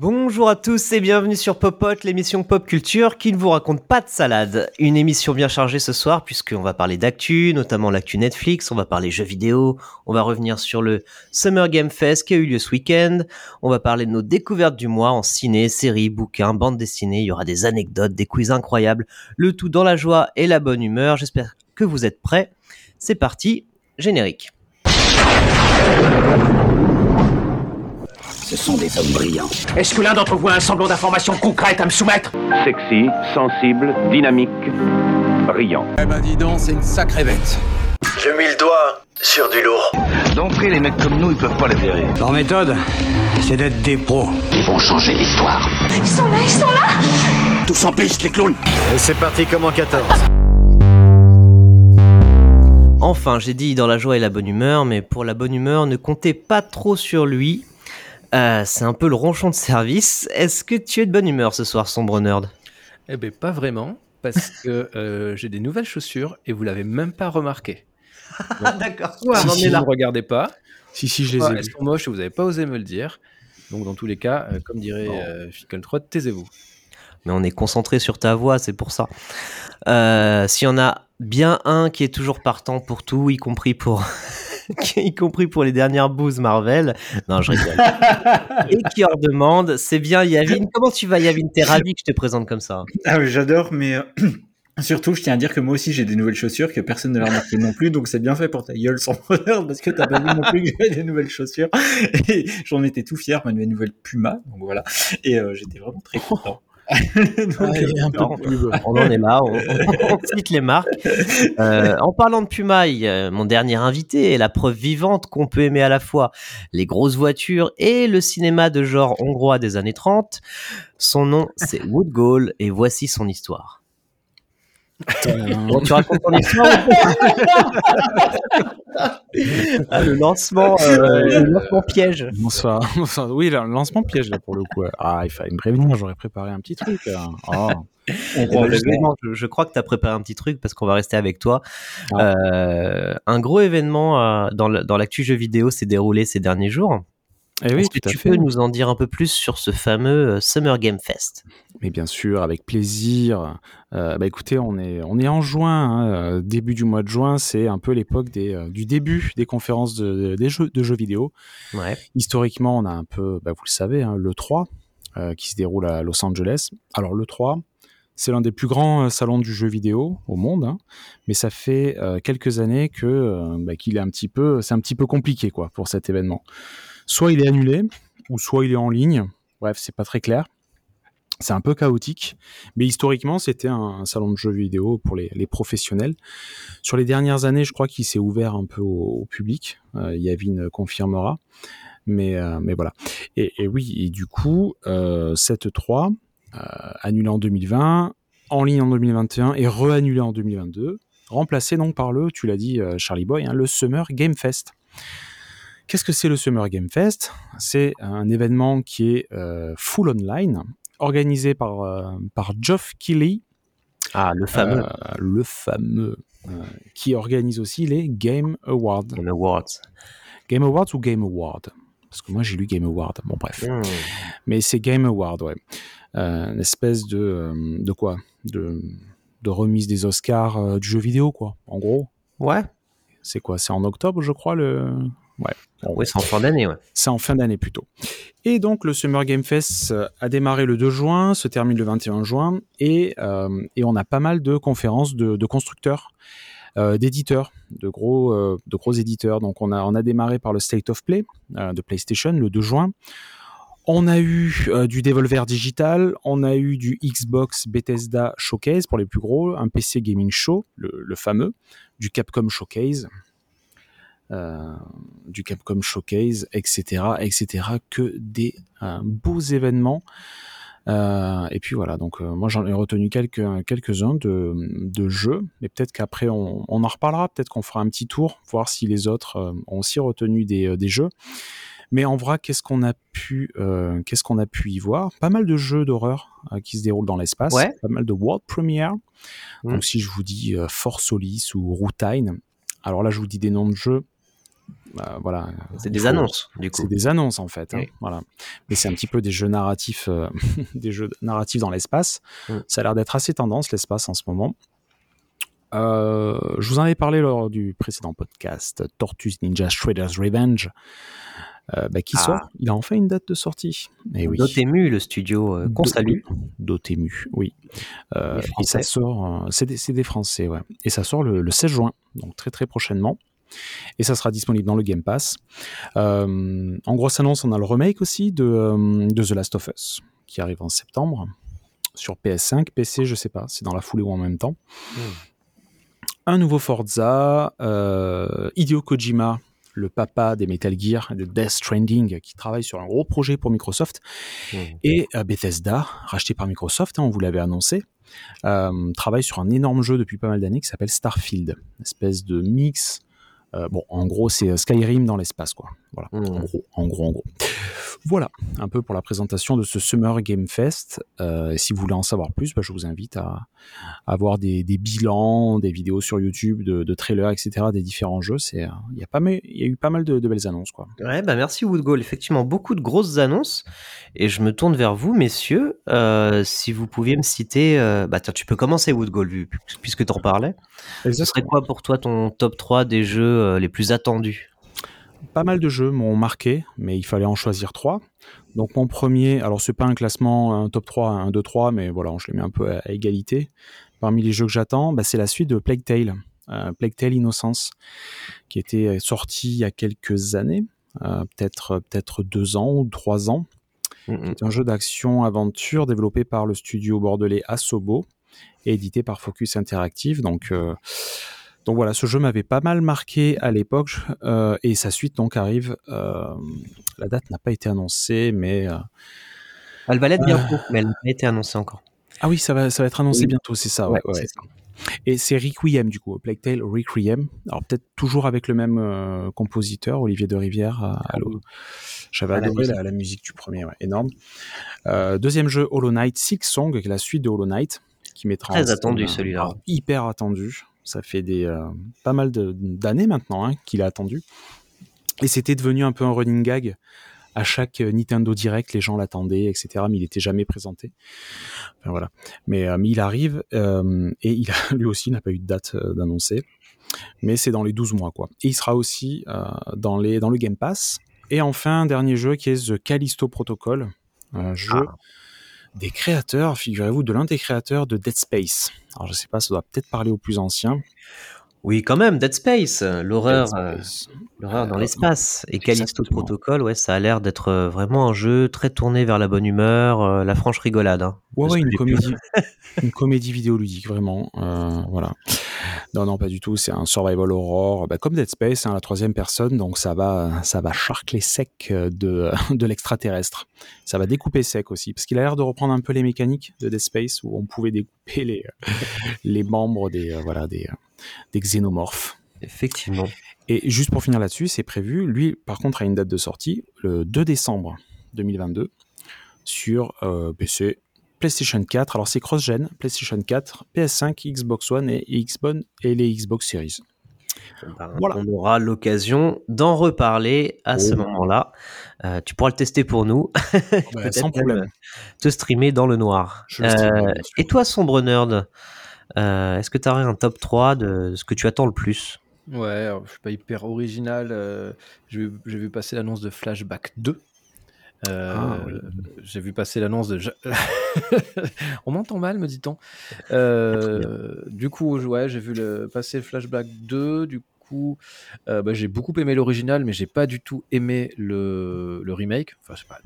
Bonjour à tous et bienvenue sur Popote, l'émission pop culture qui ne vous raconte pas de salade. Une émission bien chargée ce soir puisqu'on va parler d'actu, notamment l'actu Netflix, on va parler jeux vidéo, on va revenir sur le Summer Game Fest qui a eu lieu ce week-end, on va parler de nos découvertes du mois en ciné, séries, bouquins, bandes dessinées, il y aura des anecdotes, des quiz incroyables, le tout dans la joie et la bonne humeur. J'espère que vous êtes prêts. C'est parti, générique. Ce sont des hommes brillants. Est-ce que l'un d'entre vous a un semblant d'information concrète à me soumettre Sexy, sensible, dynamique, brillant. Eh ben dis donc, c'est une sacrée bête. Je mets le doigt sur du lourd. D'entrée, les mecs comme nous, ils peuvent pas les verrer. Leur méthode, c'est d'être des pros. Ils vont changer l'histoire. Ils sont là, ils sont là Tous en piste, les clowns Et c'est parti comme en 14. Enfin, j'ai dit dans la joie et la bonne humeur, mais pour la bonne humeur, ne comptez pas trop sur lui. Euh, c'est un peu le ronchon de service. Est-ce que tu es de bonne humeur ce soir, sombre nerd? Eh ben pas vraiment, parce que euh, j'ai des nouvelles chaussures et vous l'avez même pas remarqué. Ah d'accord. Soit on en si est vous là. ne regardez pas, Si, si, je les ai elles sont moches et vous n'avez pas osé me le dire. Donc dans tous les cas, euh, comme dirait euh, Fickeltrot, taisez-vous. Mais on est concentré sur ta voix, c'est pour ça. Euh, S'il y en a bien un qui est toujours partant pour tout, y compris pour, y compris pour les dernières bouses Marvel. Non, je rigole. Et qui en demande, c'est bien Yavin. Comment tu vas Yavin? T'es ravi que je te présente comme ça. Ah j'adore, mais euh, surtout, je tiens à dire que moi aussi j'ai des nouvelles chaussures que personne ne l'a remarqué non plus, donc c'est bien fait pour ta gueule sans bonheur parce que t'as pas vu non plus que j'avais des nouvelles chaussures et j'en étais tout fier, ma nouvelle Puma, donc voilà, et euh, j'étais vraiment très content. Donc, un peu on en est là, on, on cite les marques. Euh, en parlant de Puma, il y a mon dernier invité est la preuve vivante qu'on peut aimer à la fois les grosses voitures et le cinéma de genre hongrois des années 30. Son nom, c'est Wood Gall et voici son histoire. Bon, tu racontes ton histoire Ah, le lancement, euh, le lancement piège. Bonsoir. Bonsoir. Oui, là, lancement piège là pour le coup. Ah, il fallait me prévenir, j'aurais préparé un petit truc. là. Oh. Eh ben, justement, je, je crois que tu as préparé un petit truc parce qu'on va rester avec toi. Ah. Euh, un gros événement euh, dans le- dans l'actu jeu vidéo s'est déroulé ces derniers jours. Eh oui, Est-ce que tout à tu fait. peux nous en dire un peu plus sur ce fameux euh, Summer Game Fest? Mais bien sûr, avec plaisir. Euh, bah écoutez, on est, on est en juin, hein, euh, début du mois de juin, c'est un peu l'époque des, du début des conférences de, des jeux, de jeux vidéo. Ouais. Historiquement, on a un peu, bah, vous le savez, hein, le 3 euh, qui se déroule à Los Angeles. Alors le 3, c'est l'un des plus grands salons du jeu vidéo au monde, hein, mais ça fait euh, quelques années que bah, qu'il est un petit peu, c'est un petit peu compliqué quoi pour cet événement. Soit il est annulé, ou soit il est en ligne. Bref, c'est pas très clair. C'est un peu chaotique, mais historiquement, c'était un, salon de jeux vidéo pour les, professionnels. Sur les dernières années, je crois qu'il s'est ouvert un peu au, public. Euh, Yavin confirmera. Mais, euh, voilà. Et, oui, et du coup, euh, cette 3, euh, annulé en 2020, en ligne en 2021 et reannulé en 2022, remplacé donc par le, tu l'as dit, Charlie Boy, hein, le Summer Game Fest. Qu'est-ce que c'est le Summer Game Fest? C'est un événement qui est euh, full online, organisé par, euh, par Geoff Keighley, Ah, le fameux euh, le fameux, qui organise aussi les Game Awards. Game Awards. Game Awards ou Game Award Parce que moi j'ai lu Game Award, bon bref. Hmm. Mais c'est Game Award, ouais. Une espèce de, de quoi? De, de remise des Oscars du jeu vidéo, quoi, en gros. Ouais. C'est quoi? C'est en octobre, je crois, le... Ouais. Bon, Oui, c'est en fin d'année, ouais. c'est en fin d'année plutôt. Et donc le Summer Game Fest euh, a démarré le 2 juin, se termine le 21 juin, et, euh, et on a pas mal de conférences de, de constructeurs, euh, d'éditeurs, de gros, euh, de gros éditeurs. Donc on a, on a démarré par le State of Play de PlayStation le 2 juin. On a eu euh, du Devolver Digital, on a eu du Xbox Bethesda Showcase pour les plus gros, un PC Gaming Show, le, le fameux, du Capcom Showcase, du Capcom Showcase, etc., etc. Que des euh, beaux événements. Euh, et puis voilà, donc euh, moi j'en ai retenu quelques, quelques-uns de, de jeux, mais peut-être qu'après on, on en reparlera, peut-être qu'on fera un petit tour, voir si les autres euh, ont aussi retenu des, euh, des jeux. Mais en vrai, qu'est-ce qu'on a pu, euh, qu'est-ce qu'on a pu y voir? Pas mal de jeux d'horreur euh, qui se déroulent dans l'espace, Ouais. pas mal de world premiere. Mm. Donc si je vous dis euh, Force Solis ou Routine, alors là je vous dis des noms de jeux. Euh, voilà. C'est des faut- annonces, du coup. C'est des annonces en fait. hein, Oui. Voilà. Mais c'est un petit peu des jeux narratifs, euh, des jeux narratifs dans l'espace. Ça a l'air d'être assez tendance l'espace en ce moment. Euh, je vous en avais parlé lors du précédent podcast, Tortoise Ninja Shredder's Revenge, bah, qui Ah. sort. Il a enfin une date de sortie. Et oui. Dotemu, le studio qu'on salue. Dotemu, oui. Et ça sort, c'est des, des Français, ouais. Et ça sort le, le 16 juin, donc très très prochainement. Et ça sera disponible dans le Game Pass. Euh, en grosse annonce, on a le remake aussi de, euh, de The Last of Us, qui arrive en septembre, sur PS5, PC, je sais pas, c'est dans la foulée ou en même temps. Un nouveau Forza, euh, Hideo Kojima, le papa des Metal Gear et de Death Stranding, qui travaille sur un gros projet pour Microsoft, et euh, Bethesda, racheté par Microsoft, hein, on vous l'avait annoncé, euh, travaille sur un énorme jeu depuis pas mal d'années qui s'appelle Starfield, une espèce de mix. Euh, bon, en gros, c'est euh, Skyrim dans l'espace, quoi. Voilà, Mmh. en gros, en gros, en gros. Voilà, un peu pour la présentation de ce Summer Game Fest. Euh, si vous voulez en savoir plus, bah, je vous invite à, à voir des, des bilans, des vidéos sur YouTube, de, de trailers, etc., des différents jeux. Euh, il y a pas mal, il y a eu pas mal de, de belles annonces, quoi. Ouais, bah merci Woodgall. Effectivement, beaucoup de grosses annonces. Et je me tourne vers vous, messieurs. Euh, si vous pouviez me citer. euh, Bah, tiens, tu peux commencer, Woodgall, puisque tu en parlais. Ce serait quoi pour toi ton top 3 des jeux les plus attendus? Pas mal de jeux m'ont marqué, mais il fallait en choisir trois. Donc mon premier, alors c'est pas un classement, un top 3, un 2, 3, mais voilà, je les mets un peu à, à égalité. Parmi les jeux que j'attends, bah, c'est la suite de Plague Tale, euh, Plague Tale Innocence, qui était sorti il y a quelques années, euh, peut-être peut-être deux ans ou trois ans. C'est un jeu d'action-aventure développé par le studio bordelais Asobo et édité par Focus Interactive. Donc, euh, donc voilà, ce jeu m'avait pas mal marqué à l'époque euh, et sa suite donc arrive. euh, la date n'a pas été annoncée, mais euh, Elle va l'être bientôt, mais elle n'a pas été annoncée encore. ah oui, ça va, ça va être annoncé Oui. bientôt, c'est ça. Ouais, Ouais, ouais. c'est ça. Et c'est Requiem du coup, Plague Tale Requiem. Alors peut-être toujours avec le même compositeur, Olivier de Rivière. à- à l'eau. J'avais adoré la, la musique du premier, énorme. Deuxième jeu, Hollow Knight Six Song, qui est la suite de Hollow Knight, qui mettra Très attendu, celui-là. hyper attendu. Ça fait des euh, pas mal d'années maintenant hein, qu'il a attendu. Et c'était devenu un peu un running gag. À chaque euh, Nintendo Direct, les gens l'attendaient, etc. Mais il n'était jamais présenté. Enfin, voilà. Mais, euh, il arrive et lui aussi n'a pas eu de date d'annoncer. Mais c'est dans les 12 mois, quoi. Et il sera aussi dans le Game Pass. Et enfin, un dernier jeu qui est The Callisto Protocol, un jeu Ah. Des créateurs, figurez-vous, de l'un des créateurs de Dead Space. Alors, je sais pas, ça doit peut-être parler aux plus anciens. Oui, quand même, Dead Space, euh, l'horreur, euh, l'horreur dans l'espace. Et Callisto. Protocol, ouais, ça a l'air d'être euh, vraiment un jeu très tourné vers la bonne humeur, euh, la franche rigolade. hein, Ouais, une comédie, une comédie vidéoludique, vraiment. Euh, voilà. Non, non, pas du tout. C'est un survival horror, bah, comme Dead Space, hein, la troisième personne. Donc ça va, ça va charcler sec euh, de, de l'extraterrestre. Ça va découper sec aussi, parce qu'il a l'air de reprendre un peu les mécaniques de Dead Space, où on pouvait découper les, les membres des, euh, voilà, des, euh, des xénomorphes. Effectivement. Et juste pour finir là-dessus, c'est prévu. Lui, par contre, a une date de sortie le 2 décembre 2022 sur euh, PC, PlayStation 4. Alors c'est cross-gen, PlayStation 4, PS5, Xbox One et Xbox et les Xbox Series. Ben, Voilà. On aura l'occasion d'en reparler à ce Oh. moment-là. Euh, tu pourras le tester pour nous. Sans problème. te streamer dans le noir. Je Euh, et toi, sombre nerd, euh, est-ce que tu aurais un top 3 de ce que tu attends le plus? Ouais, alors, je suis pas hyper original. euh, j'ai vu passer l'annonce de Flashback 2. Euh, Ah, oui. J'ai vu passer l'annonce de. On m'entend mal, me dit-on. Euh, du coup, ouais, j'ai vu le, passer le Flashback 2. Du coup, euh, bah, j'ai beaucoup aimé l'original, mais j'ai pas du tout aimé le, le remake. Enfin, c'est pas,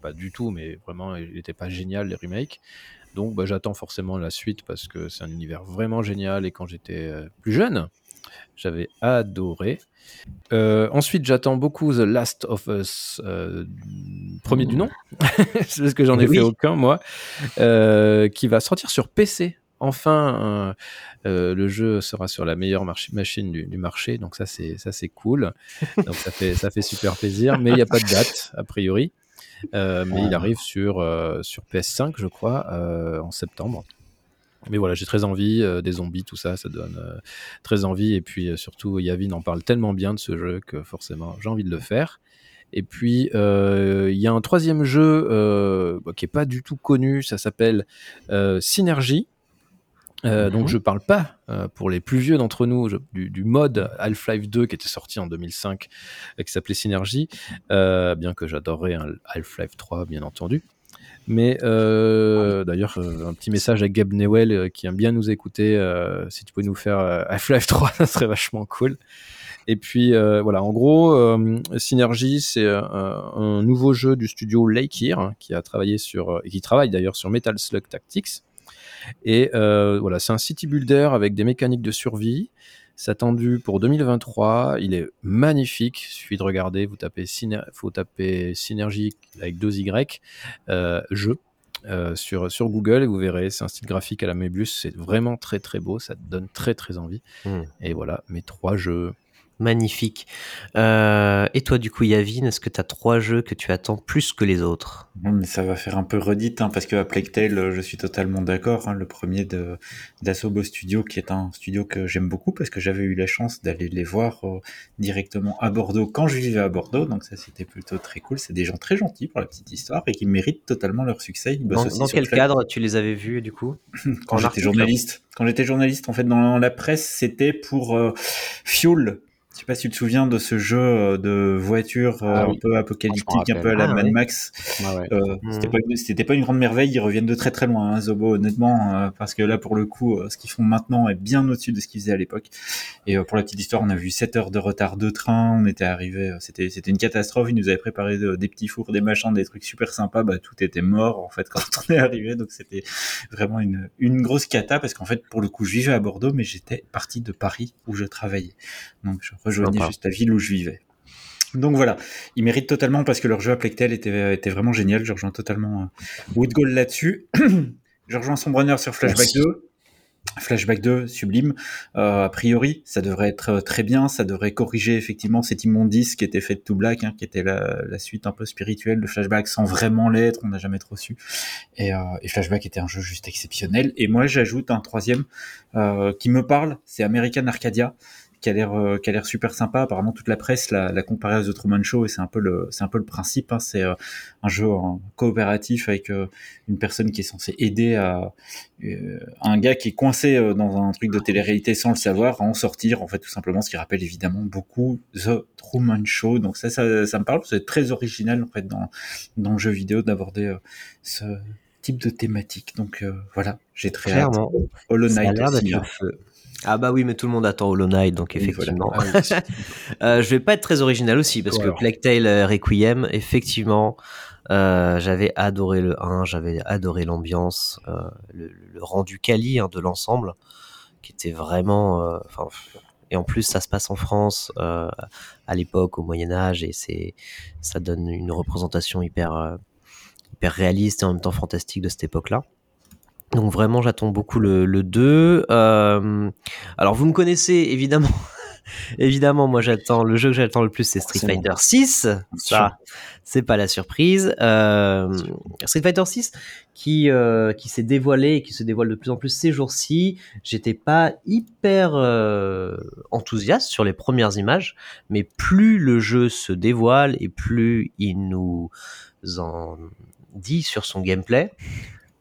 pas du tout, mais vraiment, il était pas génial les remakes. Donc, bah, j'attends forcément la suite parce que c'est un univers vraiment génial. Et quand j'étais plus jeune, j'avais adoré. Euh, ensuite, j'attends beaucoup The Last of Us, euh, premier du nom, parce que j'en ai Oui. fait aucun moi, euh, qui va sortir sur PC. Enfin, le jeu sera sur la meilleure machine du, du marché, donc ça c'est ça c'est cool. Donc ça fait ça fait super plaisir, mais il n'y a pas de date a priori. Mais il arrive sur sur PS5, je crois, en septembre. Mais voilà, j'ai très envie, euh, des zombies, tout ça, ça donne euh, très envie. Et puis euh, surtout, Yavin en parle tellement bien de ce jeu que forcément, j'ai envie de le faire. Et puis, il y a un troisième jeu bah, qui est pas du tout connu, ça s'appelle Synergy. Donc je parle pas pour les plus vieux d'entre nous du, du, mode Half-Life 2 qui était sorti en 2005 qui s'appelait Synergy, bien que j'adorerais un Half-Life 3 bien entendu. Mais euh, d'ailleurs, euh, un petit message à Gab Newell euh, qui aime bien nous écouter. si tu pouvais nous faire Half-Life 3, ça serait vachement cool. Et puis voilà, en gros, Synergy, c'est un nouveau jeu du studio Lake hein, qui a travaillé sur qui travaille d'ailleurs sur Metal Slug Tactics. Et voilà, c'est un city builder avec des mécaniques de survie. C'est attendu pour 2023. Il est magnifique. Il suffit de regarder. Vous tapez, faut taper Synergie avec deux Y, euh, jeu. Euh, sur, sur Google et vous verrez, c'est un style graphique à la Mébius, c'est vraiment très très beau, ça donne très très envie. Hmm. Et voilà, mes trois jeux Magnifique. Euh, et toi, du coup, Yavin, est-ce que tu as trois jeux que tu attends plus que les autres? Non, mais ça va faire un peu redite, hein, parce que à Plague Tale, je suis totalement d'accord. Hein, le premier de d'Asobo Studio, qui est un studio que j'aime beaucoup, parce que j'avais eu la chance d'aller les voir euh, directement à Bordeaux quand je vivais à Bordeaux, donc ça c'était plutôt très cool. C'est des gens très gentils pour la petite histoire et qui méritent totalement leur succès. dans, dans quel cadre tu les avais vus, du coup? Quand j'étais journaliste. Quand j'étais journaliste, en fait, dans la presse, c'était pour euh, Fuel je sais pas si tu te souviens de ce jeu euh, de voiture euh, ah un peu apocalyptique, un peu à la ah Mad Max. Ah euh, mmh. C'était pas, c'était pas une grande merveille. Ils reviennent de très très loin, hein, Zobo, honnêtement, parce que là, pour le coup, ce qu'ils font maintenant est bien au-dessus de ce qu'ils faisaient à l'époque. Et pour la petite histoire, on a vu 7 heures de retard de train. On était arrivé, c'était c'était une catastrophe. Ils nous avaient préparé des petits fours, des machins, des trucs super sympas. Bah, tout était mort en fait quand on est arrivé. Donc c'était vraiment une une grosse cata parce qu'en fait, pour le coup, je vivais à Bordeaux, mais j'étais parti de Paris où je travaillais. Donc je rejoignais juste la ville où je vivais. Donc voilà, ils méritent totalement parce que leur jeu à Plectel était, était vraiment génial. Je rejoins totalement euh, Woodgoal là-dessus. je rejoins Sombrunner sur Flashback 2. Flashback 2, sublime. Euh, a priori, ça devrait être euh, très bien. Ça devrait corriger effectivement cette immondice qui était faite tout black, hein, qui était la, suite un peu spirituelle de Flashback sans vraiment l'être. On n'a jamais trop su. Et, et, Flashback était un jeu juste exceptionnel. Et moi, j'ajoute un troisième qui me parle. C'est American Arcadia qui a l'air euh, qui a l'air super sympa. Apparemment, toute la presse l'a, l'a comparé à The Truman Show et c'est un peu le c'est un peu le principe. Hein. C'est euh, un jeu en coopératif avec euh, une personne qui est censée aider à, un gars qui est coincé dans un truc de télé-réalité sans le savoir à en sortir. En fait, tout simplement, ce qui rappelle évidemment beaucoup The Truman Show. Donc ça, ça, ça me parle. C'est très original en fait dans dans le jeu vidéo d'aborder ce type de thématique. Donc voilà, j'ai très Clairement. hâte. Hollow Knight aussi, hein. Ah bah oui, mais tout le monde attend Hollow Knight, donc effectivement. Ah euh, je vais pas être très original aussi, parce que Plague Tale euh, Requiem, effectivement, euh, j'avais adoré le 1, j'avais adoré l'ambiance, euh, le, le, rendu quali hein, de l'ensemble, qui était vraiment... Et en plus, ça se passe en France à l'époque, au Moyen Âge, et c'est ça donne une représentation hyper, hyper réaliste et en même temps fantastique de cette époque-là. Donc vraiment, j'attends beaucoup le, le 2. Euh, alors vous me connaissez évidemment. évidemment, moi j'attends le jeu que j'attends le plus, c'est Street Fighter 6. Ça, c'est pas la surprise. Euh, Street Fighter 6 qui euh, qui s'est dévoilé et qui se dévoile de plus en plus ces jours-ci. J'étais pas hyper euh, enthousiaste sur les premières images, mais plus le jeu se dévoile et plus il nous en dit sur son gameplay,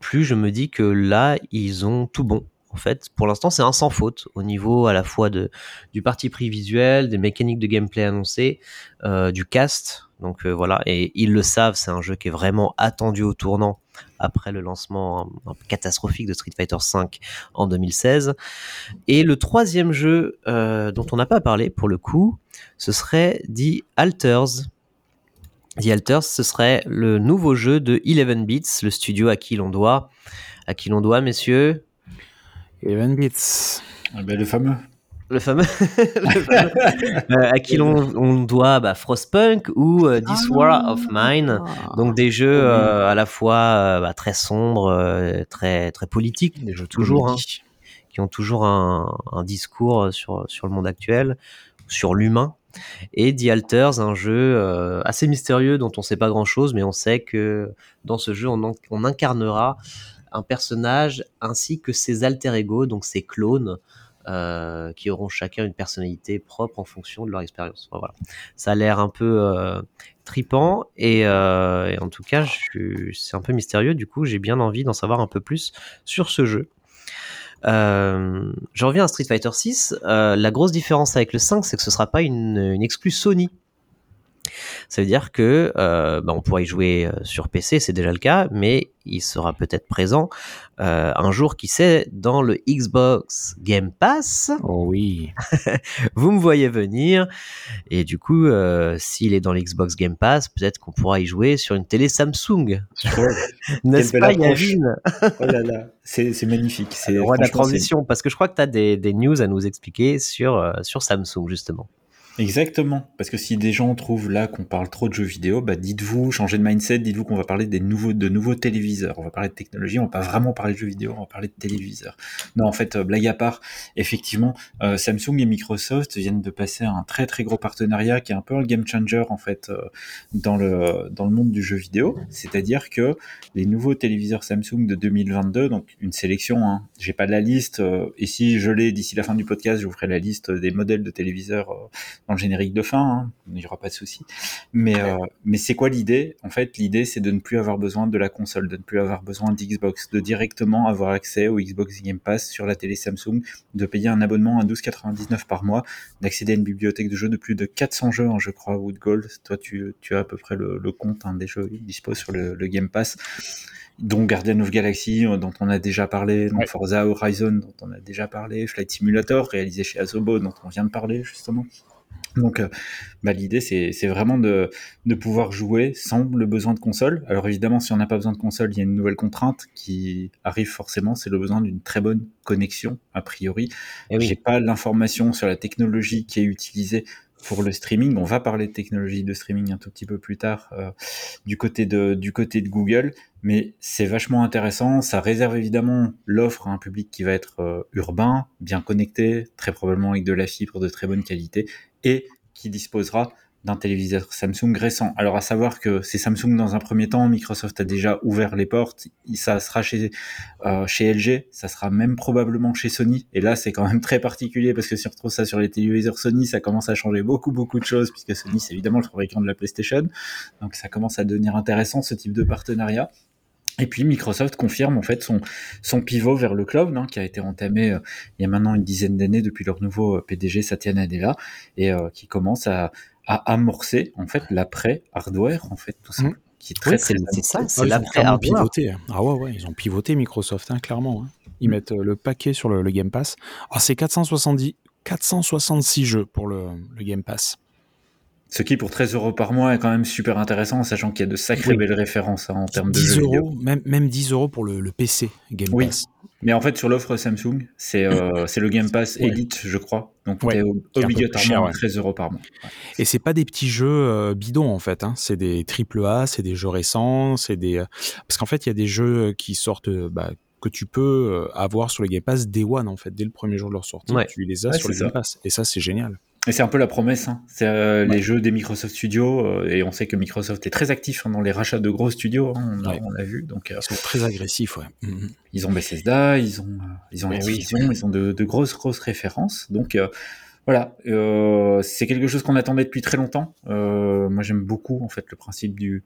plus je me dis que là, ils ont tout bon. En fait, pour l'instant, c'est un sans faute au niveau à la fois du parti pris visuel, des mécaniques de gameplay annoncées, euh, du cast. Donc euh, voilà, et ils le savent, c'est un jeu qui est vraiment attendu au tournant après le lancement catastrophique de Street Fighter V en 2016. Et le troisième jeu euh, dont on n'a pas parlé pour le coup, ce serait The Alters. The Alters, ce serait le nouveau jeu de Eleven Bits, le studio à qui l'on doit, à qui l'on doit, messieurs. Eleven Bits. Ah ben, le fameux. Le fameux, euh, à qui l'on doit bah, Frostpunk ou euh, This ah. War of Mine, donc des jeux euh, à la fois bah, très sombres, très très politiques, des jeux toujours, hein, qui ont toujours un, un discours sur sur le monde actuel, sur l'humain et The Alters, un jeu euh, assez mystérieux dont on sait pas grand chose, mais on sait que dans ce jeu, on, incarnera un personnage ainsi que ses alter ego, donc ses clones, euh, qui auront chacun une personnalité propre en fonction de leur expérience. Voilà. Ça a l'air un peu euh, tripant et, en tout cas, c'est un peu mystérieux. Du coup, j'ai bien envie d'en savoir un peu plus sur ce jeu. Euh, je reviens à Street Fighter 6. Euh, la grosse différence avec le 5, c'est que ce sera pas une, une Sony. Ça veut dire que euh, bah, on pourra y jouer euh, sur PC, c'est déjà le cas, mais il sera peut-être présent euh, un jour, qui sait, dans le Xbox Game Pass. Oh oui. Vous me voyez venir, et du coup, euh, s'il est dans le Xbox Game Pass, peut-être qu'on pourra y jouer sur une télé Samsung. N'est-ce pas, Yavin? Oh là là, c'est magnifique. C'est la transition, parce que je crois que tu as des, des, news à nous expliquer sur, sur Samsung, justement. Exactement, parce que si des gens trouvent là qu'on parle trop de jeux vidéo, bah dites-vous, changez de mindset, dites-vous qu'on va parler de nouveaux téléviseurs, on va parler de technologie, on va pas vraiment parler de jeux vidéo, on va parler de téléviseurs. Non, en fait, euh, blague à part, effectivement, euh, Samsung et Microsoft viennent de passer un très très gros partenariat qui est un peu un game changer en fait euh, dans le monde du jeu vidéo, c'est-à-dire que les nouveaux téléviseurs Samsung de 2022, donc une sélection, hein, j'ai pas la liste, euh, et si je l'ai d'ici la fin du podcast, je vous ferai la liste des modèles de téléviseurs le générique de fin, hein, il n'y aura pas de souci. Mais, euh, mais c'est quoi l'idée? En fait, l'idée, c'est de ne plus avoir besoin de la console, de ne plus avoir besoin d'Xbox, de directement avoir accès au Xbox Game Pass sur la télé Samsung, de payer un abonnement à 12,99 par mois, d'accéder à une bibliothèque de jeux de plus de 400 jeux, hein, je crois, Wood Gold. Toi, tu, tu as à peu près le, le compte hein, des jeux dispo sur le, le Game Pass dont Guardian of Galaxy, euh, dont on a déjà parlé, dont ouais. Forza Horizon, dont on a déjà parlé, Flight Simulator, réalisé chez Asobo, dont on vient de parler justement. Donc, euh, bah, l'idée, c'est vraiment de, de, pouvoir jouer sans le besoin de console. Alors évidemment, si on n'a pas besoin de console, il y a une nouvelle contrainte qui arrive forcément, c'est le besoin d'une très bonne connexion, a priori. Eh oui. J'ai pas l'information sur la technologie qui est utilisée pour le streaming. On va parler de technologie de streaming un tout petit peu plus tard euh, du, côté de, du côté de Google, mais c'est vachement intéressant. Ça réserve évidemment l'offre à un public qui va être euh, urbain, bien connecté, très probablement avec de la fibre de très bonne qualité, et qui disposera d'un téléviseur Samsung récent. Alors à savoir que c'est Samsung dans un premier temps, Microsoft a déjà ouvert les portes, ça sera chez euh, chez LG, ça sera même probablement chez Sony. Et là c'est quand même très particulier parce que si on retrouve ça sur les téléviseurs Sony, ça commence à changer beaucoup beaucoup de choses puisque Sony c'est évidemment le fabricant de la PlayStation, donc ça commence à devenir intéressant ce type de partenariat. Et puis Microsoft confirme en fait son, son pivot vers le cloud, hein, qui a été entamé euh, il y a maintenant une dizaine d'années depuis leur nouveau euh, PDG Satya Nadella, et euh, qui commence à, à amorcer en fait l'après hardware en fait tout ça. Mmh. Qui est très, oui, c'est, c'est ça, c'est ah, l'après hardware. Pivoté. Ah ouais, ouais, ils ont pivoté Microsoft, hein, clairement. Hein. Ils mmh. mettent le paquet sur le, le Game Pass. Ah, c'est 470, 466 jeux pour le, le Game Pass. Ce qui, pour 13 euros par mois, est quand même super intéressant, sachant qu'il y a de sacrées oui. belles références hein, en termes de 10 jeux euros, même, même 10 euros pour le, le PC Game oui. Pass. Mais en fait, sur l'offre Samsung, c'est euh, le Game Pass ouais. Elite, je crois. Donc, ouais. t'es obligatoirement cher, 13 euros par mois. Et c'est pas des petits jeux euh, bidons, en fait. Hein. C'est des triple A, c'est des jeux récents, c'est des... Euh... Parce qu'en fait, il y a des jeux qui sortent... Bah, que tu peux avoir sur les Game Pass Day One, en fait, dès le premier jour de leur sortie. Ouais. Tu les as sur les Game Pass. Et ça, c'est génial. Et c'est un peu la promesse, hein. c'est euh, ouais. les jeux des Microsoft Studios, euh, et on sait que Microsoft est très actif hein, dans les rachats de gros studios, hein, on, ouais. on l'a vu. Donc, euh, ils sont très agressifs, ouais. Mm-hmm. Ils ont Bethesda, ils ont, ils ont Activision, oui, ils ont de, de, grosses, grosses références. Donc voilà, c'est quelque chose qu'on attendait depuis très longtemps. moi j'aime beaucoup en fait le principe du,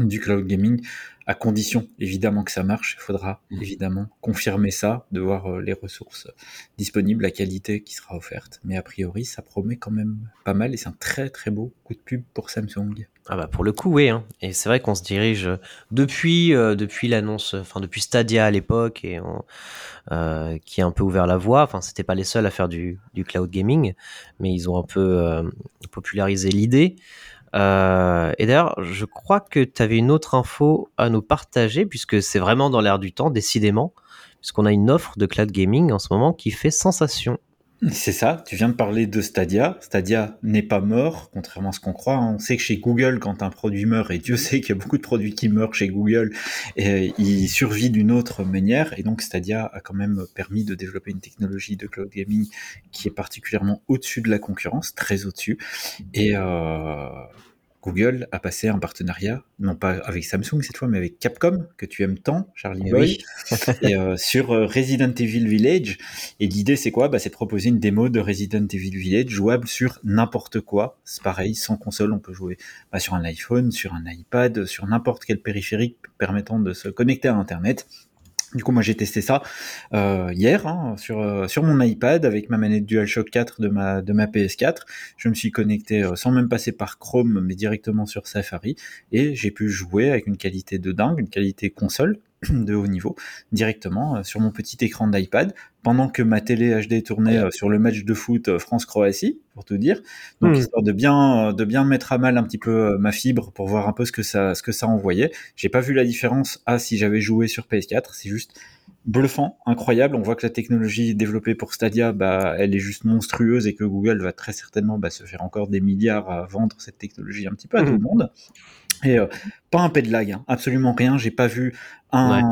du cloud gaming, à condition évidemment que ça marche. Il faudra mmh. évidemment confirmer ça, de voir euh, les ressources disponibles, la qualité qui sera offerte. Mais a priori, ça promet quand même pas mal et c'est un très très beau coup de pub pour Samsung. Ah bah pour le coup, oui. Hein. Et c'est vrai qu'on se dirige depuis euh, depuis l'annonce, enfin depuis Stadia à l'époque et on, euh, qui a un peu ouvert la voie. Enfin, c'était pas les seuls à faire du, du cloud gaming, mais ils ont un peu euh, popularisé l'idée. Euh, et d'ailleurs, je crois que tu avais une autre info à nous partager, puisque c'est vraiment dans l'air du temps, décidément, puisqu'on a une offre de cloud gaming en ce moment qui fait sensation. C'est ça, tu viens de parler de Stadia. Stadia n'est pas mort, contrairement à ce qu'on croit. On sait que chez Google, quand un produit meurt, et Dieu sait qu'il y a beaucoup de produits qui meurent chez Google, et il survit d'une autre manière. Et donc Stadia a quand même permis de développer une technologie de cloud gaming qui est particulièrement au-dessus de la concurrence, très au-dessus. Et euh, Google a passé un partenariat, non pas avec Samsung cette fois, mais avec Capcom, que tu aimes tant, Charlie Boy, oui. et, euh, sur euh, Resident Evil Village. Et l'idée, c'est quoi? Bah, C'est de proposer une démo de Resident Evil Village jouable sur n'importe quoi. C'est pareil, sans console, on peut jouer bah, sur un iPhone, sur un iPad, sur n'importe quel périphérique permettant de se connecter à Internet. Du coup, moi, j'ai testé ça euh, hier hein, sur euh, sur mon iPad avec ma manette DualShock 4 de ma de ma PS4. Je me suis connecté euh, sans même passer par Chrome, mais directement sur Safari, et j'ai pu jouer avec une qualité de dingue, une qualité console de haut niveau, directement euh, sur mon petit écran d'iPad, pendant que ma télé HD tournait euh, sur le match de foot euh, France-Croatie, pour tout dire. Donc, Hmm. histoire de bien, de bien mettre à mal un petit peu ma fibre pour voir un peu ce que ça, ce que ça envoyait. J'ai pas vu la différence à si j'avais joué sur PS4. C'est juste bluffant, incroyable. On voit que la technologie développée pour Stadia, bah, elle est juste monstrueuse et que Google va très certainement bah, se faire encore des milliards à vendre cette technologie un petit peu à tout le monde. Et euh, pas un pet de lag, hein, absolument rien. J'ai pas vu un,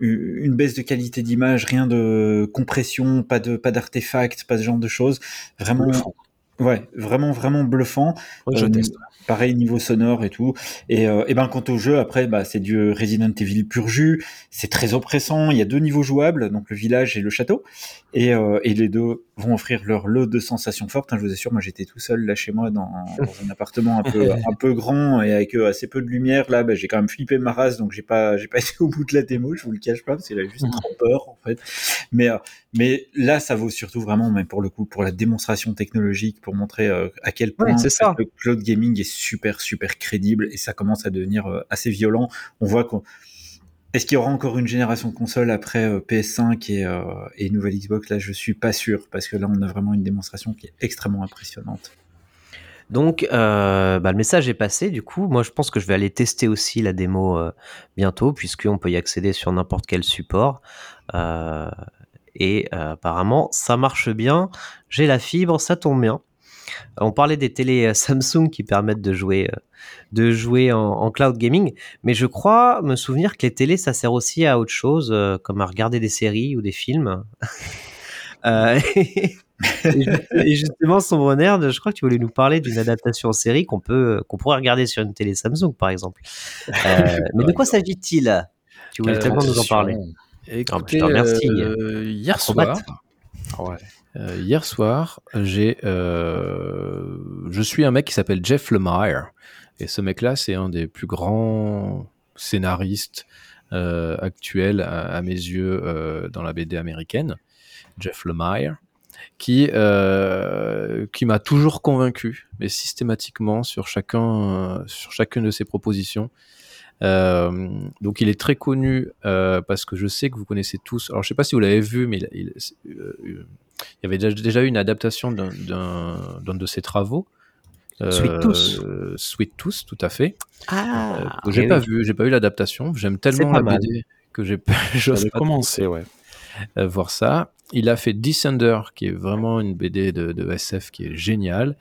une baisse de qualité d'image, rien de compression, pas de pas d'artefacts, pas ce genre de choses. Vraiment. Ouais, vraiment vraiment bluffant. Ouais, je Euh, teste. Pareil niveau sonore et tout. Et, euh, et ben quant au jeu, après, bah, c'est du Resident Evil pur jus. C'est très oppressant. Il y a deux niveaux jouables, donc le village et le château. Et, euh, et les deux vont offrir leur lot de sensations fortes. hein, je vous assure, moi j'étais tout seul là chez moi dans, dans un appartement un peu un peu grand et avec euh, assez peu de lumière. Là, bah, j'ai quand même flippé ma race, donc j'ai pas j'ai pas été au bout de la démo. Je vous le cache pas parce qu'il a juste trop peur en fait. Mais euh, mais là, ça vaut surtout vraiment, même pour le coup, pour la démonstration technologique, pour montrer euh, à quel point Ouais, ça. le cloud gaming est super, super crédible et ça commence à devenir euh, assez violent. On voit qu'on. Est-ce qu'il y aura encore une génération de consoles après euh, PS5 et, euh, et nouvelle Xbox? Là, je suis pas sûr parce que là, on a vraiment une démonstration qui est extrêmement impressionnante. Donc, euh, bah, le message est passé. Du coup, moi, je pense que je vais aller tester aussi la démo euh, bientôt, puisqu'on peut y accéder sur n'importe quel support. Euh, et euh, apparemment, ça marche bien. J'ai la fibre, ça tombe bien. On parlait des télés euh, Samsung qui permettent de jouer, euh, de jouer en, en cloud gaming, mais je crois me souvenir que les télés, ça sert aussi à autre chose, euh, comme à regarder des séries ou des films. Euh, et, ju- et justement, Sombre Nerd, je crois que tu voulais nous parler d'une adaptation en série qu'on peut, qu'on pourrait regarder sur une télé Samsung, par exemple. Euh, mais de quoi s'agit-il? Tu voulais Euh, tellement nous en parler. Écoutez, euh, hier soir, ouais. Euh, hier soir, j'ai, euh, je suis un mec qui s'appelle Jeff Lemire, et ce mec-là, c'est un des plus grands scénaristes euh, actuels à, mes yeux dans la BD américaine, Jeff Lemire, qui qui m'a toujours convaincu, mais systématiquement sur chacun sur chacune de ses propositions. Donc il est très connu parce que je sais que vous connaissez tous. Alors je sais pas si vous l'avez vu, mais il, il- il y avait déjà, eu une adaptation d'un- de ses travaux. Sweet Tooth. Euh, Sweet Tooth, tout à fait. Ah, Euh, que j'ai pas oui. vu, j'ai pas eu l'adaptation. J'aime tellement la mal. BD que j'ai pas- j'ose J'avais commencé, ouais. euh, voir ça. Il a fait Descender, qui est vraiment une BD de, de SF qui est géniale.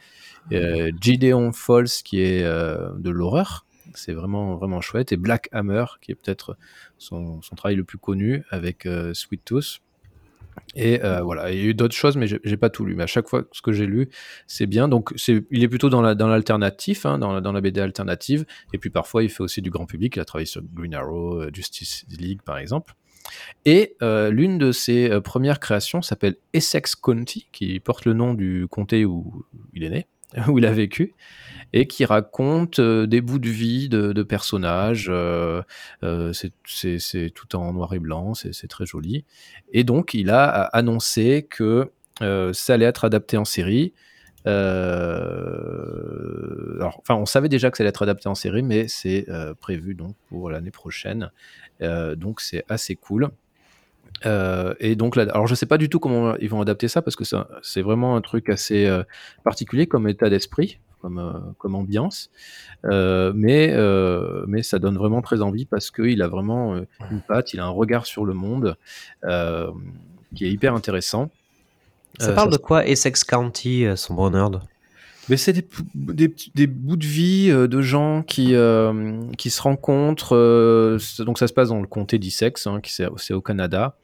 Euh, Gideon Falls, qui est euh, de l'horreur. C'est vraiment, vraiment chouette. Et Black Hammer, qui est peut-être son, son travail le plus connu avec euh, Sweet Tooth. Et euh, voilà, il y a eu d'autres choses, mais j'ai pas tout lu. Mais à chaque fois, ce que j'ai lu, c'est bien. Donc, il est plutôt dans, la, dans l'alternatif, hein, dans, la, BD alternative. Et puis parfois, il fait aussi du grand public. Il a travaillé sur Green Arrow, euh, Justice League, par exemple. Et euh, l'une de ses premières créations s'appelle Essex County, qui porte le nom du comté où il est né, où il a vécu, et qui raconte euh, des bouts de vie de, personnages. euh, euh, c'est- tout en noir et blanc, c'est très joli. Et donc, il a annoncé que ça allait être adapté en série. Alors, enfin, on savait déjà que ça allait être adapté en série, mais c'est prévu donc pour l'année prochaine. Donc, c'est assez cool. Euh, et donc, là, alors je sais pas du tout comment ils vont adapter ça parce que ça- c'est vraiment un truc assez euh, particulier comme état d'esprit, comme, euh, comme ambiance. Mais, mais ça donne vraiment très envie parce qu'il a vraiment une patte, il a un regard sur le monde qui est hyper intéressant. Ça parle de quoi Essex County, Sombre Nerd? Mais c'est des, des, bouts de vie euh, de gens qui, euh, qui se rencontrent. euh, donc ça se passe dans le comté d'Essex, hein, c'est au Canada.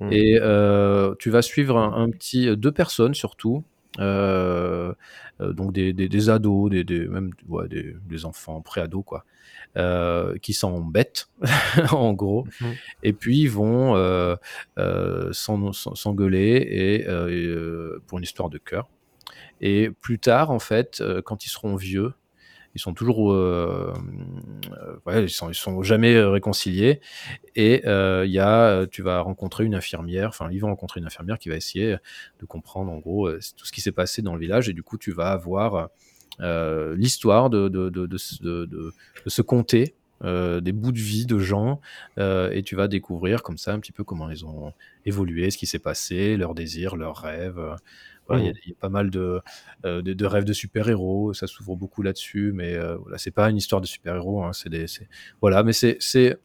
Mm. Et euh, tu vas suivre un, un petit deux personnes surtout. euh, euh, donc des, des, des ados, des, des même ouais, des, enfants pré-ados quoi, euh, qui s'embêtent en gros, Mhm. et puis ils vont euh, euh, s'en- s'en- s'engueuler et, euh, et, euh, pour une histoire de cœur. Et plus tard, en fait, euh, quand ils seront vieux, ils sont toujours, euh, euh, ouais, ils sont, jamais euh, réconciliés. Et euh, il y a, tu vas rencontrer une infirmière, enfin, ils vont rencontrer une infirmière qui va essayer de comprendre en gros tout ce qui s'est passé dans le village. Et du coup, tu vas avoir l'histoire de, de, de, de, ce- comté. des bouts de vie de gens et tu vas découvrir comme ça un petit peu comment ils ont évolué, ce qui s'est passé, leurs désirs, leurs rêves. Voilà, il y a- il y, a pas mal de, euh, de, de rêves de super-héros, ça s'ouvre beaucoup là-dessus, mais euh, voilà, c'est pas une histoire de super-héros, hein, c'est voilà, mais c'est c'est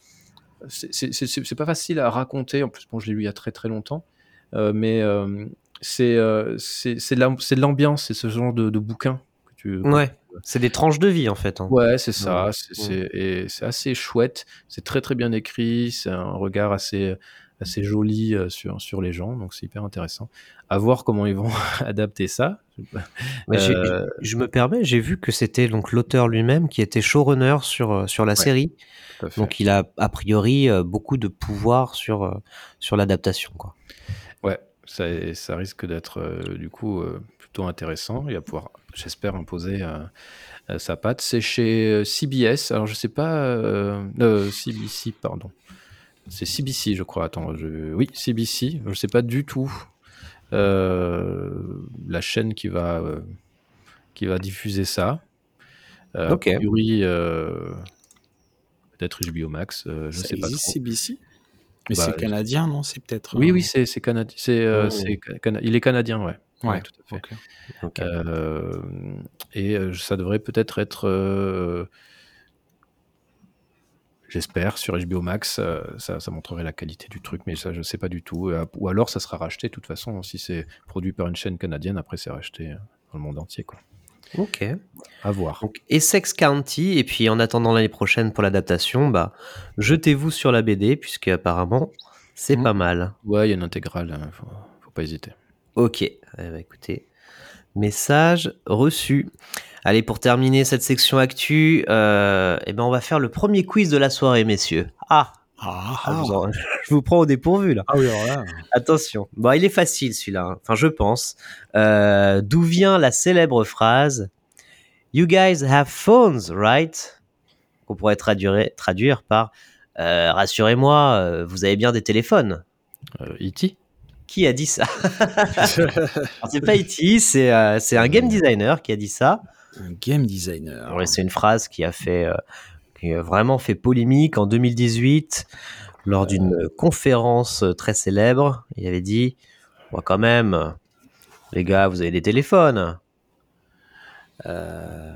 pas facile à raconter. En plus, bon, je l'ai lu il y a très très longtemps, euh, mais euh, c'est euh, de l'ambiance, c'est ce genre de, de bouquin que tu. Ouais, c'est des tranches de vie en fait. hein. Ouais, c'est ça. Ouais. c'est- et c'est assez chouette. C'est très très bien écrit. C'est un regard assez assez joli euh, sur sur les gens. Donc c'est hyper intéressant. À voir comment ils vont adapter ça. Euh, je me permets, j'ai vu que c'était donc l'auteur lui-même qui était showrunner sur, euh, sur la Ouais, série. à. Donc il a a priori beaucoup de pouvoir sur, sur l'adaptation. quoi. Ouais, ça, ça risque d'être euh, du coup euh, plutôt intéressant. Il va pouvoir, j'espère, imposer sa patte. C'est chez CBS. Alors je sais pas, CBC, pardon. C'est CBC, je crois. Attends, je... oui, CBC. Je sais pas du tout euh, la chaîne qui va euh, qui va diffuser ça. Euh, Ok. Peut-être HBO Max. je Ça sais pas trop. CBC Mais Bah, c'est canadien, non? C'est peut-être. Oui, oui, c'est canadien. C'est Oh. cana- il est canadien, ouais. Ouais, tout à fait. et ça devrait peut-être être, j'espère, sur HBO Max, euh, ça, ça montrerait la qualité du truc, mais ça, je sais pas du tout. Euh, Ou alors, ça sera racheté, de toute façon, si c'est produit par une chaîne canadienne, après, c'est racheté euh, dans le monde entier, quoi. Ok. À voir. Donc, Essex County, et puis en attendant l'année prochaine pour l'adaptation, bah, jetez-vous sur la BD, puisque apparemment, c'est Mhm. pas mal. Ouais, il y a une intégrale, hein, faut, faut pas hésiter. Ok, eh ben, écoutez, message reçu. Allez, pour terminer cette section actu, euh, eh ben, on va faire le premier quiz de la soirée, messieurs. Ah, Ah, ah, je, vous en- je vous prends au dépourvu là. Ah oui, là. Attention. Bon, il est facile celui-là. hein. Enfin, je pense. Euh, D'où vient la célèbre phrase You guys have phones, right Qu'on pourrait traduire, traduire par euh, Rassurez-moi, euh, vous avez bien des téléphones. Euh, E.T. Qui a dit ça? C'est pas E.T., c'est euh, un game designer qui a dit ça. Un game designer. Ouais, c'est une phrase qui a fait, euh, qui a vraiment fait polémique en 2018 lors d'une conférence euh, très célèbre. Il avait dit, bon, quand même, euh, les gars, vous avez des téléphones. Euh,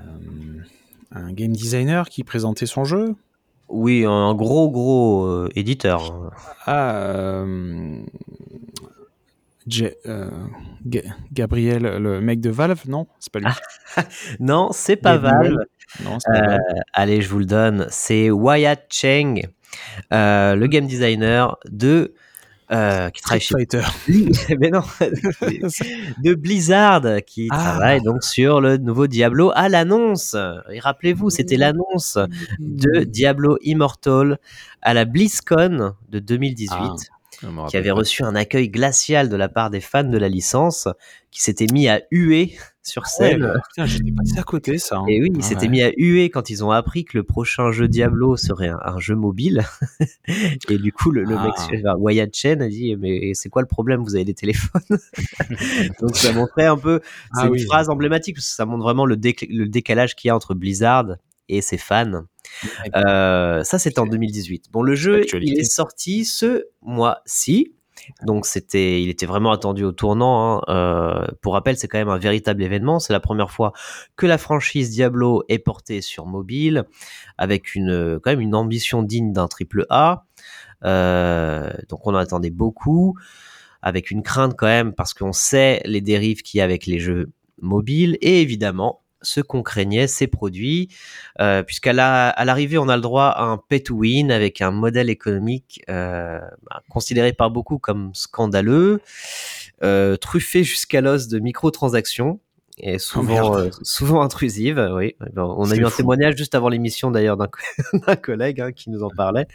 un game designer qui présentait son jeu? Oui, un gros gros euh, éditeur. Ah, euh, J- euh, Ga- Gabriel, le mec de Valve, non? C'est pas lui. Non, c'est pas Gabriel. Valve. Non, c'est pas Euh, Valve. allez, je vous le donne. C'est Wyatt Cheng, euh, le game designer de qui travaille chez Street Fighter. mais non, de Blizzard qui Ah. travaille donc sur le nouveau Diablo à l'annonce. Et rappelez-vous, c'était l'annonce de Diablo Immortal à la BlizzCon de 2018 Ah. Qui avait reçu un accueil glacial de la part des fans de la licence qui s'étaient mis à huer sur Ouais, scène. putain, j'étais passé à côté, ça. hein. Et oui, ils Ouais. s'étaient mis à huer quand ils ont appris que le prochain jeu Diablo serait un, un jeu mobile. et du coup, le, le Ah. mec, enfin, Wyatt Chen a dit Mais c'est quoi le problème? Vous avez des téléphones Donc ça montrait un peu. C'est Ah une oui. phrase emblématique parce que ça montre vraiment le, le décalage qu'il y a entre Blizzard et ses fans. Euh, ça, c'était en 2018. Bon, le jeu, il est sorti ce mois-ci. Donc c'était, il était vraiment attendu au tournant. hein. Euh, pour rappel, c'est quand même un véritable événement. C'est la première fois que la franchise Diablo est portée sur mobile, avec une quand même une ambition digne d'un triple A. Euh, donc on en attendait beaucoup, avec une crainte quand même parce qu'on sait les dérives qu'il y a avec les jeux mobiles et évidemment ce qu'on craignait, ces produits, euh, puisqu'à la- l'arrivée, on a le droit à un pay to win avec un modèle économique euh, bah, considéré par beaucoup comme scandaleux. euh, truffée jusqu'à l'os de microtransactions et souvent, euh, souvent intrusive. Oui, on a eu un témoignage juste avant l'émission d'ailleurs d'un collègue hein, qui nous en parlait.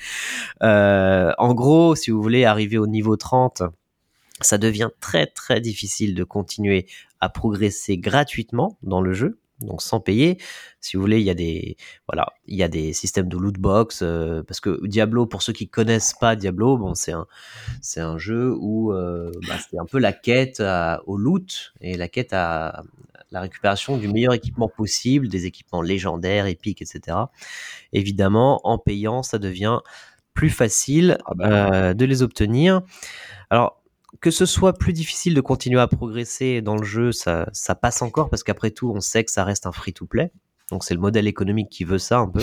Euh, en gros, si vous voulez arriver au niveau 30, ça devient très très difficile de continuer à progresser gratuitement dans le jeu, donc sans payer. Si vous voulez, il y a des voilà, il y a des systèmes de loot box euh, parce que Diablo, pour ceux qui connaissent pas Diablo, bon c'est un c'est un jeu où euh, bah, c'est un peu la quête à- au loot et la quête à la récupération du meilleur équipement possible, des équipements légendaires, épiques, etc. Évidemment, en payant, ça devient plus facile Ah bah. euh, de les obtenir. Alors, que ce soit plus difficile de continuer à progresser dans le jeu, ça, ça passe encore parce qu'après tout, on sait que ça reste un free-to-play. Donc, c'est le modèle économique qui veut ça un peu.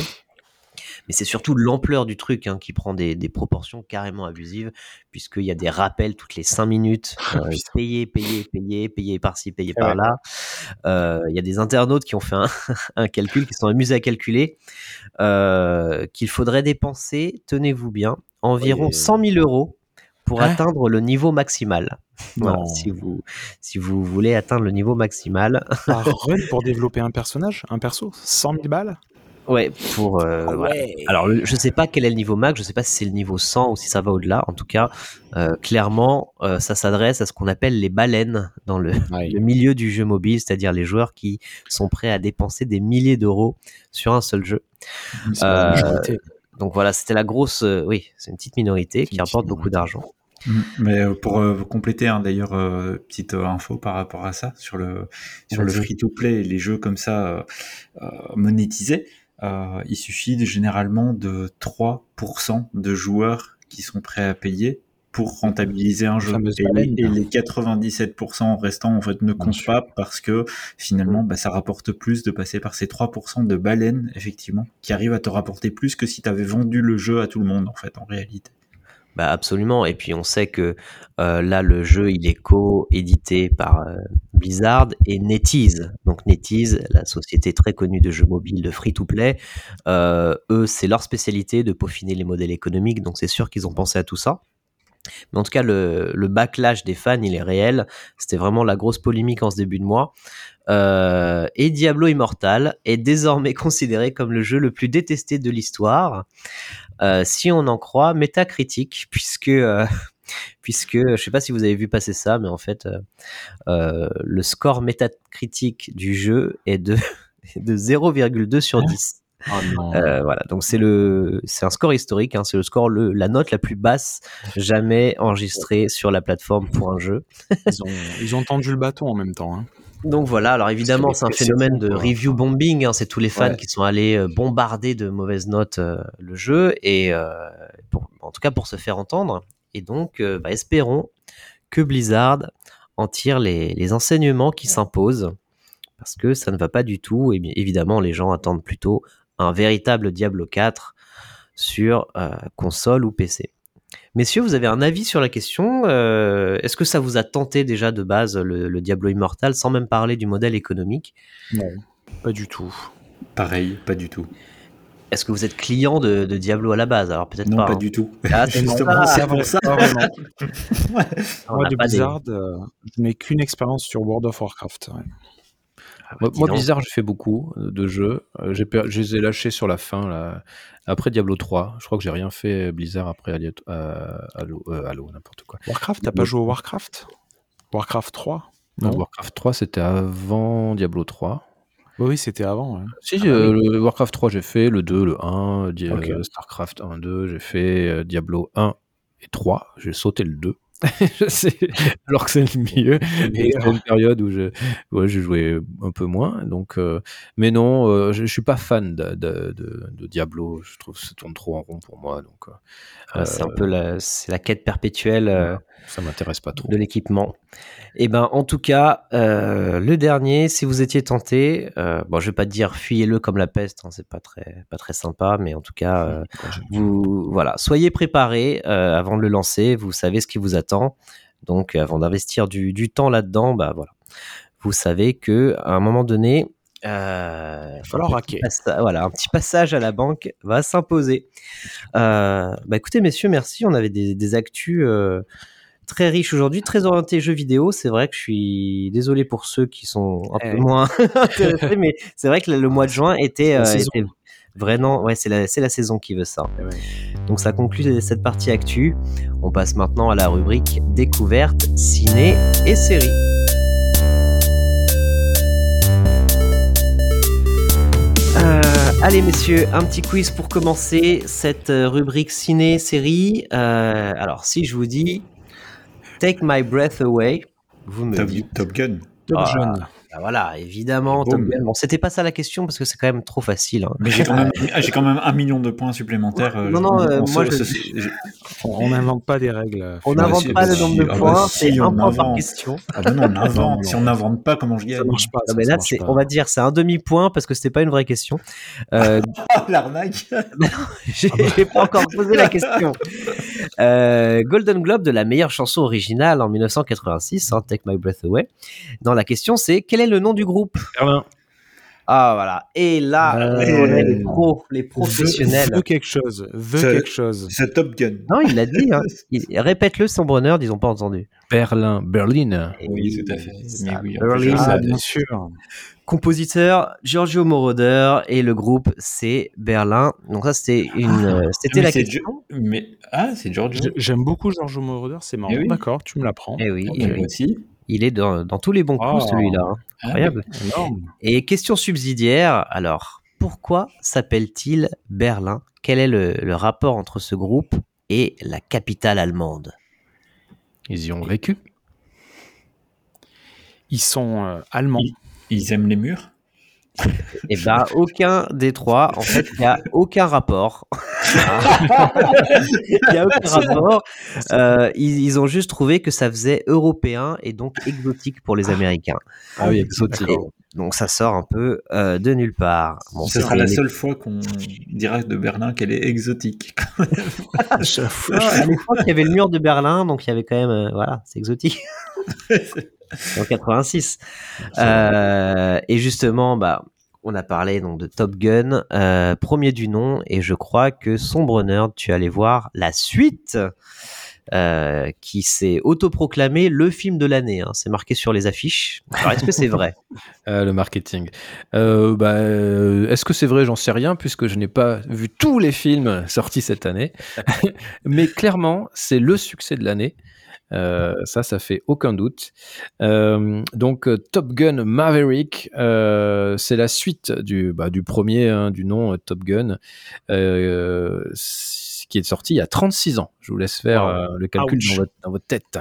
Mais c'est surtout l'ampleur du truc hein, qui prend des, des proportions carrément abusives, puisqu'il y a des rappels toutes les 5 minutes. euh, putain. payer, payer, payer, payer par-ci, payer Ah par-là. Euh, Il y a des internautes qui ont fait un, un calcul, qui se sont amusés à calculer euh, qu'il faudrait dépenser, tenez-vous bien, environ Ouais. 100 000 euros pour Hein atteindre le niveau maximal. Voilà, Non. si, vous, si vous voulez atteindre le niveau maximal. Par run pour développer un personnage, un perso 100 000 balles? Ouais, pour. euh, Ah voilà. Alors, le- je sais pas quel est le niveau max, je sais pas si c'est le niveau 100 ou si ça va au-delà. En tout cas, euh, clairement, euh, ça s'adresse à ce qu'on appelle les baleines dans le, Ouais. le milieu du jeu mobile, c'est-à-dire les joueurs qui sont prêts à dépenser des milliers d'euros sur un seul jeu. Euh. Donc voilà, c'était la grosse. euh, oui, c'est une petite minorité qui petite beaucoup d'argent. Mm. Mais euh, pour euh, compléter, hein, d'ailleurs, euh, petite euh, info par rapport à ça, sur le, sur le free-to-play et les jeux comme ça euh, monétisés, euh, il suffit de, généralement de 3% de joueurs qui sont prêts à payer pour rentabiliser un jeu. Et, les- baleine. et les 97% restants, en fait, ne comptent pas parce que finalement, bah, ça rapporte plus de passer par ces 3% de baleines, effectivement, qui arrivent à te rapporter plus que si tu avais vendu le jeu à tout le monde, en fait, en réalité. Bah absolument. Et puis on sait que euh, là le jeu il est co-édité par euh, Blizzard et NetEase. Donc NetEase, la société très connue de jeux mobiles de free-to-play, euh, eux c'est leur spécialité de peaufiner les modèles économiques. Donc c'est sûr qu'ils ont pensé à tout ça. Mais en tout cas le, backlash des fans il est réel. C'était vraiment la grosse polémique en ce début de mois. Et Diablo Immortal est désormais considéré comme le jeu le plus détesté de l'histoire. Euh, si on en croit Metacritic, puisque euh, puisque je sais pas si vous avez vu passer ça, mais en fait euh, le score Metacritic du jeu est de de 0,2 sur 10. Oh non. Euh, voilà, donc c'est le c'est un score historique, hein, c'est le score le la note la plus basse jamais enregistrée sur la plateforme pour un jeu. ils, ont, ils ont tendu le bâton en même temps. hein. Donc voilà, alors évidemment, c'est un phénomène de review bombing. hein, c'est tous les fans Ouais. qui sont allés euh, bombarder de mauvaises notes euh, le jeu, et euh, pour- en tout cas pour se faire entendre. Et donc, euh, bah, espérons que Blizzard en tire les, les enseignements qui s'imposent, parce que ça ne va pas du tout. Et bien évidemment, les gens attendent plutôt un véritable Diablo 4 sur console ou PC. Messieurs, vous avez un avis sur la question euh, Est-ce que ça vous a tenté déjà de base le, le Diablo Immortal, sans même parler du modèle économique? Non, pas du tout. Pareil, pas du tout. Est-ce que vous êtes client de, de Diablo à la base? Alors peut-être Non, pas. pas hein. du tout. Ah, c'est Justement, c'est pour ça. Vraiment. On Moi, de des- Blizzard, euh, je n'ai qu'une expérience sur World of Warcraft. ouais. Ah, bah, Moi, moi. Blizzard, j'ai fait beaucoup euh, de jeux. Euh, j'ai per- je les ai lâchés sur la fin, là. après Diablo 3. Je crois que j'ai rien fait euh, Blizzard après Halo, euh, Halo, n'importe quoi. Warcraft, t'as pas joué au Warcraft? Warcraft 3 Non, Non. Warcraft 3, c'était avant Diablo 3. Oui, c'était avant. ouais. Si, Ah, euh, oui. le Warcraft 3, j'ai fait le 2, le 1, Di- Ok. euh, Starcraft 1, 2, j'ai fait Diablo 1 et 3, j'ai sauté le 2. Je sais, alors que c'est le mieux. Et c'est une période où je, ouais, joué un peu moins. Donc, euh, mais non, euh, je, je suis pas fan de, de, de- de Diablo. Je trouve que ça tourne trop en rond pour moi. Donc, euh, c'est un peu la, c'est la quête perpétuelle ça m'intéresse pas trop. de l'équipement. Et ben, en tout cas, euh, le dernier, si vous étiez tenté, euh, bon, je vais pas dire fuyez-le comme la peste, hein, c'est pas très, pas très sympa, mais en tout cas, euh, vous, voilà, soyez préparés euh, avant de le lancer. Vous savez ce qui vous attend. Donc, avant d'investir du, du temps là-dedans, bah voilà, vous savez que à un moment donné, euh, va passa- voilà, un petit passage à la banque va s'imposer. Euh, bah écoutez, messieurs, merci. On avait des, des actus euh, très riche aujourd'hui, très orienté jeux vidéo. C'est vrai que je suis désolé pour ceux qui sont un peu Eh. moins intéressés, mais c'est vrai que le mois de juin était, La euh, était vraiment, ouais, c'est la, saison qui veut ça. Donc ça conclut cette partie actu. On passe maintenant à la rubrique découverte, ciné et séries. Euh, allez messieurs, un petit quiz pour commencer cette euh, rubrique ciné-série. Euh, alors si je vous dis Take My Breath Away, vous me Top, dites... Top Gun. Top Ah, Gun. Bah voilà, évidemment. Bon, c'était pas ça la question parce que c'est quand même trop facile. hein. Mais j'ai quand, même- ah, j'ai quand même un million de points supplémentaires. euh, Non, non, je- euh, on moi, se- je- On on n'invente pas des règles. On bah, n'invente pas bah, le nombre de ah bah, points, si, c'est on un point par question. Ah bah non, on invente. Non, non. Si on n'invente pas, comment je gagne? Ça marche pas. Ah, ça, mais ça là, pas. on va dire, c'est un demi-point parce que c'était pas une vraie question. Euh, Ah, l'arnaque j'ai j'ai pas encore posé la question. Euh, Golden Globe de la meilleure chanson originale en 1986, hein, Take My Breath Away. Dans la question, c'est quel est le nom du groupe Berlin. Ah voilà. Et là, Euh, on les pros, les professionnels. Veut quelque chose. Veut quelque chose. C'est Top Gun. Non, il l'a dit. Hein. Il- Répète-le sans bonheur, ils ont pas entendu. Berlin. Berlin. Et Oui, tout à fait. Mais oui, Berlin. Ah, bien sûr. Compositeur Giorgio Moroder et le groupe c'est Berlin. Donc ça c'était une, euh, c'était Mais la c'est question. Mais ah, c'est Giorgio. J'ai- J'aime beaucoup Giorgio Moroder, c'est marrant. Eh oui. D'accord, tu me l'apprends. Eh oui, il, moi aussi. Il est dans, dans tous les bons coups Oh. celui-là. hein. Ah, Incroyable. Énorme. Et question subsidiaire. Alors pourquoi s'appelle-t-il Berlin? Quel est le, le rapport entre ce groupe et la capitale allemande? Ils y ont vécu. Ils sont euh, allemands. Ils aiment les murs? Eh ben aucun des trois. En fait, il n'y a aucun rapport. Il n'y a aucun rapport. Euh, ils, ils ont juste trouvé que ça faisait européen et donc exotique pour les Américains. Ah oui, exotique. Et donc ça sort un peu euh, de nulle part. Bon, Ce sera la les- seule fois qu'on dira de Berlin qu'elle est exotique. Ah, à l'époque, il y avait le mur de Berlin, donc il y avait quand même, euh, voilà, c'est exotique. en 86. Euh, et justement, bah, on a parlé donc de Top Gun, euh, premier du nom, et je crois que Sombre Nerd, tu allais voir la suite. euh, qui s'est autoproclamé le film de l'année. hein. C'est marqué sur les affiches. Alors, est-ce que c'est vrai? Euh, le marketing. Euh, bah, Est-ce que c'est vrai? J'en sais rien puisque je n'ai pas vu tous les films sortis cette année. Mais clairement, c'est le succès de l'année. Euh, ça, ça fait aucun doute. Euh, donc, euh, Top Gun Maverick, euh, c'est la suite du, bah, du premier, hein, du nom Top Gun, qui est sorti il y a 36 ans. Je vous laisse faire le calcul dans votre, dans votre tête.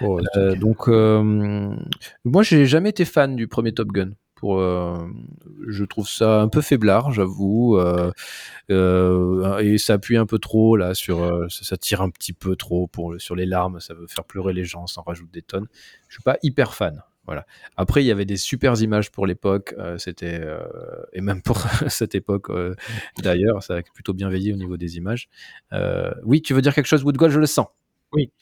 Oh, donc, moi, j'ai jamais été fan du premier Top Gun. Euh, je trouve ça un peu faiblard, j'avoue, euh, euh, et ça appuie un peu trop là sur, ça, tire un petit peu trop pour sur les larmes, ça veut faire pleurer les gens, ça en rajoute des tonnes. Je suis pas hyper fan. Voilà. Après, il y avait des super images pour l'époque, et même pour cette époque d'ailleurs, ça a plutôt bien veillé au niveau des images. Oui, tu veux dire quelque chose, Woodgold, je le sens. Oui,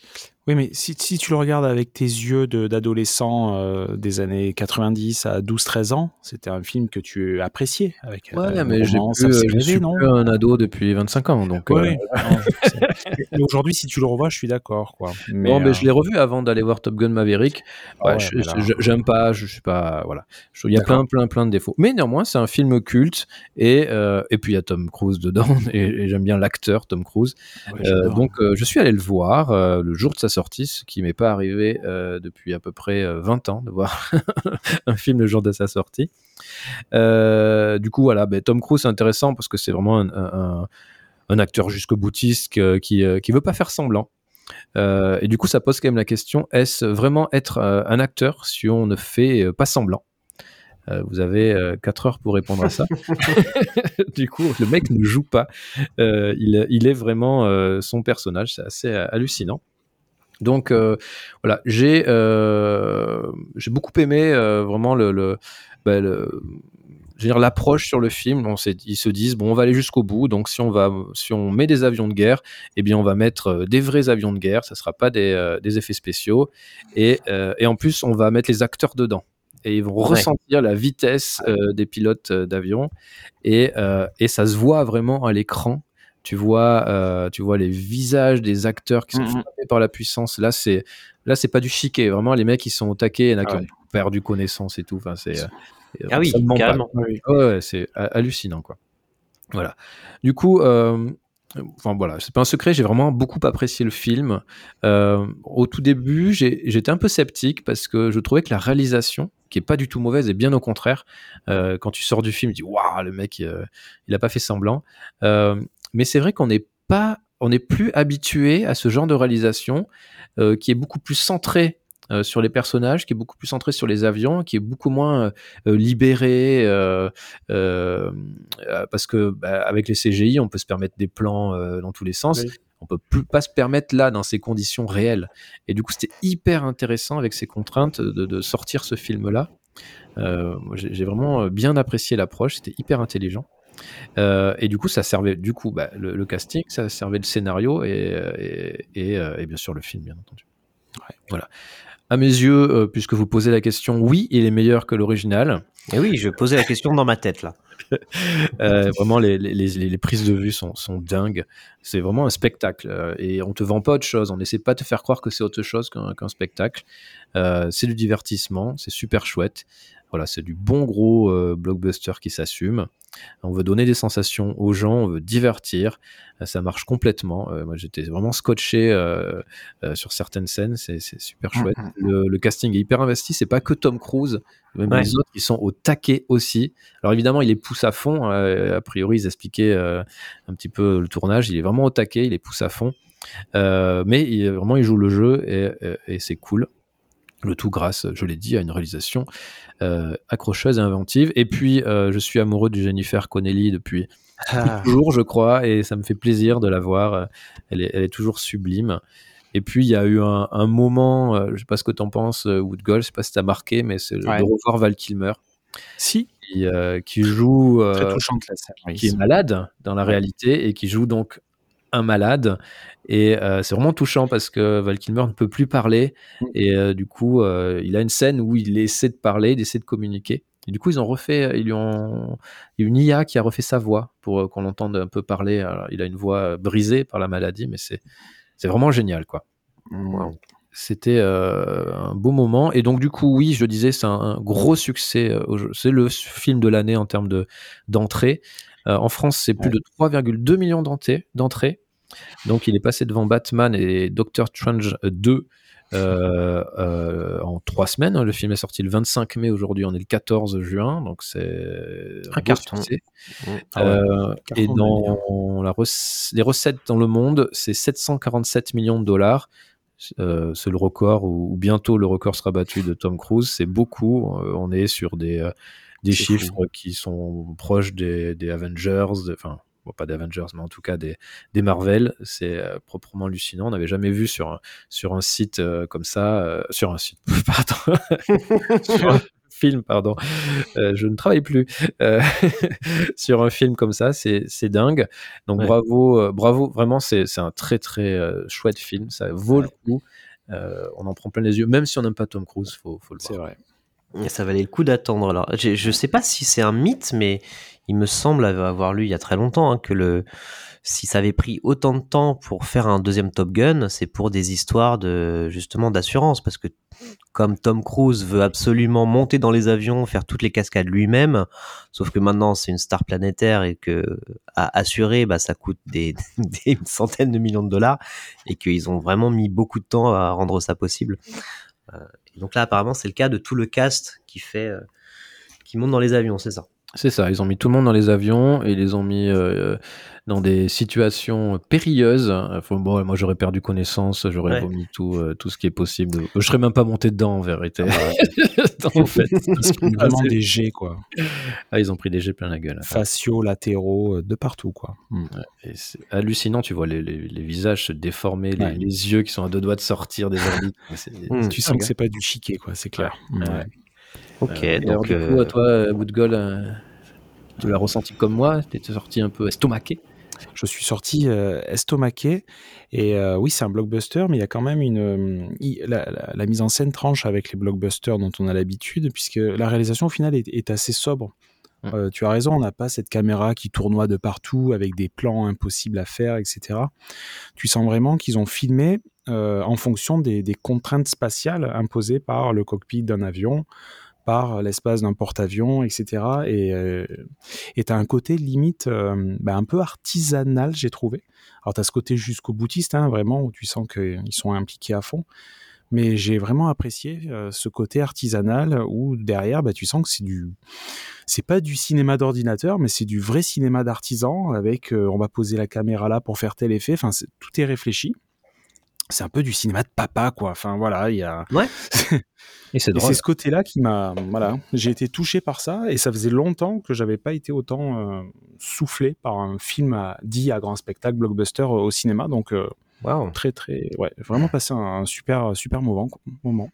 mais si, si tu le regardes avec tes yeux de- d'adolescent euh, des années 90 à 12-13 ans, c'était un film que tu appréciais. Avec, Ouais, euh, mais j'ai plus, euh, faisait je suis rêver, non? plus un ado depuis 25 ans, donc. Ouais, euh, Aujourd'hui, si tu le revois, je suis d'accord. quoi. Mais, non, mais je l'ai revu avant d'aller voir Top Gun Maverick. Ah Ouais, ouais, j'aime pas, je suis pas, voilà. Il y a plein, plein, plein de défauts. Mais néanmoins, c'est un film culte et et puis il y a Tom Cruise dedans et, et j'aime bien l'acteur Tom Cruise. j'adore. donc, je suis allé le voir le jour de sa sortie, ce qui m'est pas arrivé euh, depuis à peu près euh, 20 ans de voir un film le jour de sa sortie. Euh, du coup, voilà, ben, Tom Cruise c'est intéressant parce que c'est vraiment un, un- un acteur jusqu'au boutiste qui euh, qui veut pas faire semblant. Euh, et du coup, ça pose quand même la question est-ce vraiment être euh, un acteur si on ne fait euh, pas semblant? Euh, Vous avez 4 heures pour répondre à ça. du coup, le mec ne joue pas. Euh, il, il est vraiment euh, son personnage. C'est assez euh, hallucinant. Donc euh, voilà, j'ai euh, j'ai beaucoup aimé euh, vraiment le, le, bah, le- je veux dire l'approche sur le film. On ils se disent bon, on va aller jusqu'au bout. Donc si on va, si on met des avions de guerre, eh bien on va mettre des vrais avions de guerre. Ça sera pas des, des effets spéciaux. Et, et en plus, on va mettre les acteurs dedans. Et ils vont Ouais. ressentir la vitesse euh, des pilotes euh, d'avion. Et, euh, et ça se voit vraiment à l'écran tu vois, euh, tu vois les visages des acteurs qui sont Mhm. frappés par la puissance. Là, c'est là, c'est pas du chiquet. Vraiment, les mecs, ils sont au taquet. Il y en a Ah qui ouais. ont perdu connaissance et tout. Enfin, c'est. euh, Ah oui, carrément. Oui. Ouais, ouais, c'est ha- hallucinant, quoi. Voilà. Du coup, euh, enfin voilà, c'est pas un secret, j'ai vraiment beaucoup apprécié le film. Euh, au tout début, j'ai- j'étais un peu sceptique parce que je trouvais que la réalisation, qui est pas du tout mauvaise, et bien au contraire, euh, quand tu sors du film, tu dis waouh, le mec, euh, il a pas fait semblant. Mais c'est vrai qu'on n'est pas, on n'est plus habitué à ce genre de réalisation euh, qui est beaucoup plus centré euh, sur les personnages, qui est beaucoup plus centré sur les avions, qui est beaucoup moins euh, libéré, euh, parce que bah, avec les CGI, on peut se permettre des plans dans tous les sens. Oui. On peut plus pas se permettre là dans ces conditions réelles. Et du coup, c'était hyper intéressant avec ces contraintes de, de sortir ce film-là. Euh, moi, j'ai vraiment bien apprécié l'approche. C'était hyper intelligent. Euh, et du coup, ça servait du coup bah, le, le casting, ça servait le scénario et, et, et, euh, et bien sûr le film, bien entendu. Voilà. À mes yeux, euh, puisque vous posez la question, oui, il est meilleur que l'original. Et oui, je posais la question dans ma tête là. Euh, vraiment, les, les, les, les prises de vue sont, sont dingues. C'est vraiment un spectacle. et on te vend pas autre chose. On n'essaie pas de te faire croire que c'est autre chose qu'un spectacle. Euh, c'est du divertissement. C'est super chouette. Voilà, c'est du bon gros euh, blockbuster qui s'assume. On veut donner des sensations aux gens, on veut divertir. Euh, ça marche complètement. Euh, moi, j'étais vraiment scotché euh, sur certaines scènes. C'est super chouette. Le, le casting est hyper investi. C'est pas que Tom Cruise. Même Ouais. les autres, ils sont au taquet aussi. Alors évidemment, il les pousse à fond. A priori, ils expliquaient un petit peu le tournage. Il est vraiment au taquet, il les pousse à fond. Mais il, vraiment, il joue le jeu et, et- et c'est cool. Le tout grâce, je l'ai dit, à une réalisation euh, accrocheuse et inventive. Et puis, euh, je suis amoureux de Jennifer Connelly depuis Ah. toujours, je crois, et ça me fait plaisir de la voir. Euh, Elle est, elle est toujours sublime. Et puis, il y a eu un, un moment, euh, je sais pas ce que t'en penses, euh, Woodgall, je sais pas si t'as marqué, mais c'est Ouais. de revoir Val Kilmer Si, qui, qui joue, très touchante la scène. qui est malade dans la réalité et qui joue donc un malade. Et euh, c'est vraiment touchant parce que Val Kilmer ne peut plus parler. Et euh, du coup, euh, il a une scène où il essaie de parler, il essaie de communiquer. Et du coup, ils ont refait, ils ont, il y a une IA qui a refait sa voix pour qu'on l'entende un peu parler. Alors, il a une voix brisée par la maladie, mais c'est, c'est vraiment génial, quoi. C'était un beau moment. Et donc, du coup, oui, je disais, c'est un, un gros succès. C'est le film de l'année en termes de, d'entrée. Euh, en France, c'est plus de 3,2 millions d'entrées. Donc, il est passé devant Batman et Doctor Strange 2 euh, euh, en trois semaines. Le film est sorti le 25 mai. Aujourd'hui, on est le 14 juin. Donc, c'est Un carton. succès. Ah ouais, carton et dans la rec- les recettes dans le monde, c'est 747 millions de dollars. C'est le record, ou, bientôt le record sera battu de Tom Cruise. C'est beaucoup. On est sur des, des chiffres fou. qui sont proches des, des Avengers, enfin, bon, pas des Avengers, mais en tout cas des, des Marvel. C'est euh, proprement hallucinant. On n'avait jamais vu sur un, sur un site euh, comme ça, euh, sur un site, pardon, sur un film, pardon. Euh, je ne travaille plus euh, sur un film comme ça. C'est dingue. Donc Ouais. bravo, euh, bravo. Vraiment, c'est un très très euh, chouette film. Ça vaut le coup. Euh, on en prend plein les yeux, même si on n'aime pas Tom Cruise, faut, faut le C'est voir. vrai. Ça valait le coup d'attendre. Alors, je sais pas si c'est un mythe, mais il me semble avoir lu il y a très longtemps hein, que le si ça avait pris autant de temps pour faire un deuxième Top Gun, c'est pour des histoires de justement d'assurance, parce que comme Tom Cruise veut absolument monter dans les avions, faire toutes les cascades lui-même, sauf que maintenant c'est une star planétaire et que à assurer, bah, ça coûte des, des centaines de millions de dollars et qu'ils ont vraiment mis beaucoup de temps à rendre ça possible. Euh, donc là, apparemment, c'est le cas de tout le cast qui fait, euh, qui monte dans les avions, c'est ça. C'est ça, ils ont mis tout le monde dans les avions et ils les ont mis euh, dans des situations périlleuses. Enfin, bon, moi j'aurais perdu connaissance, j'aurais Ouais. vomi tout, euh, tout ce qui est possible. Je serais même pas monté dedans en vérité. en fait. Vraiment Ah, des jets, quoi. Ah, ils ont pris des jets plein la gueule. Faciaux, latéraux, euh, de partout, quoi. Mm. C'est hallucinant, tu vois les, les- les visages se déformer, les, Ouais. les yeux qui sont à deux doigts de sortir des orbites. Mm. Tu sens que hein. c'est pas du chiquet, quoi, c'est clair. Mm. Ok, Euh, et alors, donc du coup, euh, toi, Woodgall, euh, tu l'as ressenti comme moi Tu étais sorti un peu estomaqué Je suis sorti euh, estomaqué et euh, oui, c'est un blockbuster, mais il y a quand même une euh, la, la- la mise en scène tranche avec les blockbusters dont on a l'habitude, puisque la réalisation au final est, est assez sobre. Mm. Euh, tu as raison, on n'a pas cette caméra qui tournoie de partout avec des plans impossibles à faire, etc. Tu sens vraiment qu'ils ont filmé euh, en fonction des, des contraintes spatiales imposées par le cockpit d'un avion, par l'espace d'un porte-avions, etc. Et euh, tu as un côté limite euh, bah, un peu artisanal, j'ai trouvé. Alors tu as ce côté jusqu'au boutiste, hein, vraiment, où tu sens qu'ils sont impliqués à fond. Mais j'ai vraiment apprécié euh, ce côté artisanal où derrière, bah, tu sens que c'est du, c'est pas du cinéma d'ordinateur, mais c'est du vrai cinéma d'artisan avec, euh, on va poser la caméra là pour faire tel effet. Enfin, tout est réfléchi. C'est un peu du cinéma de papa, quoi. Enfin, voilà, il y a. Ouais. Et c'est drôle. c'est ce côté-là qui m'a, voilà, j'ai été touché par ça et ça faisait longtemps que j'avais pas été autant euh, soufflé par un film à- dit à grand spectacle blockbuster euh, au cinéma. Donc euh, très très, ouais, vraiment passé un, un super super moment. quoi, moment.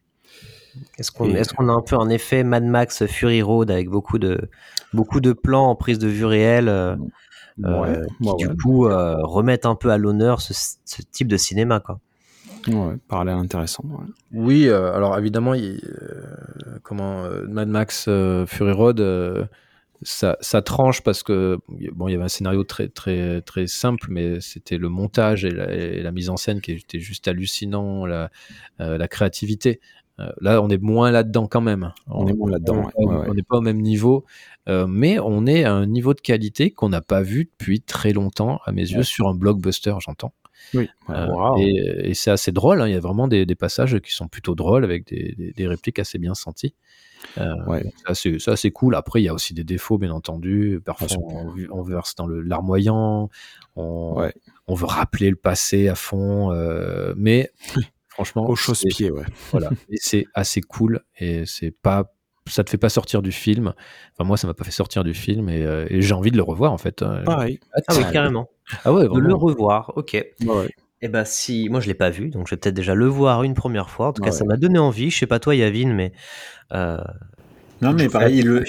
Est-ce qu'on Et- est qu'on a un peu un effet Mad Max Fury Road avec beaucoup de, beaucoup de plans en prise de vue réelle euh, euh, Ouais, qui ouais, du coup euh, remettent un peu à l'honneur ce, ce type de cinéma quoi. Ouais, parallèle intéressant. ouais. Oui, euh, alors évidemment, il- euh, comment euh, Mad Max Fury Road, ça, ça tranche parce que bon, il y avait un scénario très très très simple, mais c'était le montage et la, et la mise en scène qui était juste hallucinant, la, la créativité. Là, on est moins là-dedans quand même. On est moins là-dedans, On ouais, n'est pas au même niveau, mais on est à un niveau de qualité qu'on n'a pas vu depuis très longtemps, à mes yeux, sur un blockbuster, j'entends. Oui. Euh, Wow. Et, et c'est assez drôle, hein, il y a vraiment des, des passages qui sont plutôt drôles avec des, des- des répliques assez bien senties. Euh, Ouais. c'est assez- C'est cool. Après, il y a aussi des défauts, bien entendu. Parfois, on, on verse dans le larmoyant, on, Ouais. on veut rappeler le passé à fond, euh, mais franchement, Au chausse-pied, ouais. voilà. C'est assez cool et c'est pas ça te fait pas sortir du film. Enfin moi ça m'a pas fait sortir du film et, euh, et j'ai envie de le revoir en fait. Euh, Pareil. Ah oui carrément. Ah ouais, De le revoir. Ok. Ouais. Et ben si moi je l'ai pas vu donc je vais peut-être déjà le voir une première fois. En tout cas Ouais. ça m'a donné envie. Je sais pas toi Yavin mais euh, Non, mais pareil, le.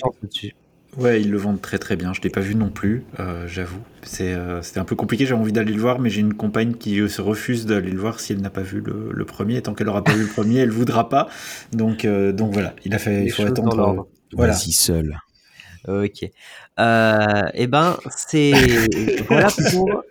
Ouais, ils le vendent très très bien. Je l'ai pas vu non plus, euh, j'avoue. C'est, euh, C'était un peu compliqué, j'ai envie d'aller le voir, mais j'ai une compagne qui euh, se refuse d'aller le voir si elle n'a pas vu le, le premier. Et tant qu'elle aura pas vu le premier, elle voudra pas. Donc, euh, donc voilà, il, a fait, Les il faut attendre. euh, Voilà. Vas-y seul. Ok. Euh, et ben, c'est voilà pour.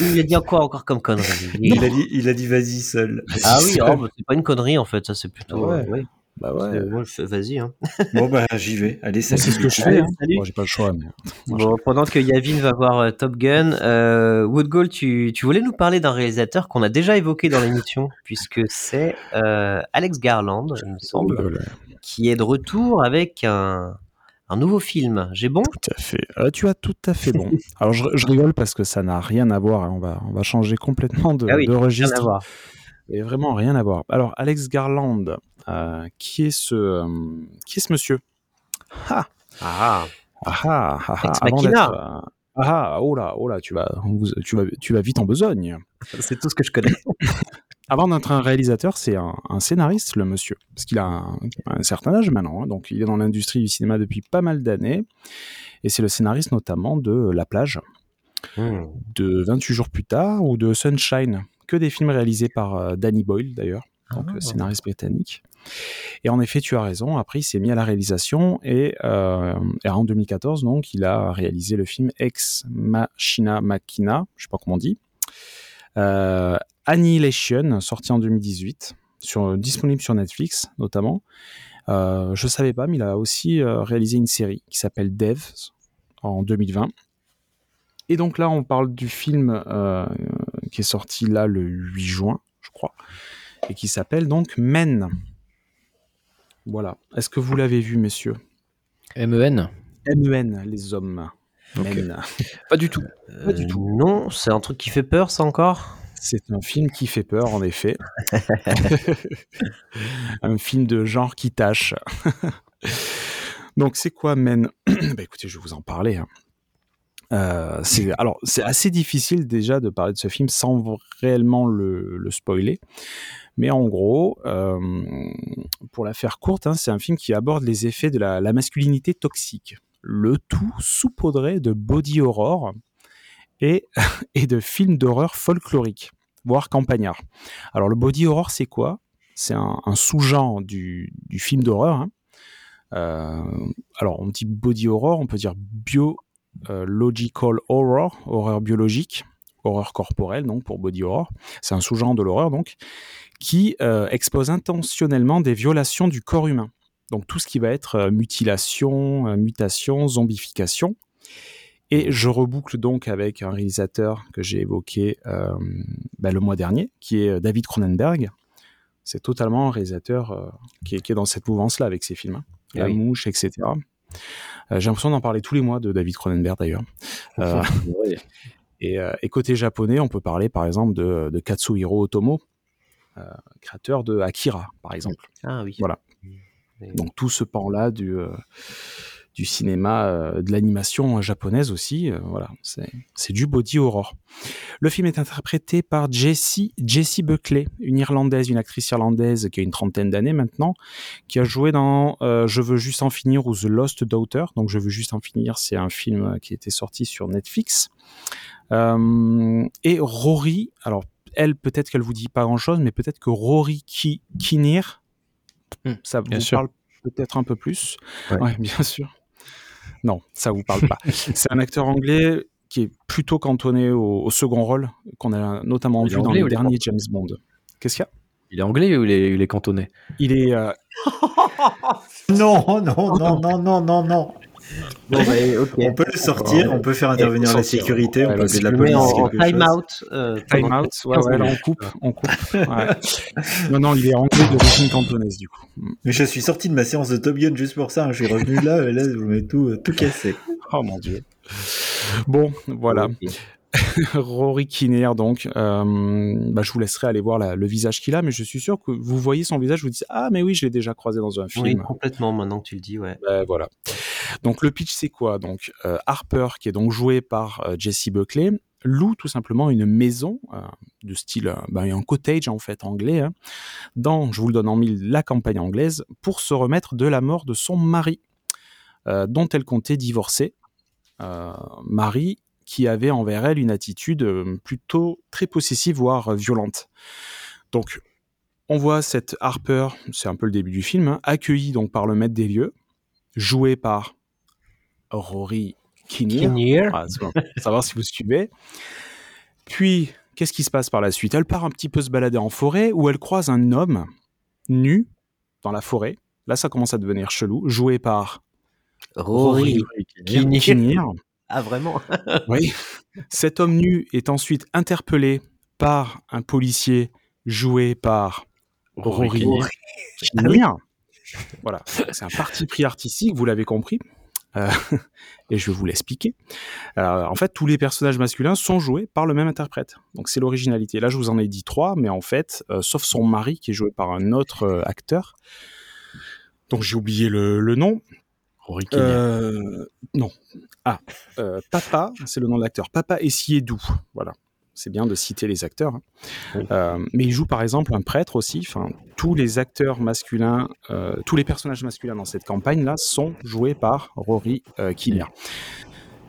Il a dit encore encore comme connerie? Il a dit, il a dit vas-y seul. Ah oui, oh, bah, c'est pas une connerie en fait, ça c'est plutôt. Ouais. ouais. Bah ouais. Vas-y. Hein. Bon, bah j'y vais. Allez, c'est ce que je fais. Hein. Moi, j'ai pas le choix. Mais... Moi, Bon, pendant que Yavin va voir euh, Top Gun, euh, Woodgall, tu, tu voulais nous parler d'un réalisateur qu'on a déjà évoqué dans l'émission, puisque c'est euh, Alex Garland, il me semble, qui est de retour avec un, un nouveau film. J'ai bon? Tout à fait. Euh, tu as tout à fait bon. Alors je, je rigole parce que ça n'a rien à voir. hein. On va, on va changer complètement de, Ah oui, de rien registre. à voir. Et vraiment rien à voir. Alors Alex Garland, euh, qui est ce, euh, qui est ce monsieur? Ah Ah, ah ah ah, Ex avant d'être, euh, ah ah, oh là oh là tu vas tu vas tu vas vite en besogne. c'est tout ce que je connais. Avant d'être un réalisateur, c'est un, un scénariste, le monsieur. Parce qu'il a un, un certain âge maintenant. hein. donc, il est dans l'industrie du cinéma depuis pas mal d'années. Et c'est le scénariste notamment de La plage, Hmm. de 28 jours plus tard ou de Sunshine. Que des films réalisés par euh, Danny Boyle, d'ailleurs. Donc, Ah. euh, scénariste britannique. Et en effet, tu as raison. Après, il s'est mis à la réalisation. Et, euh, et en 2014, donc, il a réalisé le film Ex Machina Machina. Je sais pas comment on dit. Euh, Annihilation, sorti en 2018, sur, disponible sur Netflix notamment. Euh, je savais pas, mais il a aussi réalisé une série qui s'appelle Devs en 2020. Et donc là, on parle du film qui est sorti là le 8 juin, je crois, et qui s'appelle donc Men. Voilà. Est-ce que vous l'avez vu, messieurs? MEN Men, les hommes. Men. Pas du tout. Pas du tout. Non, c'est un truc qui fait peur, ça encore? C'est un film qui fait peur, en effet. un film de genre qui tâche. Donc, c'est quoi Men Bah écoutez, je vais vous en parler. hein. Euh, c'est alors c'est assez difficile déjà de parler de ce film sans réellement le, le spoiler. Mais en gros, euh, pour la faire courte, hein, c'est un film qui aborde les effets de la, la masculinité toxique. Le tout saupoudré de body horror et, et de films d'horreur folkloriques, voire campagnards. Alors le body horror, c'est quoi? C'est un, un sous-genre du, du film d'horreur. hein. Euh, alors, on dit body horror, on peut dire biological horror, horreur biologique, horreur corporelle, donc pour body horror. C'est un sous-genre de l'horreur, donc, qui euh, expose intentionnellement des violations du corps humain. Donc, tout ce qui va être euh, mutilation, euh, mutation, zombification. Et je reboucle donc avec un réalisateur que j'ai évoqué euh, bah, le mois dernier, qui est David Cronenberg. C'est totalement un réalisateur euh, qui, est, qui, est, dans cette mouvance-là avec ses films. Hein. La oui. Mouche, etc. Euh, j'ai l'impression d'en parler tous les mois de David Cronenberg d'ailleurs. Euh, oui. et, et, côté japonais, on peut parler par exemple de, de Katsuhiro Otomo, créateur de Akira par exemple. Ah oui. Voilà. Oui. Donc tout ce pan-là du du cinéma, euh, de l'animation japonaise aussi. Euh, voilà, c'est du body horror. Le film est interprété par Jessie, Jessie Buckley, une Irlandaise, une actrice irlandaise qui a une trentaine d'années maintenant, qui a joué dans euh, Je veux juste en finir ou The Lost Daughter. Donc Je veux juste en finir, c'est un film qui était sorti sur Netflix. Et Rory, alors elle, peut-être qu'elle vous dit pas grand-chose, mais peut-être que Rory Ki Kinnear, mmh, ça vous parle peut-être un peu plus. Ouais. ouais, bien sûr. Non, ça vous parle pas. c'est un acteur anglais qui est plutôt cantonné au, au second rôle, qu'on a notamment vu dans le dernier James Bond. Qu'est-ce qu'il y a? Il est anglais ou il est, il est cantonné Il est. Euh... non, non, non, non, non, non, non. Bon, bah, okay. On peut le sortir, on peut faire intervenir la sécurité, ouais, on peut appeler la police. En, en time out. Euh, time out, ouais, ouais, là on coupe, on coupe. Ouais. non, non, il est anglais d'origine cantonaise du coup. Mais je suis sorti de ma séance de Top Gun juste pour ça. Hein. Je suis revenu là, et là, je mets tout, tout cassé. Oh mon dieu. Bon, voilà. Okay. Rory Kinnear, donc, euh, bah, je vous laisserai aller voir la, le visage qu'il a, mais je suis sûr que vous voyez son visage, vous dites ah mais oui, je l'ai déjà croisé dans un film. Oui, complètement. Maintenant que tu le dis, ouais. Voilà. Donc le pitch c'est quoi? Donc euh, Harper, qui est donc joué par euh, Jesse Buckley, loue tout simplement une maison euh, de style ben, un cottage en fait anglais hein, dans, je vous le donne en mille, la campagne anglaise pour se remettre de la mort de son mari, euh, dont elle comptait divorcer. Marie qui avait envers elle une attitude euh, plutôt très possessive, voire violente. Donc, on voit cette Harper, c'est un peu le début du film, hein, accueillie donc par le maître des lieux, joué par Rory Kinnear. Kinnear. Ah, savoir si vous suivez. Puis, qu'est-ce qui se passe par la suite? Elle part un petit peu se balader en forêt où elle croise un homme nu dans la forêt. Là, ça commence à devenir chelou, joué par Rory, Rory Kinnear. Kinnear. Ah, vraiment? Oui. Cet homme nu est ensuite interpellé par un policier joué par Rory Kinnear. Voilà, c'est un parti pris artistique, vous l'avez compris. Euh, et je vais vous l'expliquer. Euh, en fait, tous les personnages masculins sont joués par le même interprète. Donc c'est l'originalité. Là, je vous en ai dit trois, mais en fait, euh, sauf son mari qui est joué par un autre acteur. Donc j'ai oublié le, le nom. Non. Ah, Papa, c'est le nom de l'acteur. Papa Essiedou. Voilà. C'est bien de citer les acteurs. Hein. Oui. Euh, mais il joue par exemple un prêtre aussi. Enfin, tous les acteurs masculins, euh, tous les personnages masculins dans cette campagne-là sont joués par Rory euh, Kinnear.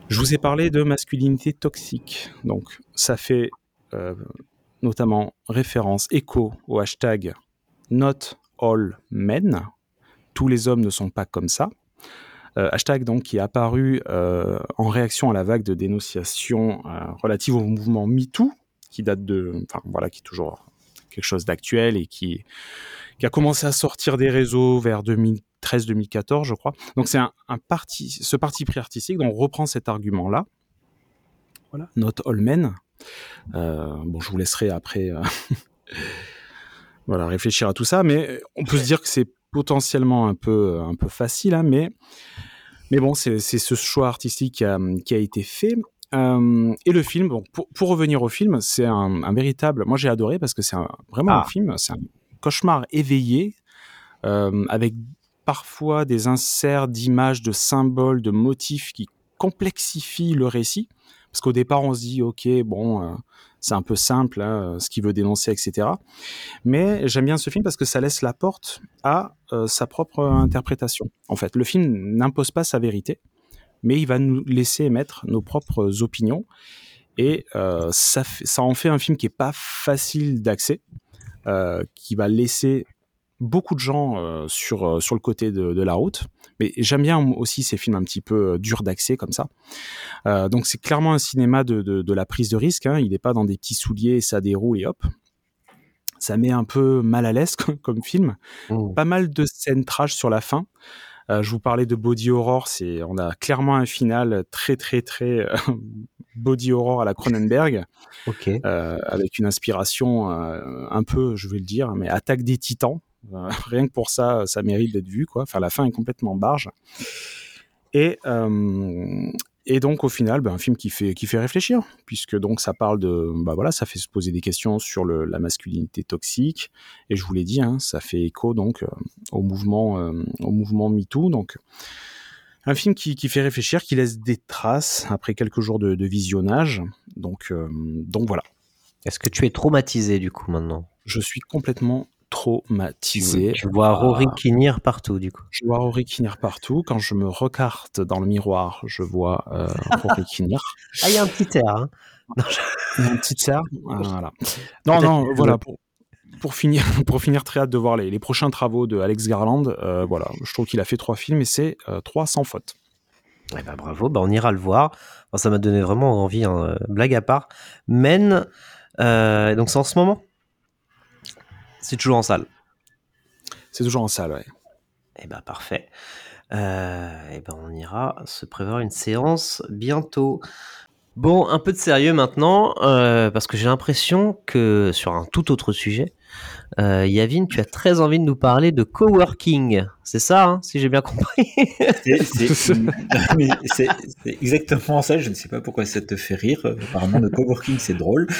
Je vous ai parlé de masculinité toxique. Donc, ça fait euh, notamment référence, écho au hashtag Not All Men. Tous les hommes ne sont pas comme ça. Euh, hashtag donc qui est apparu euh, en réaction à la vague de dénonciation euh, relative au mouvement MeToo, qui date de, enfin voilà, qui est toujours quelque chose d'actuel et qui, qui a commencé à sortir des réseaux vers 2013-2014, je crois. Donc c'est un, un, parti, ce parti pris artistique, donc on reprend cet argument-là. Voilà, Not All Men. bon, je vous laisserai après. voilà, réfléchir à tout ça, mais on peut se dire que c'est potentiellement un peu, un peu facile, hein, mais, mais bon, c'est ce choix artistique qui a, qui a été fait. Euh, et le film, bon, pour, pour revenir au film, c'est un, un, véritable. Moi, j'ai adoré parce que c'est vraiment ah. un film, c'est un cauchemar éveillé euh, avec parfois des inserts d'images, de symboles, de motifs qui complexifient le récit. Parce qu'au départ, on se dit, ok, bon, euh, c'est un peu simple, hein, ce qu'il veut dénoncer, etc. Mais j'aime bien ce film parce que ça laisse la porte à euh, sa propre interprétation. En fait, le film n'impose pas sa vérité, mais il va nous laisser émettre nos propres opinions. Et euh, ça, ça, en fait un film qui est pas facile d'accès, euh, qui va laisser beaucoup de gens euh, sur, euh, sur le côté de, de la route. Mais j'aime bien aussi ces films un petit peu euh, durs d'accès comme ça. Euh, donc c'est clairement un cinéma de, de, de la prise de risque. Hein. Il n'est pas dans des petits souliers, ça déroule et hop. Ça met un peu mal à l'aise comme, comme film. Mmh. Pas mal de scènes trash sur la fin. Euh, je vous parlais de body horror, c'est on a clairement un final très très très euh, body horror à la Cronenberg, euh, avec une inspiration un peu, je vais le dire, mais attaque des titans. Euh, rien que pour ça, ça mérite d'être vu quoi. Enfin, la fin est complètement barge. Et euh, et donc au final, ben, un film qui fait qui fait réfléchir, puisque donc ça parle de, bah voilà, ça fait se poser des questions sur le, la masculinité toxique. Et je vous l'ai dit, hein, ça fait écho donc euh, au mouvement euh, au mouvement MeToo. Donc un film qui, qui fait réfléchir, qui laisse des traces après quelques jours de, de visionnage. Donc donc voilà, Est-ce que tu es traumatisé du coup maintenant? Je suis complètement traumatisé. Tu vois Ah, Rory Kinnear partout du coup. Je vois Rory Kinnear partout. Quand je me recarte dans le miroir, je vois euh, Rory Kinnear. Ah, il y a un petit air. Hein. Il y a un petit air. Ah, voilà. Non, non, voilà. Pour, pour finir, pour finir, très hâte de voir les, les prochains travaux de Alex Garland. Euh, voilà, je trouve qu'il a fait trois films et c'est euh, trois sans faute. Eh ben, bravo, ben, on ira le voir. Enfin, ça m'a donné vraiment envie, hein, euh, blague à part. Men, euh, donc c'est en ce moment? C'est toujours en salle. C'est toujours en salle, ouais. Eh ben parfait. Euh, eh ben on ira se prévoir une séance bientôt. Bon, un peu de sérieux maintenant, euh, parce que j'ai l'impression que sur un tout autre sujet, euh, Yavin, tu as très envie de nous parler de coworking. C'est ça, hein, si j'ai bien compris? C'est- exactement ça. Je ne sais pas pourquoi ça te fait rire. Apparemment, le coworking, c'est drôle.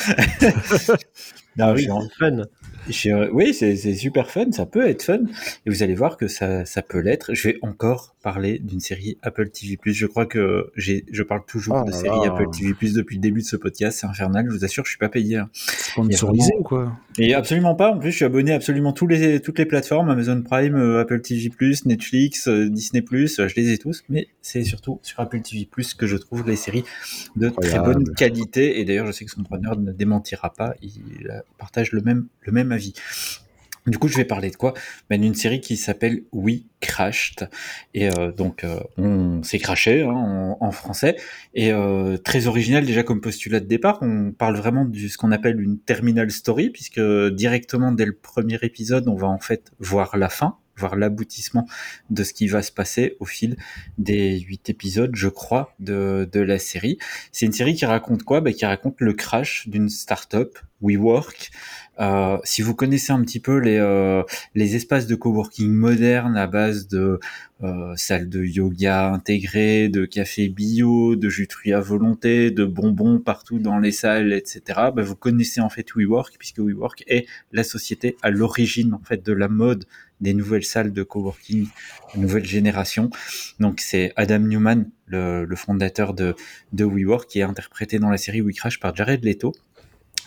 non, Oui, j'ai en- c'est fun. euh, oui, c'est super fun. Ça peut être fun. Et vous allez voir que ça, ça peut l'être. Je vais encore parler d'une série Apple TV+. Je crois que je parle toujours Oh de série là. Apple TV+, depuis le début de ce podcast. C'est infernal. Je vous assure, je suis pas payé. hein. Sponsorisé ou quoi? Et absolument pas. En plus, je suis abonné à absolument tous les, toutes les plateformes, Amazon Prime, euh, Apple TV+, Netflix, euh, Disney+, je les ai tous. Mais c'est surtout sur Apple TV+, que je trouve les séries de très bonne qualité. Et d'ailleurs, je sais que son preneur ne démentira pas. Il euh, partage le même, le même avis. Du coup, je vais parler de quoi? Ben, D'une série qui s'appelle We Crashed. Et euh, donc, euh, on s'est craché hein, en, en français. Et euh, très original déjà comme postulat de départ. On parle vraiment de ce qu'on appelle une terminal story, puisque directement dès le premier épisode, on va en fait voir la fin, voir l'aboutissement de ce qui va se passer au fil des huit épisodes, je crois, de, de la série. C'est une série qui raconte quoi? Ben, Qui raconte le crash d'une start-up, WeWork. Euh, si vous connaissez un petit peu les, euh, les espaces de coworking modernes à base de euh, salles de yoga intégrées, de café bio, de fruits à volonté, de bonbons partout dans les salles, etc. ben, vous connaissez en fait WeWork puisque WeWork est la société à l'origine en fait de la mode des nouvelles salles de coworking, nouvelle génération. Donc c'est Adam Newman, le, le fondateur de, de WeWork, qui est interprété dans la série We Crash par Jared Leto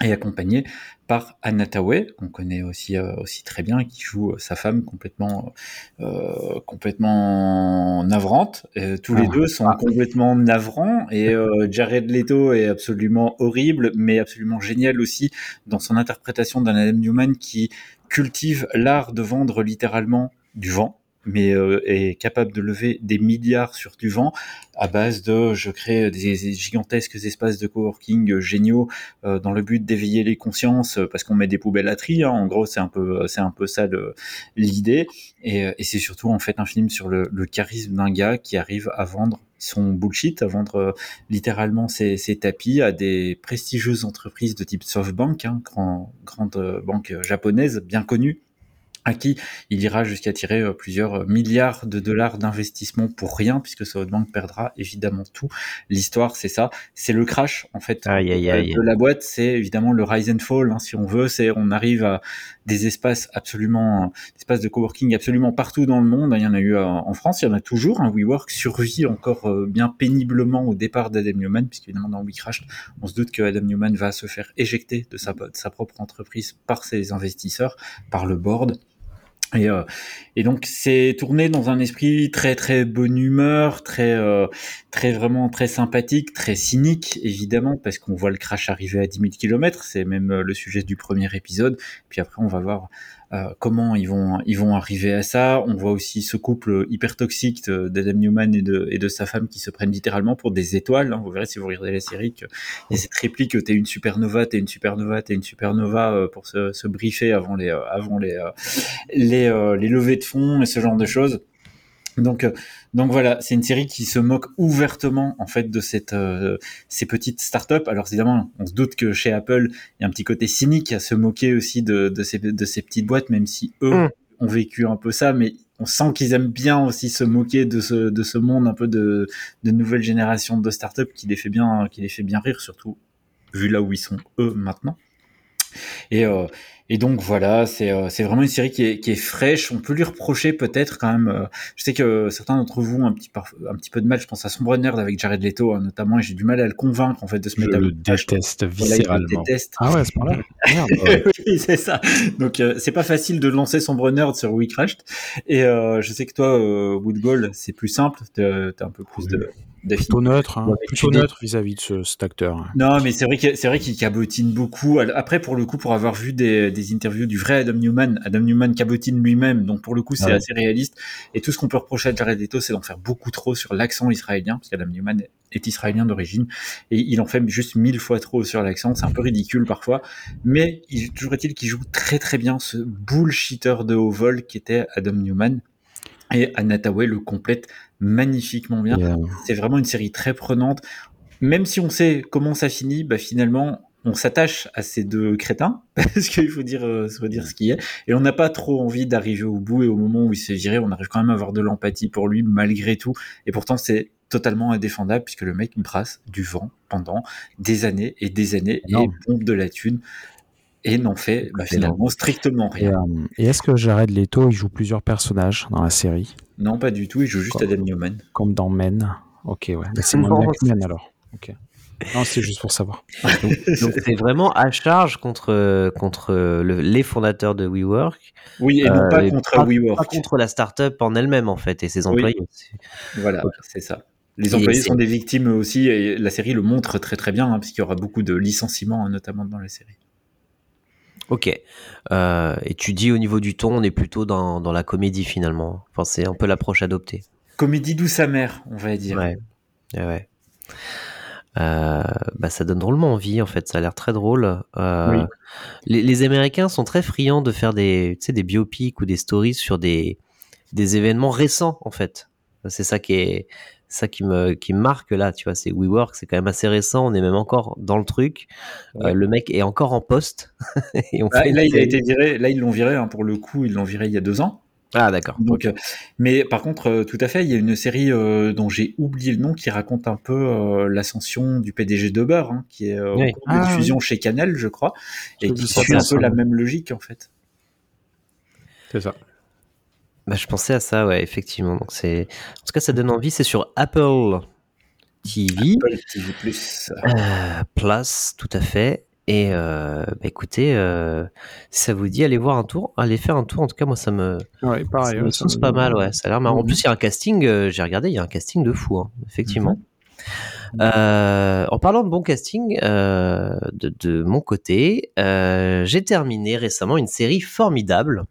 et accompagné par Anna Tawai, qu'on connaît aussi euh, aussi très bien, qui joue euh, sa femme complètement euh, complètement navrante. Euh, tous les Ah. deux sont complètement navrants et euh, Jared Leto est absolument horrible, mais absolument génial aussi dans son interprétation d'un Adam Newman qui cultive l'art de vendre littéralement du vent mais euh, est capable de lever des milliards sur du vent à base de je crée des, gigantesques espaces de coworking géniaux euh, dans le but d'éveiller les consciences euh, parce qu'on met des poubelles à tri hein. en gros c'est un peu c'est un peu ça l'idée et, euh, et c'est surtout en fait un film sur le, le charisme d'un gars qui arrive à vendre son bullshit, à vendre euh, littéralement ses, ses tapis à des prestigieuses entreprises de type SoftBank, hein, grand, grande banque japonaise bien connue, à qui il ira jusqu'à tirer euh, plusieurs milliards de dollars d'investissement pour rien, puisque SoftBank perdra évidemment tout. L'histoire, c'est ça, c'est le crash en fait Aïe, aïe, euh, aïe. de la boîte, c'est évidemment le rise and fall, hein, si on veut, c'est on arrive à des espaces absolument, des espaces de coworking absolument partout dans le monde. Il y en a eu euh, en France, il y en a toujours. Un WeWork survit encore euh, bien péniblement au départ d'Adam Newman, puisqu'évidemment dans WeCrash, on se doute que Adam Newman va se faire éjecter de sa, de sa propre entreprise par ses investisseurs, par le board. Et, euh, et donc c'est tourné dans un esprit très très bonne humeur, très euh, très vraiment très sympathique, très cynique évidemment parce qu'on voit le crash arriver à 10 000 km, c'est même euh, le sujet du premier épisode. Puis après on va voir comment ils vont ils vont arriver à ça? On voit aussi ce couple hyper toxique d'Adam Newman et de et de sa femme qui se prennent littéralement pour des étoiles. hein. Vous verrez si vous regardez la série qu'il y a cette réplique t'es une supernova, t'es une supernova, t'es une supernova euh, pour se, se briefer avant les euh, avant les euh, les, euh, les levées de fonds et ce genre de choses. Donc, euh, donc voilà, c'est une série qui se moque ouvertement en fait de cette euh, ces petites startups. Alors évidemment, on se doute que chez Apple, il y a un petit côté cynique à se moquer aussi de, de ces de ces petites boîtes, même si eux Mm. ont vécu un peu ça, mais on sent qu'ils aiment bien aussi se moquer de ce de ce monde un peu de de nouvelle génération de startups qui les fait bien qui les fait bien rire, surtout vu là où ils sont eux maintenant. Et, euh, et donc voilà, c'est euh, c'est vraiment une série qui est, qui est fraîche. On peut lui reprocher peut-être quand même. euh, je sais que certains d'entre vous ont un petit, par- un petit peu de mal. Je pense à Sombre Nerd avec Jared Leto hein, notamment, et j'ai du mal à le convaincre en fait de se Je mettre à le déteste Voilà, viscéralement. déteste. Ah ouais, à ce moment-là Merde. ouais. oui, c'est ça. Donc euh, c'est pas facile de lancer Sombre Nerd sur We Crashed. Et euh, je sais que toi, euh, Woodgall, c'est plus simple. T'as t'as un peu plus de. Plutôt neutre, hein. Ouais, plutôt neutre vis-à-vis de ce, cet acteur. Non, mais c'est vrai que c'est vrai qu'il cabotine beaucoup. Après, pour le coup, pour avoir vu des, des interviews du vrai Adam Newman, Adam Newman cabotine lui-même, donc pour le coup, c'est Ouais. assez réaliste. Et tout ce qu'on peut reprocher à Jared Leto, c'est d'en faire beaucoup trop sur l'accent israélien, parce qu'Adam Newman est israélien d'origine, et il en fait juste mille fois trop sur l'accent. C'est un peu ridicule parfois, mais il, toujours est-il qu'il joue très très bien ce bullshitter de haut vol qui était Adam Newman. Et Anna Tawai le complète magnifiquement bien. Et, C'est vraiment une série très prenante. Même si on sait comment ça finit, bah finalement, on s'attache à ces deux crétins, parce qu'il faut dire, euh, faut dire ce qui est. Et on n'a pas trop envie d'arriver au bout, et au moment où il s'est viré, on arrive quand même à avoir de l'empathie pour lui, malgré tout. Et pourtant, c'est totalement indéfendable, puisque le mec brasse du vent pendant des années et des années, et Énorme. pompe de la thune, et n'en fait bah, finalement strictement et, rien. euh, et est-ce que Jared Leto, il joue plusieurs personnages dans la série? Non, pas du tout, il joue juste. Adam Newman. Comme dans Men Ok, ouais. C'est moins Non, bien que Men alors. Ok. Non, c'est juste pour savoir. Donc c'est vraiment à charge contre, contre le- les fondateurs de WeWork, Oui, et non Euh, pas et contre pas- WeWork. pas contre la startup en elle-même en fait et ses Oui. employés. Voilà, c'est ça. Les employés sont des victimes aussi, et la série le montre très très bien, hein, puisqu'il y aura beaucoup de licenciements, hein, notamment dans la série. Ok. Euh, et tu dis au niveau du ton, on est plutôt dans, dans la comédie finalement. Enfin, c'est un peu l'approche adoptée. Comédie douce amère, on va dire. Ouais. Ouais, ouais. Euh, bah, ça donne drôlement envie en fait, ça a l'air très drôle. Euh, Oui. les, les Américains sont très friands de faire des, tu sais, des biopics ou des stories sur des, des événements récents en fait. C'est ça qui est ça qui me qui me marque là, tu vois, c'est WeWork, c'est quand même assez récent, on est même encore dans le truc. Euh, le mec est encore en poste et on Ah, fait et une là, il a été viré. Là, ils l'ont viré. hein, pour le coup, ils l'ont viré il y a deux ans. Ah d'accord. Donc, euh, mais par contre, euh, tout à fait, il y a une série euh, dont j'ai oublié le nom qui raconte un peu euh, l'ascension du PDG de hein, qui est euh, Oui. en cours de Ah, diffusion chez Canal, je crois, et qui suit un peu la même logique en fait. C'est ça. Bah, je pensais à ça, ouais, effectivement. Donc c'est, en tout cas, ça donne envie. C'est sur Apple TV Apple TV+. euh, Plus, tout à fait. Et euh, bah, écoutez, euh, si ça vous dit, allez voir un tour, allez faire un tour. En tout cas, moi, ça me, Ouais, pareil. ça me ça me- pas mal, ouais. Ça a l'air marrant. En plus, il y a un casting. euh, j'ai regardé, il y a un casting de fou, hein, effectivement. Euh, en parlant de bon casting, euh, de, de mon côté, euh, j'ai terminé récemment une série formidable,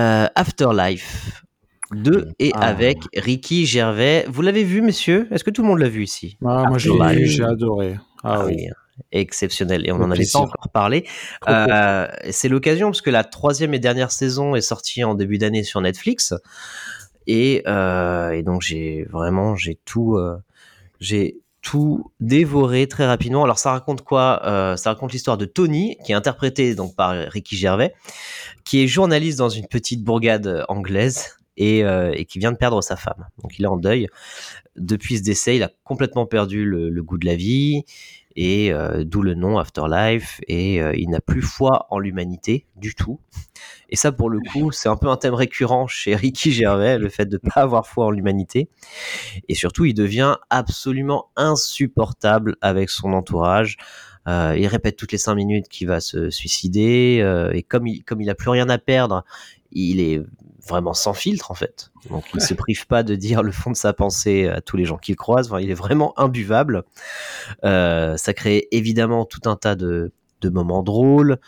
euh, Afterlife 2 et Ah. avec Ricky Gervais. Vous l'avez vu, monsieur? Est-ce que tout le monde l'a vu ici? Ah, moi, j'ai adoré. Ah, oui. exceptionnel. Et on Le en avait pas encore parlé. Euh, c'est l'occasion parce que la troisième et dernière saison est sortie en début d'année sur Netflix. Et, euh, et donc j'ai vraiment j'ai tout euh, j'ai tout dévoré très rapidement. Alors ça raconte quoi Euh, Ça raconte l'histoire de Tony qui est interprété donc par Ricky Gervais, qui est journaliste dans une petite bourgade anglaise et, euh, et qui vient de perdre sa femme. Donc il est en deuil. Depuis ce décès, il a complètement perdu le, le goût de la vie et euh, d'où le nom Afterlife et euh, il n'a plus foi en l'humanité du tout. Et ça pour le coup, c'est un peu un thème récurrent chez Ricky Gervais, le fait de pas avoir foi en l'humanité. Et surtout, il devient absolument insupportable avec son entourage. Euh, il répète toutes les cinq minutes qu'il va se suicider. et comme il, comme plus rien à perdre, il est vraiment sans filtre en fait. Donc il se prive pas de dire le fond de sa pensée à tous les gens qu'il croise. Enfin, il est vraiment imbuvable. Euh, ça crée évidemment tout un tas de, de moments drôles.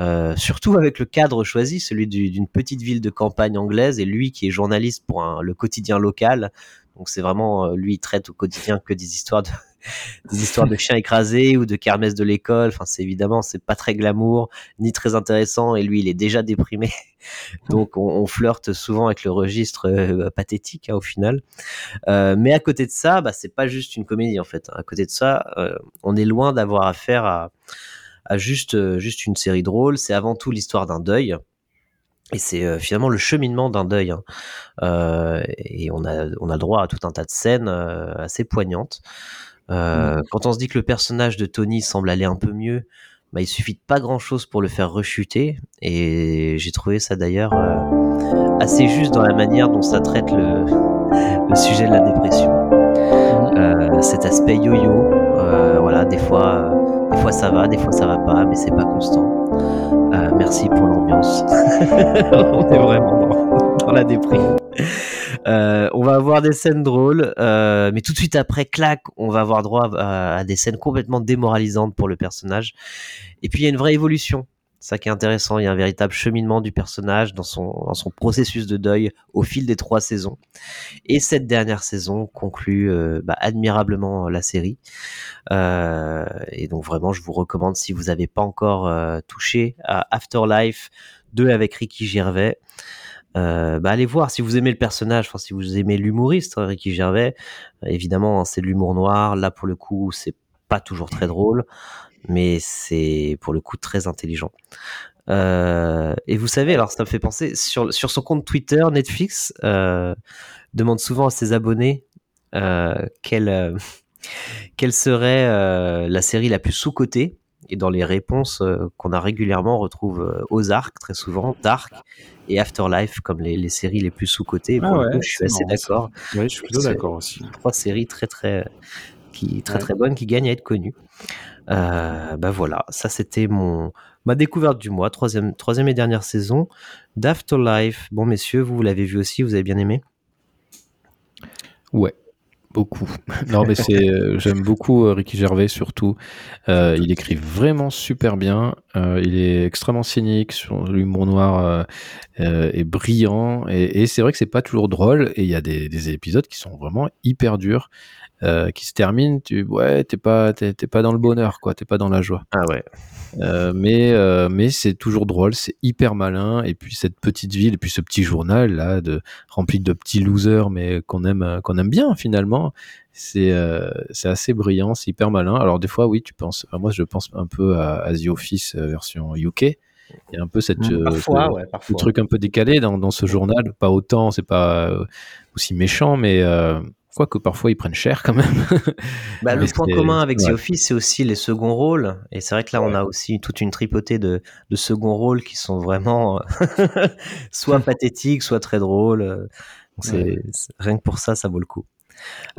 Euh, surtout avec le cadre choisi, celui du- d'une petite ville de campagne anglaise, et lui qui est journaliste pour un- le quotidien local. Donc c'est vraiment euh, lui il traite au quotidien que des histoires de des histoires de chiens écrasés ou de kermesse de l'école. Enfin c'est évidemment c'est pas très glamour ni très intéressant, et lui il est déjà déprimé. Donc on, flirte souvent avec le registre euh, pathétique hein, au final. Euh, mais à côté de ça, bah, c'est pas juste une comédie en fait. À côté de ça, euh, on est loin d'avoir affaire à, juste, euh, juste une série drôle. C'est avant tout l'histoire d'un deuil. Et c'est euh, finalement le cheminement d'un deuil. hein. Euh, et on a, on a droit à tout un tas de scènes euh, assez poignantes. Euh, Quand on se dit que le personnage de Tony semble aller un peu mieux, bah, il suffit de pas grand chose pour le faire rechuter. Et j'ai trouvé ça d'ailleurs euh, assez juste dans la manière dont ça traite le, le sujet de la dépression. Euh, cet aspect yo-yo, voilà, des fois, des fois ça va, des fois ça va pas, mais c'est pas constant. Merci pour l'ambiance. on est vraiment Euh, on va avoir des scènes drôles, euh, mais tout de suite après, clac, on va avoir droit à, des scènes complètement démoralisantes pour le personnage. Et puis il y a une vraie évolution. Ça qui est intéressant. Il y a un véritable cheminement du personnage dans son, processus de deuil au fil des trois saisons. Et cette dernière saison conclut euh, bah, admirablement la série. Et donc vraiment, je vous recommande si vous n'avez pas encore touché à Afterlife 2 avec Ricky Gervais. Euh, bah allez voir si vous aimez le personnage, enfin si vous aimez l'humoriste hein, Ricky Gervais, euh, évidemment hein, c'est de l'humour noir. Là pour le coup c'est pas toujours très drôle, mais c'est pour le coup très intelligent. Euh, et vous savez, alors ça me fait penser sur sur son compte Twitter, Netflix euh, demande souvent à ses abonnés quelle quelle serait la série la plus sous cotée. Et dans les réponses euh, qu'on a régulièrement, on retrouve euh, Ozark très souvent, Dark et Afterlife comme les, les séries les plus sous cotées. Ah ouais, je suis assez d'accord. Oui, je suis plutôt d'accord aussi. Trois séries très très qui très Ouais. très bonnes qui gagnent à être connues. Euh, bah voilà, ça c'était mon ma découverte du mois, troisième troisième et dernière saison d'Afterlife. Bon messieurs, vous, vous l'avez vu aussi, vous avez bien aimé? Ouais, beaucoup. Non, mais c'est, euh, j'aime beaucoup euh, Ricky Gervais surtout. Euh, il écrit vraiment super bien. Il est extrêmement cynique sur l'humour noir est brillant et, et c'est vrai que c'est pas toujours drôle et il y a des, des épisodes qui sont vraiment hyper durs. qui se terminent, tu ouais, t'es pas, t'es, t'es pas dans le bonheur, quoi, t'es pas dans la joie. Ah ouais. Euh, mais euh, mais c'est toujours drôle, c'est hyper malin. Et puis cette petite ville, et puis ce petit journal là, de rempli de petits losers, mais qu'on aime euh, qu'on aime bien finalement. C'est euh, c'est assez brillant, c'est hyper malin. Alors des fois, oui, tu penses. enfin, moi, je pense un peu à, à The Office euh, version UK. Il y a un peu cette euh, Parfois, ce- ouais, parfois. truc un peu décalé dans, dans ce journal. Pas autant, c'est pas euh, aussi méchant, mais euh, quoique parfois ils prennent cher quand même. Bah, le point commun avec The ouais. Office, c'est aussi les seconds rôles. Et c'est vrai que là, on a aussi toute une tripotée de, de seconds rôles qui sont vraiment euh, soit pathétiques, soit très drôles. Donc Ouais. rien que pour ça, ça vaut le coup.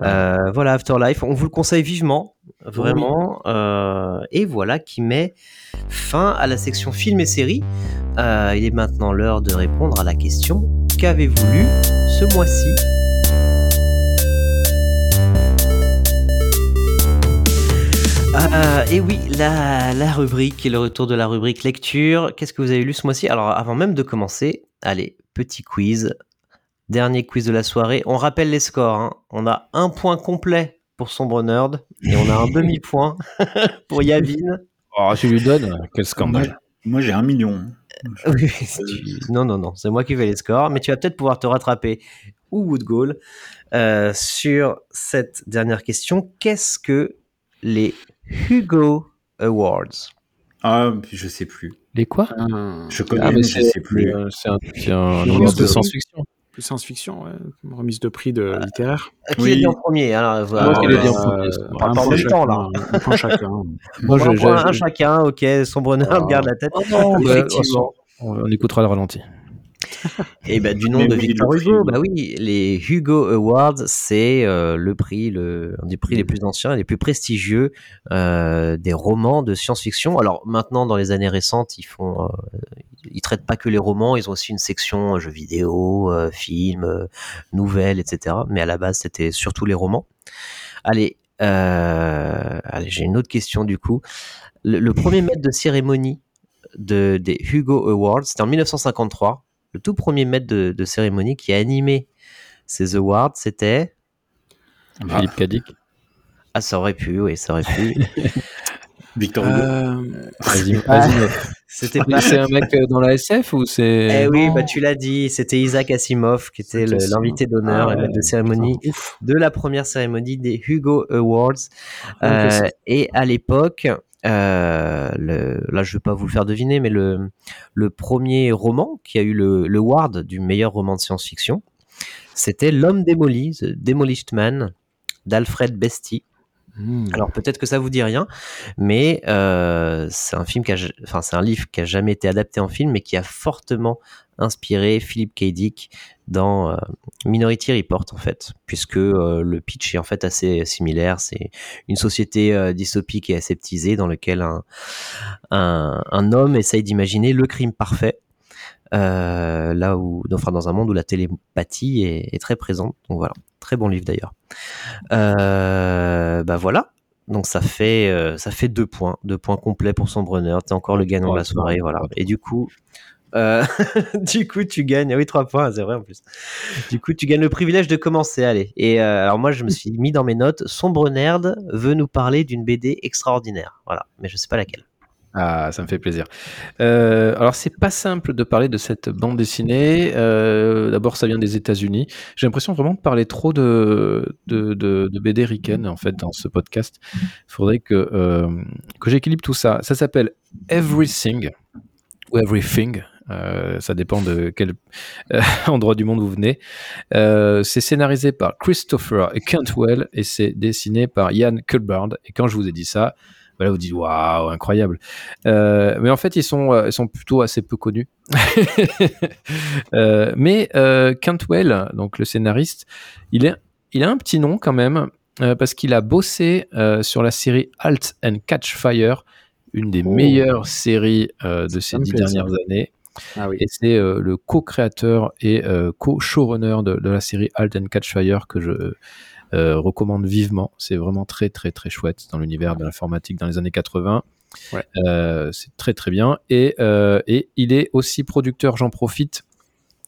Euh, voilà, Afterlife, on vous le conseille vivement, vraiment. Euh, et voilà qui met fin à la section films et séries. Euh, il est maintenant l'heure de répondre à la question qu'avez-vous lu ce mois-ci? Ah, et oui, la, la rubrique et le retour de la rubrique lecture. Qu'est-ce que vous avez lu ce mois-ci? Alors, avant même de commencer, allez, petit quiz. Dernier quiz de la soirée. On rappelle les scores. hein. On a un point complet pour Sombre Nerd et on a un demi-point pour Yavin. Oh, tu lui donnes Quel scandale. Moi, moi, j'ai un million. Oui, tu- Non, non, non, c'est moi qui fais les scores, mais tu vas peut-être pouvoir te rattraper ou Woodgall euh, sur cette dernière question. Qu'est-ce que les Hugo Awards Ah, je sais plus. Les quoi? Je connais, Ah, mais je sais plus. euh, c'est un, un Une award remise de de- science-fiction. Plus science-fiction, ouais. Remise de prix de littéraire. Euh, Qui Oui. l'a dit en premier alors, voilà. Moi, qui l'ai dit en Euh, premier. un parle chacun, temps, là. Un point chacun. Moi, je, un, je- un chacun, ok, Sombre Ah. garde la tête. Ouais, Effectivement. on, on écoutera le ralenti. Et bah, du nom de Victor Hugo, bah oui, les Hugo Awards, c'est euh, le prix, le, un des prix les plus anciens et les plus prestigieux euh, des romans de science-fiction. Alors maintenant, dans les années récentes, ils font, euh, ils traitent pas que les romans, ils ont aussi une section jeux vidéo, films, nouvelles, etc. Mais à la base, c'était surtout les romans. Allez, allez, j'ai une autre question du coup. Le, le premier maître de cérémonie de, des Hugo Awards, c'était en 1953. Le tout premier maître de, de cérémonie qui a animé ces awards, c'était. Philippe Cadic. Ah, ça aurait pu, oui, ça aurait pu. Victor Hugo. Euh, Ah. C'était pas. c'est un mec euh, dans la SF ou c'est. Eh oui, bah tu l'as dit, c'était Isaac Asimov qui était le- l'invité d'honneur Ah et maître de cérémonie de la première cérémonie des Hugo Awards. Euh, et à l'époque, euh, le, là je vais pas vous le faire deviner, mais le, premier roman qui a eu le, Ward du meilleur roman de science-fiction, c'était L'homme démoli, The Demolished Man d'Alfred Bestie. Hmm. Alors peut-être que ça vous dit rien, mais euh, c'est un film qui a, un livre qui a jamais été adapté en film, mais qui a fortement inspiré Philip K. Dans euh, Minority Report en fait, puisque euh, le pitch est en fait assez similaire. C'est une société dystopique et aseptisée dans laquelle un homme essaye d'imaginer le crime parfait. Euh, là où, enfin dans un monde où la télépathie est, est très présente. Donc voilà, très bon livre d'ailleurs. Euh, bah voilà. Donc ça fait euh, ça fait deux points, deux points complets pour son Brunner. T'es encore le gagnant de la soirée, voilà. Et du coup, euh, du coup tu gagnes. ah Oui, trois points, c'est vrai en plus. Du coup, tu gagnes le privilège de commencer. Allez. Et euh, alors moi, je me suis mis dans mes notes. Sombre Nerd veut nous parler d'une BD extraordinaire. Voilà, mais je sais pas laquelle. Ah, ça me fait plaisir. Euh, alors, c'est pas simple de parler de cette bande dessinée. Euh, D'abord, ça vient des États-Unis. J'ai l'impression vraiment de parler trop de, de, de, BD Riken, en fait, dans ce podcast. Il faudrait que, euh, que j'équilibre tout ça. Ça s'appelle Everything, ou Everything. Ça dépend de quel endroit du monde vous venez. C'est scénarisé par Christopher Cantwell et c'est dessiné par Ian Culbard. Et quand je vous ai dit ça, bah là vous dites waouh incroyable euh, mais en fait ils sont euh, ils sont plutôt assez peu connus euh, mais euh, Cantwell donc le scénariste il est il a un petit nom quand même parce qu'il a bossé sur la série Halt and Catch Fire une des Oh. meilleures séries de ces dix ça. dernières années Ah oui. et c'est euh, le co-créateur et euh, co-showrunner de, de la série Halt and Catch Fire que je recommande vivement. C'est vraiment très très très chouette dans l'univers de l'informatique dans les années 80. Ouais. Euh, c'est très très bien. Et, euh, et il est aussi producteur, j'en profite,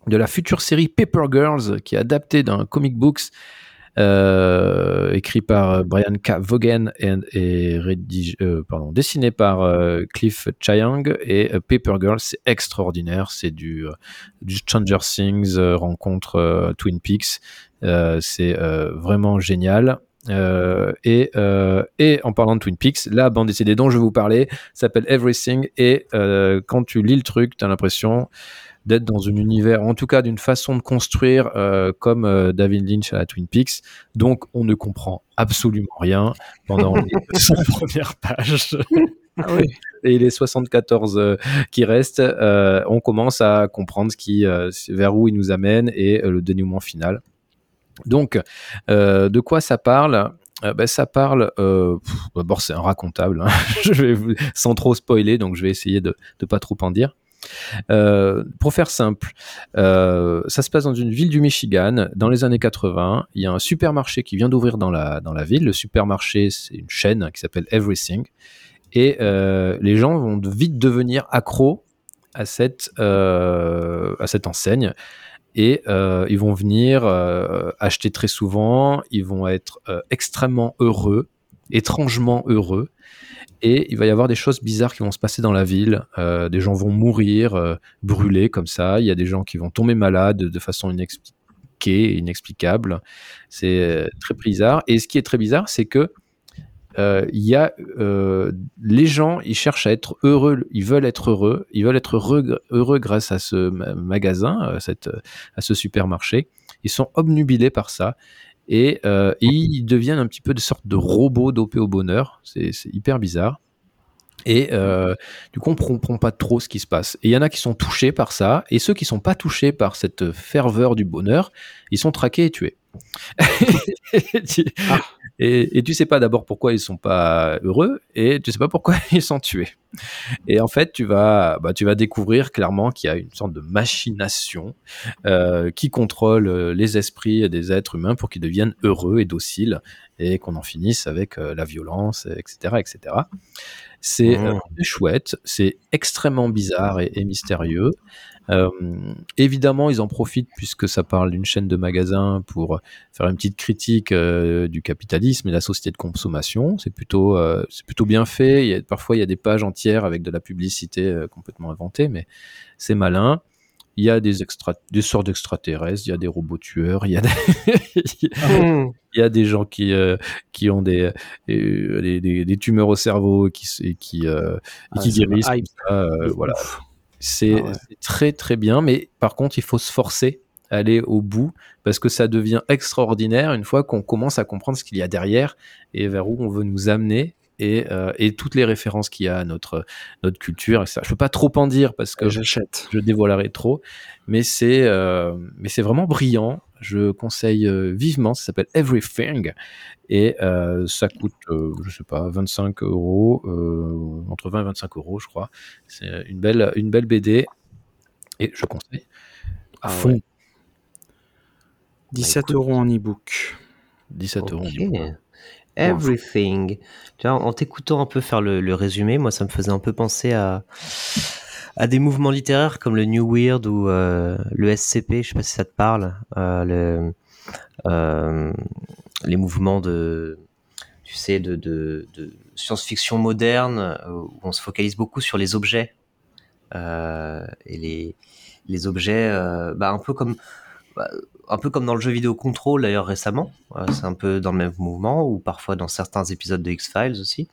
de la future série Paper Girls qui est adaptée d'un comic books euh, écrit par Brian K. Vaughan et, euh, dessiné par euh, Cliff Chiang et euh, Paper Girls. C'est extraordinaire. C'est du, euh, du Stranger Things euh, rencontre euh, Twin Peaks. Euh, c'est euh, vraiment génial. Euh, et, euh, et en parlant de Twin Peaks, la bande dessinée dont je vais vous parler s'appelle Everything. Et euh, quand tu lis le truc, tu as l'impression d'être dans un univers, en tout cas d'une façon de construire euh, comme euh, David Lynch à la Twin Peaks. Donc on ne comprend absolument rien pendant les 100 premières pages. Et les 74 euh, qui restent, euh, on commence à comprendre ce qui, euh, vers où il nous amène et le dénouement final. Donc, de quoi ça parle? Ben, ça parle. D'abord, c'est un racontable. hein. je vais vous- sans trop spoiler, donc je vais essayer de ne pas trop en dire. Euh, pour faire simple, euh, ça se passe dans une ville du Michigan dans les années 80. Il y a un supermarché qui vient d'ouvrir dans la, dans la ville. Le supermarché, c'est une chaîne qui s'appelle Everything. Et euh, les gens vont vite devenir accros à cette, à cette enseigne. Et ils vont venir acheter très souvent, ils vont être extrêmement heureux, étrangement heureux. Et il va y avoir des choses bizarres qui vont se passer dans la ville. Euh, des gens vont mourir, euh, brûlés comme ça. Il y a des gens qui vont tomber malades de façon inexpliquée, inexplicable. C'est euh, très bizarre. Et ce qui est très bizarre, c'est que euh, y a les gens, ils cherchent à être heureux, ils veulent être heureux, ils veulent être heureux, grâce à ce ma- magasin, à ce supermarché. Ils sont obnubilés par ça et, euh, et ils deviennent un petit peu de sorte de robots dopés au bonheur. C'est hyper bizarre. Et euh, du coup, on ne comprend pas trop ce qui se passe. Et il y en a qui sont touchés par ça, et ceux qui sont pas touchés par cette ferveur du bonheur, ils sont traqués et tués. et, tu, ah. et, tu sais pas d'abord pourquoi ils sont pas heureux, et tu sais pas pourquoi ils sont tués. Et en fait, tu vas, bah, tu vas découvrir clairement qu'il y a une sorte de machination euh, qui contrôle euh, les esprits des êtres humains pour qu'ils deviennent heureux et dociles, et qu'on en finisse avec euh, la violence, etc., etc. C'est euh, mmh. chouette, c'est extrêmement bizarre et, mystérieux. Euh, évidemment, ils en profitent puisque ça parle d'une chaîne de magasins pour faire une petite critique euh, du capitalisme et de la société de consommation. C'est plutôt, c'est plutôt bien fait. Il y a, parfois, il y a des pages entières avec de la publicité complètement inventée, mais c'est malin il y a des, extra des sortes d'extraterrestres, il y a des robots tueurs, il y a des, il y a des gens qui, euh, qui ont des, euh, des, des, tumeurs au cerveau et qui, et qui, euh, et qui guérissent. voilà. C'est ah très très bien, mais par contre, il faut se forcer à aller au bout parce que ça devient extraordinaire une fois qu'on commence à comprendre ce qu'il y a derrière et vers où on veut nous amener euh, et, toutes les références qu'il y a à notre, notre culture. Et ça. Je peux pas trop en dire parce que j'achète. Je dévoilerai trop, mais c'est euh, mais c'est vraiment brillant. Je conseille euh, vivement. Ça s'appelle Everything et ça coûte, je sais pas, 25 euros, entre 20 et 25 euros, je crois. C'est une belle une belle BD et je conseille à ah fond. 17 bah, euros en e-book. 17 euros. Everything. Tu vois, en t'écoutant un peu faire le, résumé, moi, ça me faisait un peu penser à, à des mouvements littéraires comme le New Weird ou euh, le SCP. Je sais pas si ça te parle. Euh, euh, les mouvements de, tu sais, de, science-fiction moderne où on se focalise beaucoup sur les objets et les, objets, bah, un peu comme un peu comme dans le jeu vidéo Control d'ailleurs récemment, c'est un peu dans le même mouvement, ou parfois dans certains épisodes de X-Files aussi.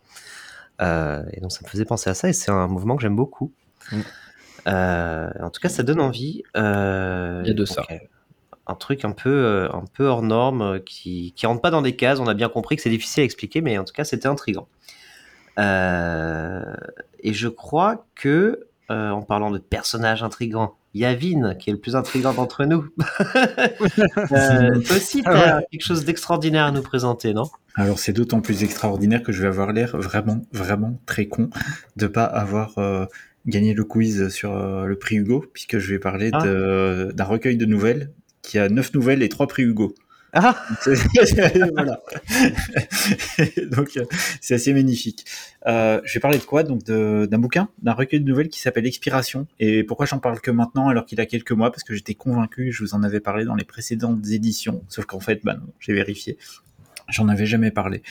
Et donc ça me faisait penser à ça, et c'est un mouvement que j'aime beaucoup. Mm. Euh, en tout cas, ça donne envie. Il y a de ça. Un truc un peu, un peu hors norme, qui, qui rentre pas dans des cases. On a bien compris que c'est difficile à expliquer, mais en tout cas, c'était intriguant. et je crois que, en parlant de personnages intrigants, Yavin, qui est le plus intrigant d'entre nous. euh, toi aussi, tu as quelque chose d'extraordinaire à nous présenter, non? Alors, c'est d'autant plus extraordinaire que je vais avoir l'air vraiment, vraiment très con de pas avoir euh, gagné le quiz sur euh, le prix Hugo, puisque je vais parler ah. d'un recueil de nouvelles qui a neuf nouvelles et trois prix Hugo. Ah voilà. Donc euh, c'est assez magnifique. Euh, je vais parler de quoi? Donc d'un bouquin, d'un recueil de nouvelles qui s'appelle Expiration. Et pourquoi j'en parle que maintenant alors qu'il a quelques mois? Parce que j'étais convaincu, je vous en avais parlé dans les précédentes éditions. Sauf qu'en fait, bah non, j'ai vérifié. J'en avais jamais parlé.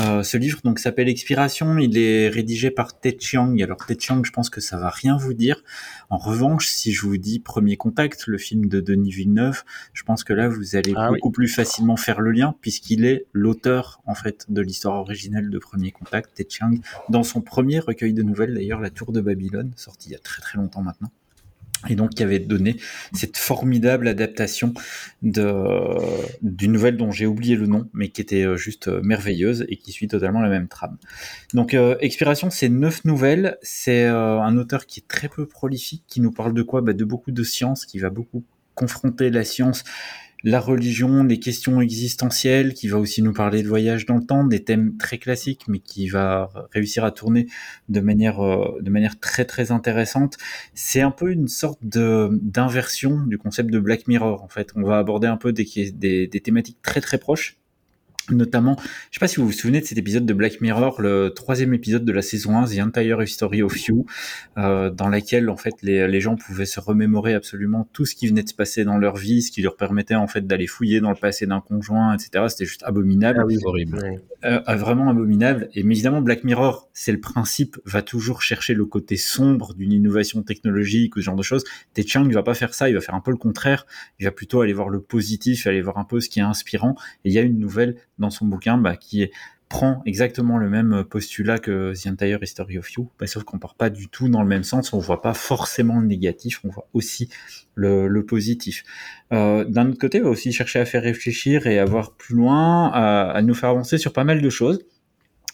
Euh, ce livre donc s'appelle Expiration. Il est rédigé par Ted Chiang. Alors Ted Chiang, je pense que ça va rien vous dire. En revanche, si je vous dis Premier Contact, le film de Denis Villeneuve, je pense que là vous allez ah beaucoup plus facilement faire le lien puisqu'il est l'auteur en fait de l'histoire originelle de Premier Contact, Ted Chiang, dans son premier recueil de nouvelles d'ailleurs, La Tour de Babylone, sorti il y a très très longtemps maintenant et donc qui avait donné cette formidable adaptation d'une nouvelle dont j'ai oublié le nom, mais qui était euh, juste euh, merveilleuse et qui suit totalement la même trame. Donc euh, Expiration, c'est neuf nouvelles, c'est un auteur qui est très peu prolifique, qui nous parle de quoi? Bah, De beaucoup de science, qui va beaucoup confronter la science la religion, les questions existentielles, qui va aussi nous parler de voyage dans le temps, des thèmes très classiques, mais qui va réussir à tourner de manière, euh, de manière très très intéressante. C'est un peu une sorte de d'inversion du concept de Black Mirror. En fait, on va aborder un peu des, des, des thématiques très très proches notamment, je sais pas si vous vous souvenez de cet épisode de Black Mirror, le troisième épisode de la saison 1, The Entire History of You, euh, dans laquelle en fait les, les, gens pouvaient se remémorer absolument tout ce qui venait de se passer dans leur vie, ce qui leur permettait en fait d'aller fouiller dans le passé d'un conjoint, etc. C'était juste abominable, ah oui, horrible, euh, euh, vraiment abominable. Et mais évidemment, Black Mirror, c'est le principe, va toujours chercher le côté sombre d'une innovation technologique ou ce genre de choses. Ted Chiang, il va pas faire ça, il va faire un peu le contraire. Il va plutôt aller voir le positif, aller voir un peu ce qui est inspirant. Et il y a une nouvelle dans son bouquin bah, qui prend exactement le même postulat que The Entire History of You, bah, sauf qu'on part pas du tout dans le même sens, on voit pas forcément le négatif, on voit aussi le, positif. Euh, d'un autre côté, on va aussi chercher à faire réfléchir et à voir plus loin, à, nous faire avancer sur pas mal de choses.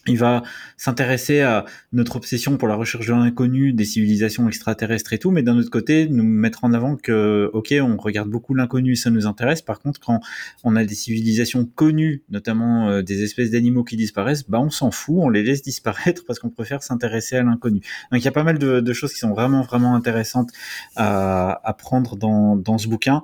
Il va s'intéresser à notre obsession pour la recherche de l'inconnu, des civilisations extraterrestres et tout, mais d'un autre côté, nous mettre en avant que, ok, on regarde beaucoup l'inconnu, ça nous intéresse. Par contre, quand on a des civilisations connues, notamment euh, des espèces d'animaux qui disparaissent, bah on s'en fout, on les laisse disparaître parce qu'on préfère s'intéresser à l'inconnu. Donc il y a pas mal de, choses qui sont vraiment vraiment intéressantes à, à prendre dans ce bouquin.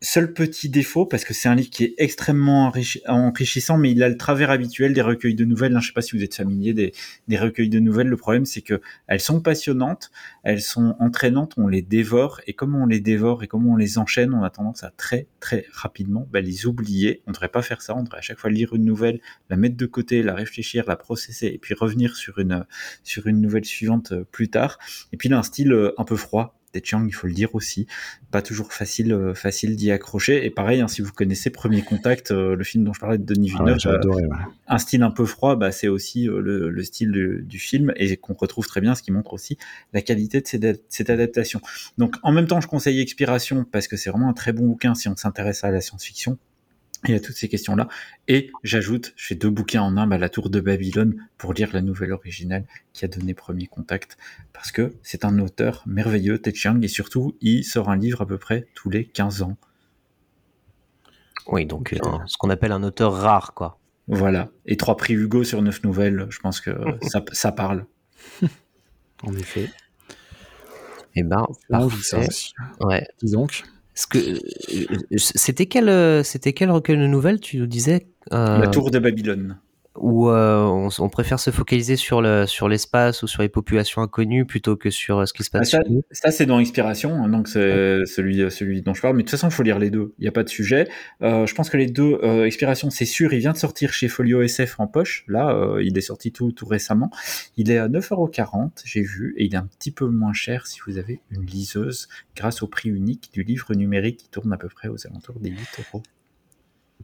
Seul petit défaut, parce que c'est un livre qui est extrêmement enrichissant, mais il a le travers habituel des recueils de nouvelles. Je ne sais pas si vous êtes familier des, des recueils de nouvelles. Le problème, c'est que elles sont passionnantes, elles sont entraînantes, on les dévore, et comme on les dévore et comme on les enchaîne, on a tendance à très très rapidement bah, les oublier. On ne devrait pas faire ça. On devrait à chaque fois lire une nouvelle, la mettre de côté, la réfléchir, la processer, et puis revenir sur une sur une nouvelle suivante euh, plus tard. Et puis il a un style euh, un peu froid, Ted Chiang, il faut le dire aussi, pas toujours facile, euh, facile d'y accrocher. Et pareil, hein, si vous connaissez Premier Contact, euh, le film dont je parlais de Denis Ah Villeneuve, euh, adoré. ouais. un style un peu froid, bah, c'est aussi le, le style du, du film et qu'on retrouve très bien, ce qui montre aussi la qualité de cette, cette adaptation. Donc, en même temps, je conseille Expiration parce que c'est vraiment un très bon bouquin si on s'intéresse à la science-fiction et à toutes ces questions-là. Et j'ajoute, je fais deux bouquins en un, bah, La Tour de Babylone pour lire la nouvelle originale qui a donné Premier Contact parce que c'est un auteur merveilleux, Ted Chiang, et surtout, il sort un livre à peu près tous les 15 ans. Oui, donc euh, ce qu'on appelle un auteur rare, quoi. Voilà. Et trois prix Hugo sur neuf nouvelles, je pense que ça, ça parle. En effet. Eh ben, parfait. Ouais. Dis donc. Que euh, c'était quel euh, c'était quel recueil de nouvelles tu nous disais euh, La Tour de Babylone. Où euh, on, on préfère se focaliser sur le sur l'espace ou sur les populations inconnues plutôt que sur euh, ce qui se Ah, passe ça, c'est dans Expiration, hein, donc c'est celui, celui dont je parle. Mais de toute façon, il faut lire les deux. Il n'y a pas de sujet. Euh, je pense que les deux, euh, Expiration, c'est sûr, il vient de sortir chez Folio SF en poche. Là, euh, il est sorti tout, tout récemment. Il est à 9,40€, j'ai vu, et il est un petit peu moins cher si vous avez une liseuse grâce au prix unique du livre numérique qui tourne à peu près aux alentours des 8 euros.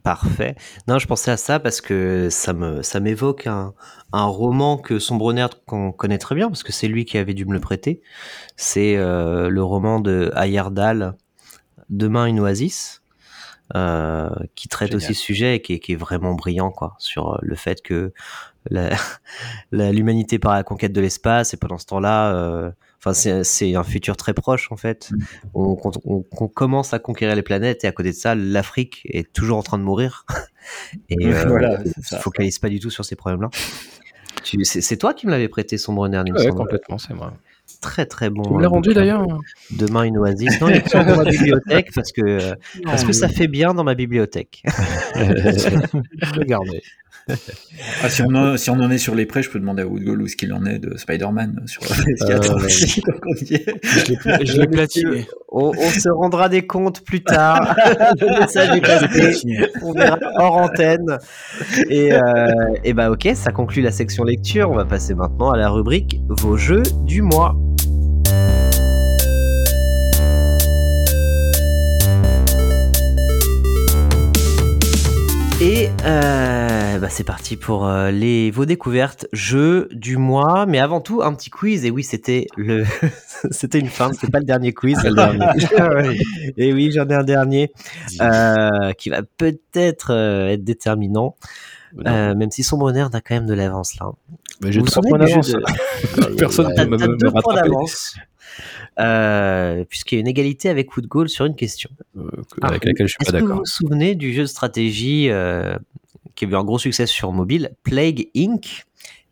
Parfait. Non, je pensais à ça parce que ça me ça m'évoque un, un roman que Sombronner qu'on connaît très bien parce que c'est lui qui avait dû me le prêter. C'est euh, le roman de Ayerdal, Demain une oasis, euh, qui traite Génial. aussi ce sujet et qui est, qui est vraiment brillant quoi sur euh, le fait que la- la- l'humanité part à la conquête de l'espace et pendant ce temps-là, euh, enfin c'est un futur très proche en fait. Mm. On, on- on- on commence à conquérir les planètes et à côté de ça, l'Afrique est toujours en train de mourir et euh, Voilà, on se focalise pas du tout sur ces problèmes-là. C'est toi qui me l'avais prêté, Sombronner, il me Ouais, complètement, c'est moi. Très très bon. Tu me l'as euh, rendu d'ailleurs Demain une oasis. Non, il est toujours dans ma bibliothèque parce que euh, parce que ça fait bien dans ma bibliothèque. Regardez. Ah, si, on en, si on en est sur les prêts, je peux demander à Woodgall où ce qu'il en est de Spider-Man sur PS4 Euh. Je l'ai pla- je l'ai platiné. On, on se rendra des comptes plus tard. Le message est passé. On verra hors antenne. Et, euh, et bah ok, ça conclut la section lecture. On va passer maintenant à la rubrique vos jeux du mois. Euh, bah c'est parti pour euh, les vos découvertes jeux du mois, mais avant tout un petit quiz. Et oui, c'était le c'était une fin, c'est pas le dernier quiz. C'est le dernier. Et oui, j'en ai un dernier euh, qui va peut-être être déterminant, euh, même si son bonheur a quand même de l'avance là. Mais j'ai trois points d'avance. Personne ne peut me, rattraper. Euh, puisqu'il y a une égalité avec Woodgall sur une question. Euh, que- avec laquelle je suis Est-ce pas que vous d'accord. vous souvenez du jeu de stratégie euh, qui a eu un gros succès sur mobile, Plague Inc.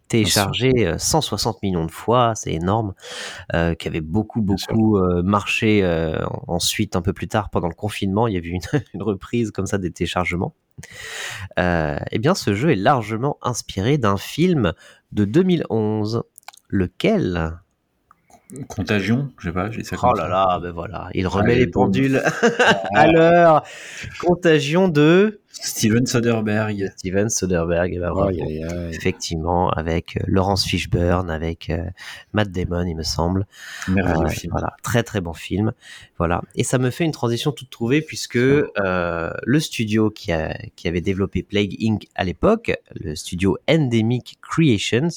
téléchargé euh, 160 millions de fois, c'est énorme, euh, qui avait beaucoup beaucoup euh, marché euh, ensuite un peu plus tard pendant le confinement, il y a eu une, une reprise comme ça des téléchargements. Euh, eh bien, ce jeu est largement inspiré d'un film de 2011, lequel? Contagion, je sais pas, j'ai ça Oh là là, ben voilà, il remet Allez, les pendules à l'heure. Contagion de Steven Soderbergh. Steven Soderbergh. Et ben. Effectivement, avec euh, Laurence Fishburne, avec euh, Matt Damon, il me semble. Merveilleux Euh, film. Voilà, très très bon film. Voilà, et ça me fait une transition toute trouvée puisque euh, le studio qui, a, qui avait développé Plague Inc à l'époque, le studio Endemic Creations,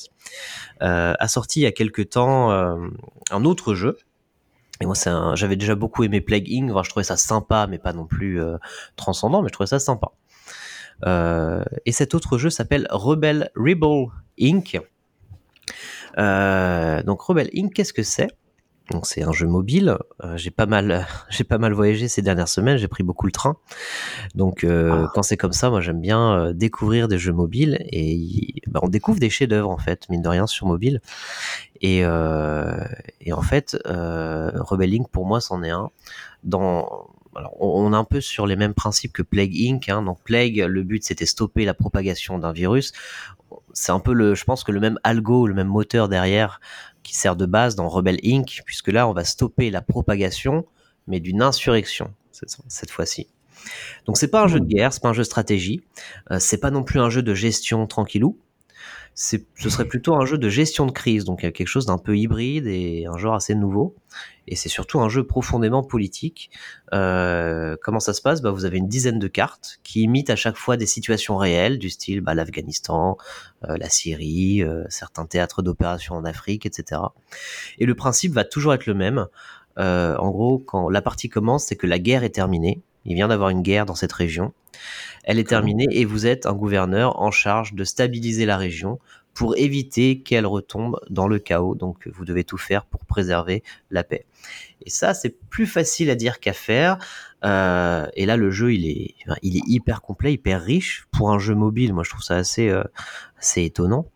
euh, a sorti il y a quelque temps euh, un autre jeu. Et moi, j'avais déjà beaucoup aimé Plague Inc. Enfin, je trouvais ça sympa, mais pas non plus euh, transcendant, mais je trouvais ça sympa. Euh, et cet autre jeu s'appelle Rebel Rebel Inc. Euh, donc Rebel Inc. Qu'est-ce que c'est? Donc c'est un jeu mobile. Euh, j'ai pas mal, j'ai pas mal voyagé ces dernières semaines. J'ai pris beaucoup le train. Donc euh, quand c'est comme ça, moi j'aime bien découvrir des jeux mobiles et bah, on découvre des chefs-d'œuvre en fait, mine de rien sur mobile. Et, euh, et en fait, euh, Rebel Inc pour moi c'en est un. Dans alors, on est un peu sur les mêmes principes que Plague Inc. Hein. Donc Plague, le but c'était stopper la propagation d'un virus. C'est un peu le, je pense que le même algo, le même moteur derrière qui sert de base dans Rebel Inc. Puisque là, on va stopper la propagation, mais d'une insurrection cette, cette fois-ci. Donc c'est pas un jeu de guerre, c'est pas un jeu de stratégie, euh, c'est pas non plus un jeu de gestion tranquillou. Ce serait plutôt un jeu de gestion de crise, donc quelque chose d'un peu hybride et un genre assez nouveau. Et c'est surtout un jeu profondément politique. Euh, comment ça se passe? Bah, Vous avez une dizaine de cartes qui imitent à chaque fois des situations réelles, du style bah, l'Afghanistan, euh, la Syrie, euh, certains théâtres d'opération en Afrique, etc. Et le principe va toujours être le même. Euh, en gros, quand la partie commence, c'est que la guerre est terminée. Il vient d'avoir une guerre dans cette région. Elle est terminée et vous êtes un gouverneur en charge de stabiliser la région pour éviter qu'elle retombe dans le chaos. Donc vous devez tout faire pour préserver la paix. Et ça, c'est plus facile à dire qu'à faire. Euh, et là, le jeu, il est, il est hyper complet, hyper riche pour un jeu mobile. Moi, je trouve ça assez, euh, assez étonnant.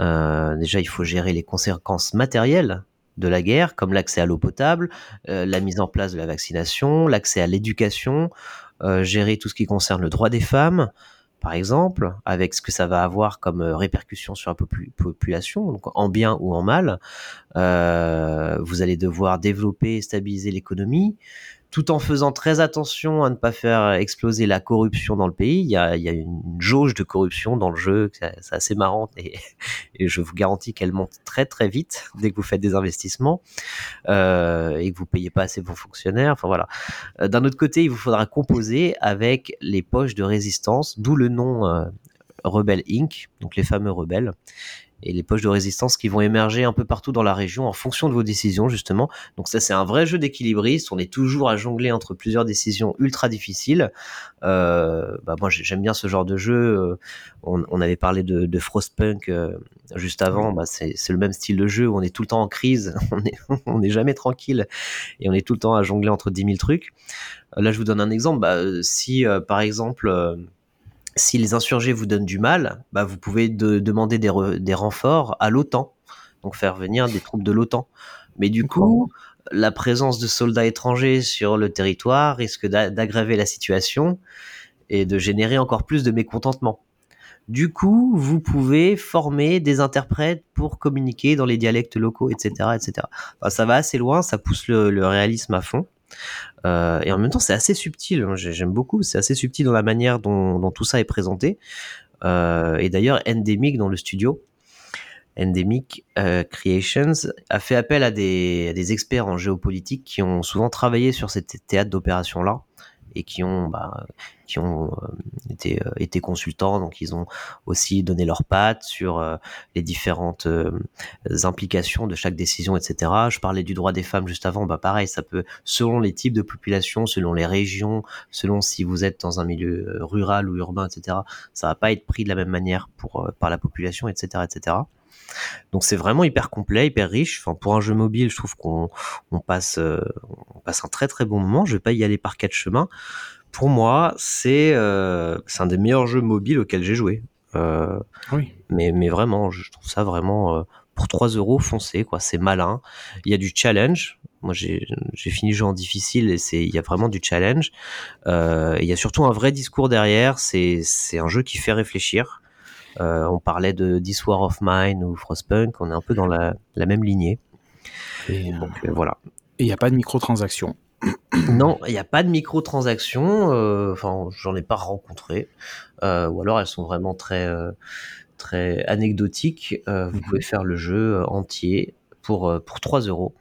Euh, déjà, il faut gérer les conséquences matérielles de la guerre, comme l'accès à l'eau potable, euh, la mise en place de la vaccination, l'accès à l'éducation, euh, gérer tout ce qui concerne le droit des femmes, par exemple, avec ce que ça va avoir comme euh, répercussion sur la popul population, donc en bien ou en mal. Vous allez devoir développer et stabiliser l'économie, tout en faisant très attention à ne pas faire exploser la corruption dans le pays. Il y a, il y a une jauge de corruption dans le jeu, c'est assez marrant et, et, je vous garantis qu'elle monte très très vite dès que vous faites des investissements euh, et que vous payez pas assez vos fonctionnaires. Enfin voilà. Euh, D'un autre côté, il vous faudra composer avec les poches de résistance, d'où le nom euh, Rebel Inc., donc les fameux rebelles et les poches de résistance qui vont émerger un peu partout dans la région en fonction de vos décisions justement. Donc ça c'est un vrai jeu d'équilibriste, on est toujours à jongler entre plusieurs décisions ultra difficiles. Euh, bah moi j'aime bien ce genre de jeu, on, on avait parlé de, Frostpunk euh, juste avant, bah c'est le même style de jeu où on est tout le temps en crise, on est, on est jamais tranquille et on est tout le temps à jongler entre 10 000 trucs. Là je vous donne un exemple, bah, si euh, par exemple euh, si les insurgés vous donnent du mal, bah vous pouvez de, demander des, re, des renforts à l'OTAN, donc faire venir des troupes de l'OTAN. Mais du coup, la présence de soldats étrangers sur le territoire risque d'aggraver la situation et de générer encore plus de mécontentement. Du coup, vous pouvez former des interprètes pour communiquer dans les dialectes locaux, etc., etc. Enfin, ça va assez loin, ça pousse le, le réalisme à fond. Euh, et en même temps, c'est assez subtil. J'aime beaucoup. C'est assez subtil dans la manière dont, tout ça est présenté. Euh, et d'ailleurs, Endemic dans le studio, Endemic euh, Creations, a fait appel à des, experts en géopolitique qui ont souvent travaillé sur ces théâtres d'opération-là et qui ont, bah, qui ont euh, été, euh, été consultants. Donc, ils ont aussi donné leurs pattes sur euh, les différentes implications de chaque décision, etc. Je parlais du droit des femmes juste avant. Bah, pareil, ça peut, selon les types de population, selon les régions, selon si vous êtes dans un milieu rural ou urbain, etc. Ça va pas être pris de la même manière pour, par la population, etc., etc. Donc c'est vraiment hyper complet, hyper riche. Enfin, pour un jeu mobile, je trouve qu'on on passe, euh, on passe un très très bon moment. Je vais pas y aller par quatre chemins. Pour moi, c'est euh, un des meilleurs jeux mobiles auxquels j'ai joué. Euh, oui. Mais, mais vraiment, je trouve ça vraiment pour 3 euros foncé, quoi. C'est malin. Il y a du challenge. Moi, j'ai fini le jeu en difficile et c'est il y a vraiment du challenge. Euh, il y a surtout un vrai discours derrière. C'est c'est un jeu qui fait réfléchir. Euh, on parlait de This War of Mine ou Frostpunk, on est un peu dans la, la même lignée. Et Donc euh, voilà. il n'y a pas de microtransactions. Non, il n'y a pas de microtransactions. Enfin, j'en ai pas rencontré. Euh, ou alors elles sont vraiment très très anecdotiques. vous pouvez faire le jeu entier pour pour 3 euros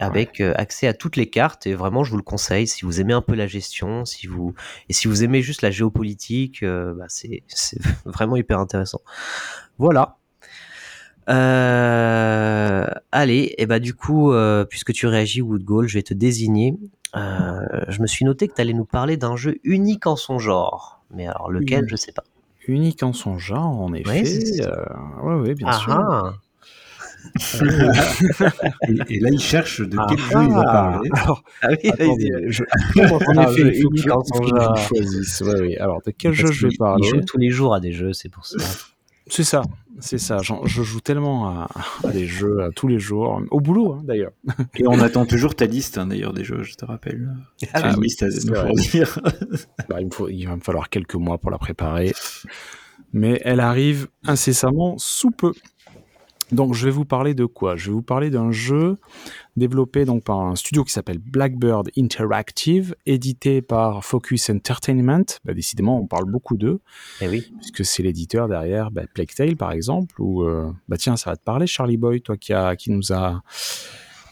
avec ouais. accès à toutes les cartes et vraiment je vous le conseille si vous aimez un peu la gestion si vous et si vous aimez juste la géopolitique euh, bah c'est vraiment hyper intéressant voilà euh, allez et bah du coup euh, puisque tu réagis Wood Goal je vais te désigner Euh, je me suis noté que tu allais nous parler d'un jeu unique en son genre. Mais alors lequel, Oui. je sais pas. Unique en son genre, en effet. Euh, ouais, ouais, bien Ah sûr. ah. Et, et là, il cherche de quel Ah, jeu il va parler. Alors, Ah oui, attendez, vas-y. je- En effet, il faut il je genre. choisisse. Ouais, ouais. Alors, de quel Parce jeu je vais qu'il- parler Il joue tous les jours à des jeux, c'est pour ça. C'est ça, c'est ça. Je joue tellement à, à des jeux à tous les jours, au boulot hein, d'ailleurs. Et on attend toujours ta liste, hein, d'ailleurs, des jeux, je te rappelle. Ah Tu as une oui, liste à fournir. Bah, il, me faut- il va me falloir quelques mois pour la préparer, mais elle arrive incessamment sous peu. Donc, je vais vous parler de quoi? Je vais vous parler d'un jeu développé donc par un studio qui s'appelle Blackbird Interactive, édité par Focus Entertainment. Bah, décidément, on parle beaucoup d'eux, Eh oui. puisque c'est l'éditeur derrière bah, Plague Tale, par exemple. Ou euh, bah tiens, ça va te parler, Charlie Boy, toi qui, a, qui nous a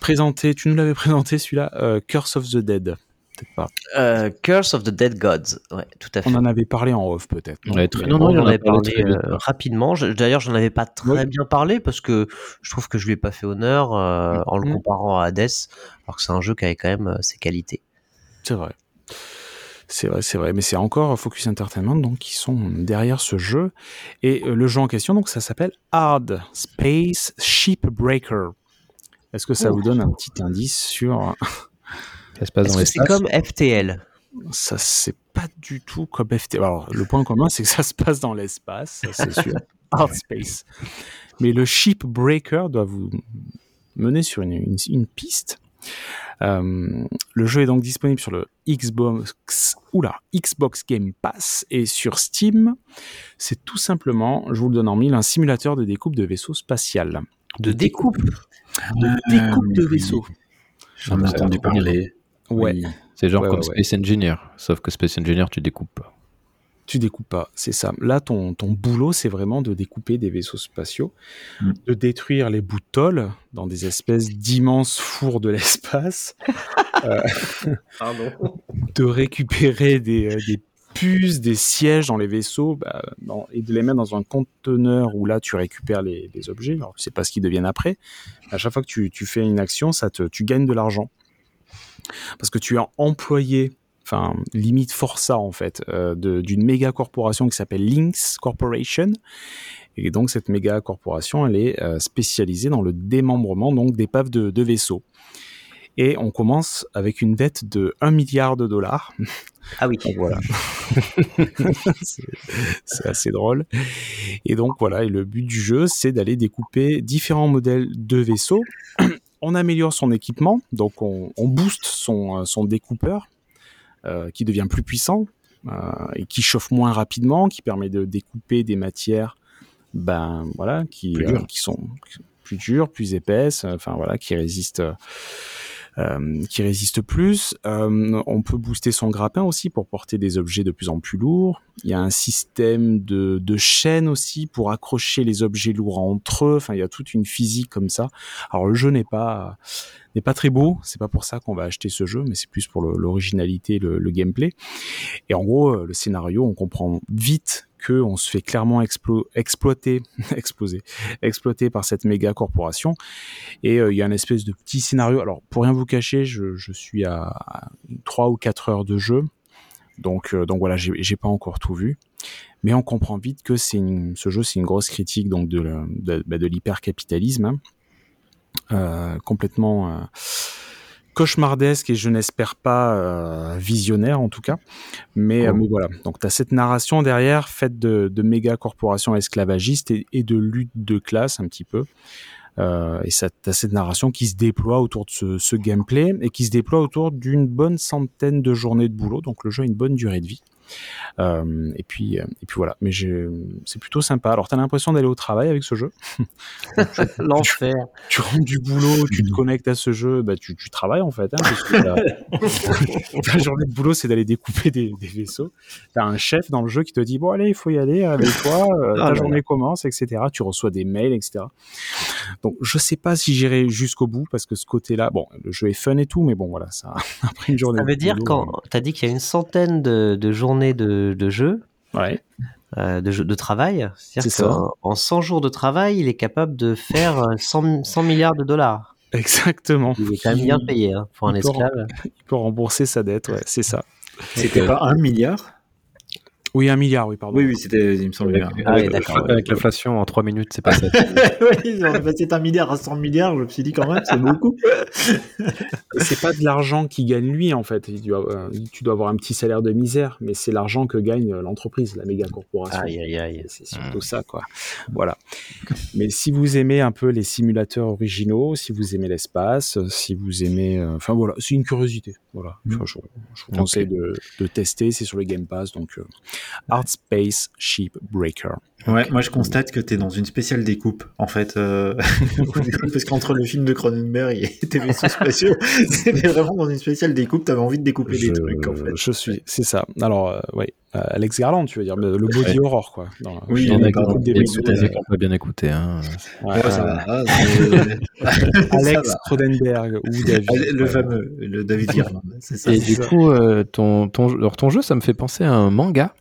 présenté, tu nous l'avais présenté celui-là, euh, Curse of the Dead. Peut-être pas. Euh, Curse of the Dead Gods. Ouais, tout à fait. On en avait parlé en off, peut-être. non Ouais, très- Non, non, On en avait parlé parlé euh, rapidement. Je- D'ailleurs, j'en avais pas très Ouais. bien parlé parce que je trouve que je lui ai pas fait honneur euh, en le comparant à Hades, alors que c'est un jeu qui avait quand même euh, ses qualités. C'est vrai. C'est vrai, c'est vrai. Mais c'est encore Focus Entertainment donc, qui sont derrière ce jeu. Et euh, le jeu en question, donc, ça s'appelle Hard Space Shipbreaker. Est-ce que ça Oh. vous donne un petit indice sur. Ça se passe dans que c'est l'espace. comme FTL Ça, c'est pas du tout comme FT. Alors, le point commun, c'est que ça se passe dans l'espace, c'est sûr. Hard Space. Mais le Shipbreaker doit vous mener sur une, une- une piste. Euh, le jeu est donc disponible sur le Xbox, oula, Xbox Game Pass et sur Steam. C'est tout simplement, je vous le donne en mille, un simulateur de découpe de vaisseau spatial. de découpe. De découpe de vaisseau. J'en ai Ah, entendu parler. Ouais. Oui. C'est genre Ouais, comme ouais, ouais. Space Engineer, sauf que Space Engineer, tu découpes pas. Tu découpes pas, c'est ça. Là, ton, ton boulot, c'est vraiment de découper des vaisseaux spatiaux, Mm. de détruire les bouts de tôle dans des espèces d'immenses fours de l'espace, euh, de récupérer des, euh, des puces, des sièges dans les vaisseaux bah, dans- et de les mettre dans un conteneur où là, tu récupères les, les objets. Alors, tu sais pas ce qu'ils deviennent après. À chaque fois que tu, tu fais une action, ça te, tu gagnes de l'argent. Parce que tu as employé enfin limite Força en fait, euh, d'une méga corporation qui s'appelle Lynx Corporation. Et donc cette méga corporation, elle est euh, spécialisée dans le démembrement donc d'épaves de, de vaisseaux. Et on commence avec une dette de 1 milliard de dollars. Ah oui. Donc voilà. c'est assez drôle. Et donc voilà, et le but du jeu, c'est d'aller découper différents modèles de vaisseaux. On améliore son équipement, donc on, on booste son, euh, son découpeur, euh, qui devient plus puissant euh, et qui chauffe moins rapidement, qui permet de découper des matières, ben voilà, qui, Plus euh, dures. qui sont plus dures, plus épaisses, enfin voilà, qui résistent. Euh, qui résiste plus. Euh, on peut booster son grappin aussi pour porter des objets de plus en plus lourds. Il y a un système de, de chaîne aussi pour accrocher les objets lourds entre eux. Enfin, il y a toute une physique comme ça. Alors le jeu n'est pas n'est pas très beau. C'est pas pour ça qu'on va acheter ce jeu, mais c'est plus pour l'originalité, le, le gameplay. Et en gros, euh, le scénario, on comprend vite on se fait clairement explo- exploiter, exploser, exploiter par cette méga corporation. Et euh, il y a un espèce de petit scénario. Alors, pour rien vous cacher, je, suis à, à 3 ou 4 heures de jeu. Donc, euh, donc voilà, j'ai pas encore tout vu. Mais on comprend vite que une- ce jeu, c'est une grosse critique donc de, bah, l'hypercapitalisme. hein. Euh, complètement euh, cauchemardesque et je n'espère pas euh, visionnaire en tout cas. Mais, euh, mais voilà, donc tu as cette narration derrière faite de, de méga corporations esclavagistes et, et de lutte de classe un petit peu. Euh, et ça, t'as cette narration qui se déploie autour de ce, ce gameplay et qui se déploie autour d'une bonne centaine de journées de boulot. Donc le jeu a une bonne durée de vie. Euh, et puis, euh, et puis voilà. Mais c'est plutôt sympa. Alors t'as l'impression d'aller au travail avec ce jeu? L'enfer. Tu rentres du boulot, tu te connectes à ce jeu, bah tu, tu travailles en fait. Hein, parce que ta- ta journée de boulot, c'est d'aller découper des, des vaisseaux. T'as un chef dans le jeu qui te dit bon allez, il faut y aller, réveille-toi, euh, Ah ta journée commence, etc. Tu reçois des mails, etc. Donc je sais pas si j'irai jusqu'au bout parce que ce côté-là, bon, le jeu est fun et tout, mais bon voilà, ça après une journée. Ça veut dire quand tu as dit qu'il y a une centaine de, de journées de, de jeu, Ouais. euh, de, jeu- de travail, C'est c'est-à-dire ça. qu'en en 100 jours de travail, il est capable de faire euh, 100, 100 milliards de dollars. Exactement. Il est quand même bien payé hein, pour un Il peut rem- esclave. Il peut rembourser sa dette, ouais, c'est ça. C'était pas un milliard? Oui, un milliard, oui, pardon. Oui, oui, c'était, il me semble bien. Ah Avec- l'inflation en 3 minutes, c'est pas ça. oui, on est passé d'un milliard à 100 milliards, je me suis dit quand même, c'est beaucoup. C'est pas de l'argent qu'il gagne lui, en fait. Il doit- euh, tu dois avoir un petit salaire de misère, mais c'est l'argent que gagne euh, l'entreprise, la méga corporation. Aïe, aïe, aïe. C'est surtout ça, quoi. Voilà. Mais si vous aimez un peu les simulateurs originaux, si vous aimez l'espace, euh, si vous aimez, euh, enfin voilà, c'est une curiosité. Voilà. Enfin, je, je vous conseille de, de tester. C'est sur le Game Pass, donc euh, Art Space Ship Breaker. Ouais, moi je constate que t'es dans une spéciale découpe, en fait. euh, Parce qu'entre le film de Cronenberg et tes vaisseaux spatiaux, c'était vraiment dans une spéciale découpe, t'avais envie de découper je, des trucs, en fait. je suis, c'est ça. Alors, euh, ouais, euh, Alex Garland, tu veux dire, mais le body horror, quoi. Dans- Oui, dans il y en la a des vaisseaux. n'avez pas bien écouté. Hein. Ouais, Ouais, ça euh, va, ah, c'est- Alex. Cronenberg ou David. Ah, Le euh, fameux, le David Irland, c'est ça. Et c'est du ça. coup, euh, ton, ton, alors, ton jeu, ça me fait penser à un manga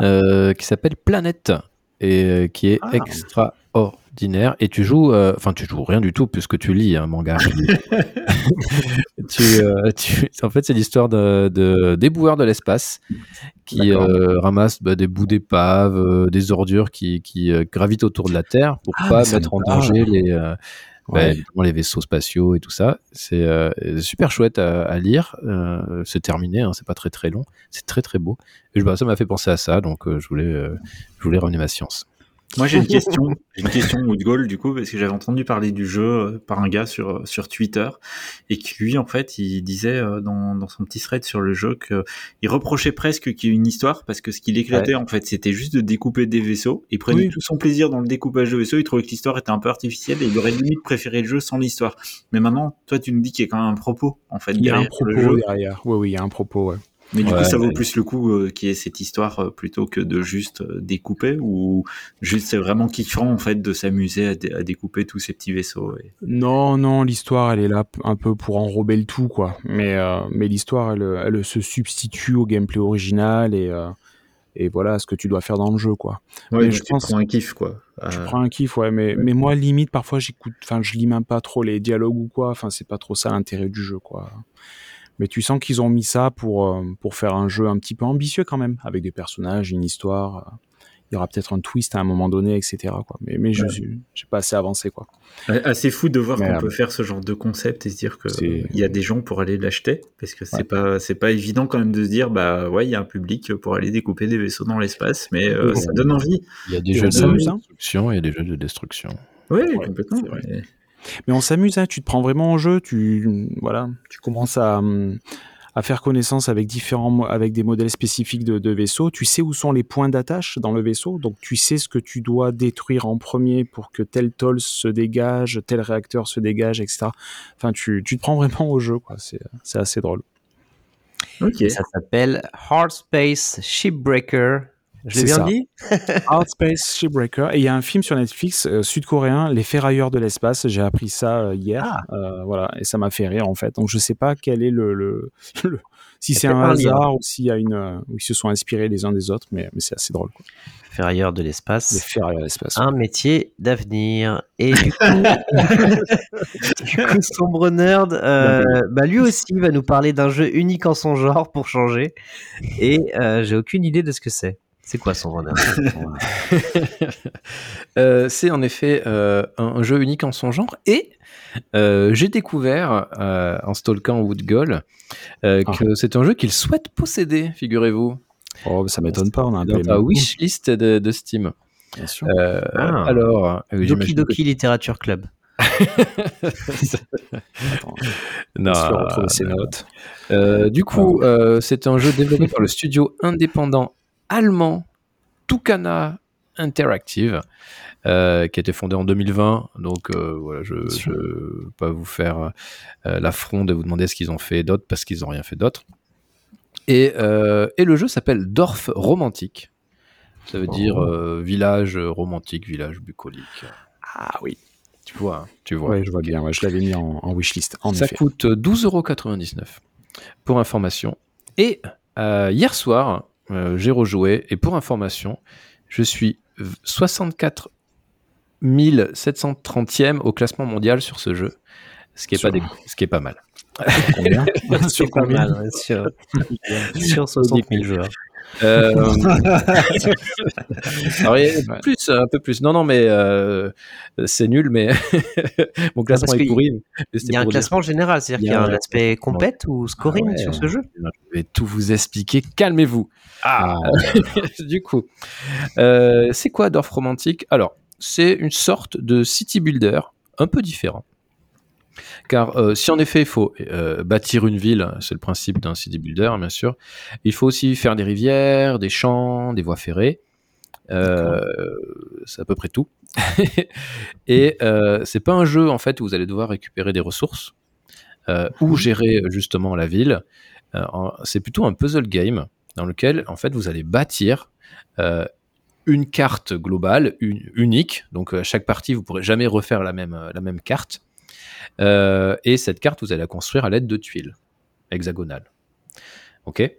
euh, qui s'appelle Planète et euh, qui est Ah. extraordinaire. Et tu joues, euh, enfin, tu joues rien du tout puisque tu lis un manga. tu, euh, tu- en fait, c'est l'histoire de, de déboueurs de l'espace qui euh, ramassent bah, des bouts d'épave, euh, des ordures qui, qui euh, gravitent autour de la Terre pour Ah, pas mettre me en danger les, bah, les vaisseaux spatiaux et tout ça. C'est euh, super chouette à, à lire. Euh, c'est terminé, hein, c'est pas très très long. C'est très très beau. Et bah, ça m'a fait penser à ça, donc euh, je voulais euh, je voulais ramener ma science. Moi j'ai une question, j'ai une question Woodgold du coup parce que j'avais entendu parler du jeu euh, par un gars sur sur Twitter et que lui en fait il disait euh, dans, dans son petit thread sur le jeu que il reprochait presque qu'il y ait une histoire parce que ce qui l'éclatait en fait c'était juste de découper des vaisseaux. Il prenait Oui. tout son plaisir dans le découpage de vaisseaux. Il trouvait que l'histoire était un peu artificielle et il aurait limite préféré le jeu sans l'histoire. Mais maintenant toi tu nous dis qu'il y a quand même un propos en fait Il y a un propos derrière. Oui, oui, il y a un propos, ouais. Mais du Ouais, coup, ça vaut ouais. plus le coup euh, qu'il y ait cette histoire euh, plutôt que de juste euh, découper ou juste c'est vraiment kiffant en fait de s'amuser à, dé- à découper tous ces petits vaisseaux. et- Non, non, l'histoire, elle est là un peu pour enrober le tout, quoi. Mais, euh, mais l'histoire, elle, elle se substitue au gameplay original et, euh, et voilà ce que tu dois faire dans le jeu, quoi. Ouais, Mais je tu pense- prends un kiff quoi. Tu Euh, prends un kiff, ouais, mais, mais moi, limite, parfois, j'écoute, enfin, je lis même pas trop les dialogues ou quoi. Enfin, c'est pas trop ça l'intérêt du jeu, quoi. Mais tu sens qu'ils ont mis ça pour, euh, pour faire un jeu un petit peu ambitieux quand même, avec des personnages, une histoire. euh, Il y aura peut-être un twist à un moment donné, etc. Quoi. Mais, mais je Ouais. suis j'ai pas assez avancé, quoi. Assez fou de voir qu'on euh, peut faire ce genre de concept et se dire que c'est- il y a des gens pour aller l'acheter parce que c'est Ouais. pas c'est pas évident quand même de se dire bah ouais il y a un public pour aller découper des vaisseaux dans l'espace mais euh, ça donne envie. Il y a des Et jeux de s'amuse, hein. destruction, il y a des jeux de destruction. Oui Ouais, complètement. Mais on s'amuse, hein, tu te prends vraiment au jeu, tu voilà, tu commences à, hum, à faire connaissance avec différents avec des modèles spécifiques de, de vaisseaux. Tu sais où sont les points d'attache dans le vaisseau, donc tu sais ce que tu dois détruire en premier pour que tel toll se dégage, tel réacteur se dégage, etc. Enfin, tu, tu te prends vraiment au jeu, quoi. C'est c'est assez drôle. Ok. Et ça s'appelle Hard Space Shipbreaker. Je l'ai bien ça. dit Hard Space Shipbreaker. Et il y a un film sur Netflix euh, sud-coréen, Les Ferrailleurs de l'espace. J'ai appris ça euh, hier. Ah. Euh, voilà. Et ça m'a fait rire, en fait. Donc, je sais pas quel est le. le- le- si c'est un hasard ou s'il y a une. euh, ou ils se sont inspirés les uns des autres, mais, mais c'est assez drôle. Quoi. Ferrailleur de Les l'espace. Ferrailleurs de l'espace. Un métier d'avenir. Et du coup, du coup Sombre Nerd, euh, bah lui aussi va nous parler d'un jeu unique en son genre pour changer. Et euh, j'ai aucune idée de ce que c'est. C'est quoi Sombre Nerd Euh, c'est en effet euh, un, un jeu unique en son genre et euh, j'ai découvert euh, en stalkant Woodgall euh, Ah. que c'est un jeu qu'il souhaite posséder, figurez-vous, Oh, ça m'étonne pas. On a un ta wishlist de, de Steam. Bien sûr. Euh, Ah. Alors, Doki Doki Literature Club. Attends, non, on se fait retrouver ses notes. Euh, du coup, euh, c'est un jeu développé par le studio indépendant allemand Tucana Interactive, euh, qui a été fondé en 2020. Donc euh, voilà, je ne veux pas vous faire euh, l'affront de vous demander ce qu'ils ont fait d'autre, parce qu'ils n'ont rien fait d'autre. Et, et le jeu s'appelle Dorf Romantique. Ça veut dire euh, village romantique, village bucolique. Ah oui. Tu vois, hein, tu vois. Je vois bien. Ouais, je l'avais mis en, en wishlist. En Ça effet. coûte 12,99€ pour information. Et hier soir, euh, j'ai rejoué et pour information, je suis v- 64 730e au classement mondial sur ce jeu. ce qui est, pas, des... ce qui est pas mal. Combien? C'est pas mal, ouais, sur, sur 60 000 joueurs. Euh... Alors, il y a plus, un peu plus. Non, non, mais euh, c'est nul, mais mon classement est pourri. Il y a un dire- classement général, c'est-à-dire y qu'il y a un un- aspect compète ou scoring Ah ouais. sur ce jeu Je vais tout vous expliquer. Calmez-vous. Ah, du coup, euh, c'est quoi Dorf Romantique? Alors, c'est une sorte de city builder un peu différent. Car euh, si en effet il faut euh, bâtir une ville, c'est le principe d'un city builder, bien sûr, il faut aussi faire des rivières, des champs, des voies ferrées. Euh, c'est à peu près tout. Et c'est pas un jeu en fait où vous allez devoir récupérer des ressources ou gérer justement la ville. C'est plutôt un puzzle game dans lequel en fait vous allez bâtir une carte globale, une, unique. Donc à chaque partie vous pourrez jamais refaire la même, la même carte. Euh, et cette carte vous allez la construire à l'aide de tuiles hexagonales. Ok?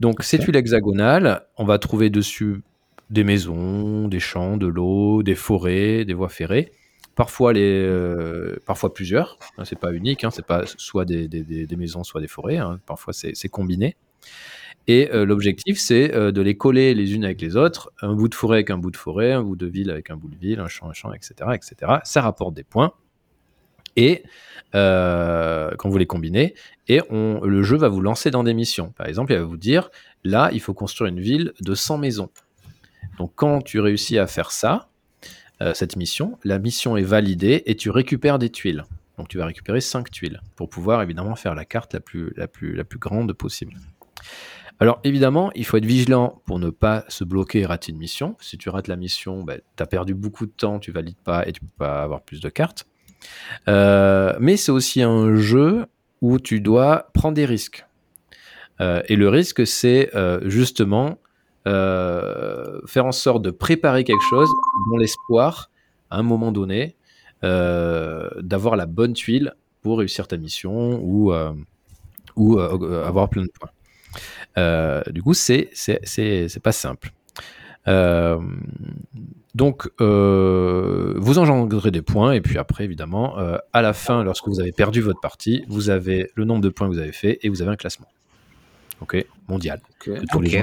Donc ces tuiles hexagonales, on va trouver dessus des maisons, des champs, de l'eau, des forêts, des voies ferrées. Parfois, les, euh, parfois plusieurs. Hein, c'est pas unique. Hein, c'est pas soit des, des- des- maisons, soit des forêts. hein. Parfois, c'est c'est combiné. Et euh, l'objectif, c'est euh, de les coller les unes avec les autres. Un bout de forêt avec un bout de forêt, un bout de ville avec un bout de ville, un champ, un champ, etc., etc. Ça rapporte des points. Et euh, quand vous les combinez, et on, le jeu va vous lancer dans des missions. Par exemple, il va vous dire là, il faut construire une ville de 100 maisons. Donc, quand tu réussis à faire ça, euh, cette mission, la mission est validée et tu récupères des tuiles. Donc, tu vas récupérer 5 tuiles pour pouvoir évidemment faire la carte la plus, la plus, la plus grande possible. Alors évidemment, il faut être vigilant pour ne pas se bloquer et rater une mission. Si tu rates la mission, ben, tu as perdu beaucoup de temps, tu valides pas et tu peux pas avoir plus de cartes. Euh, mais c'est aussi un jeu où tu dois prendre des risques. Euh, et le risque, c'est euh, justement faire en sorte de préparer quelque chose dans l'espoir, à un moment donné, d'avoir la bonne tuile pour réussir ta mission ou, ou avoir plein de points. Du coup, c'est pas simple. Euh, donc, euh, vous engendrez des points et puis après, évidemment, euh, à la fin, lorsque vous avez perdu votre partie, vous avez le nombre de points que vous avez fait et vous avez un classement. Ok, mondial. que tous les gens-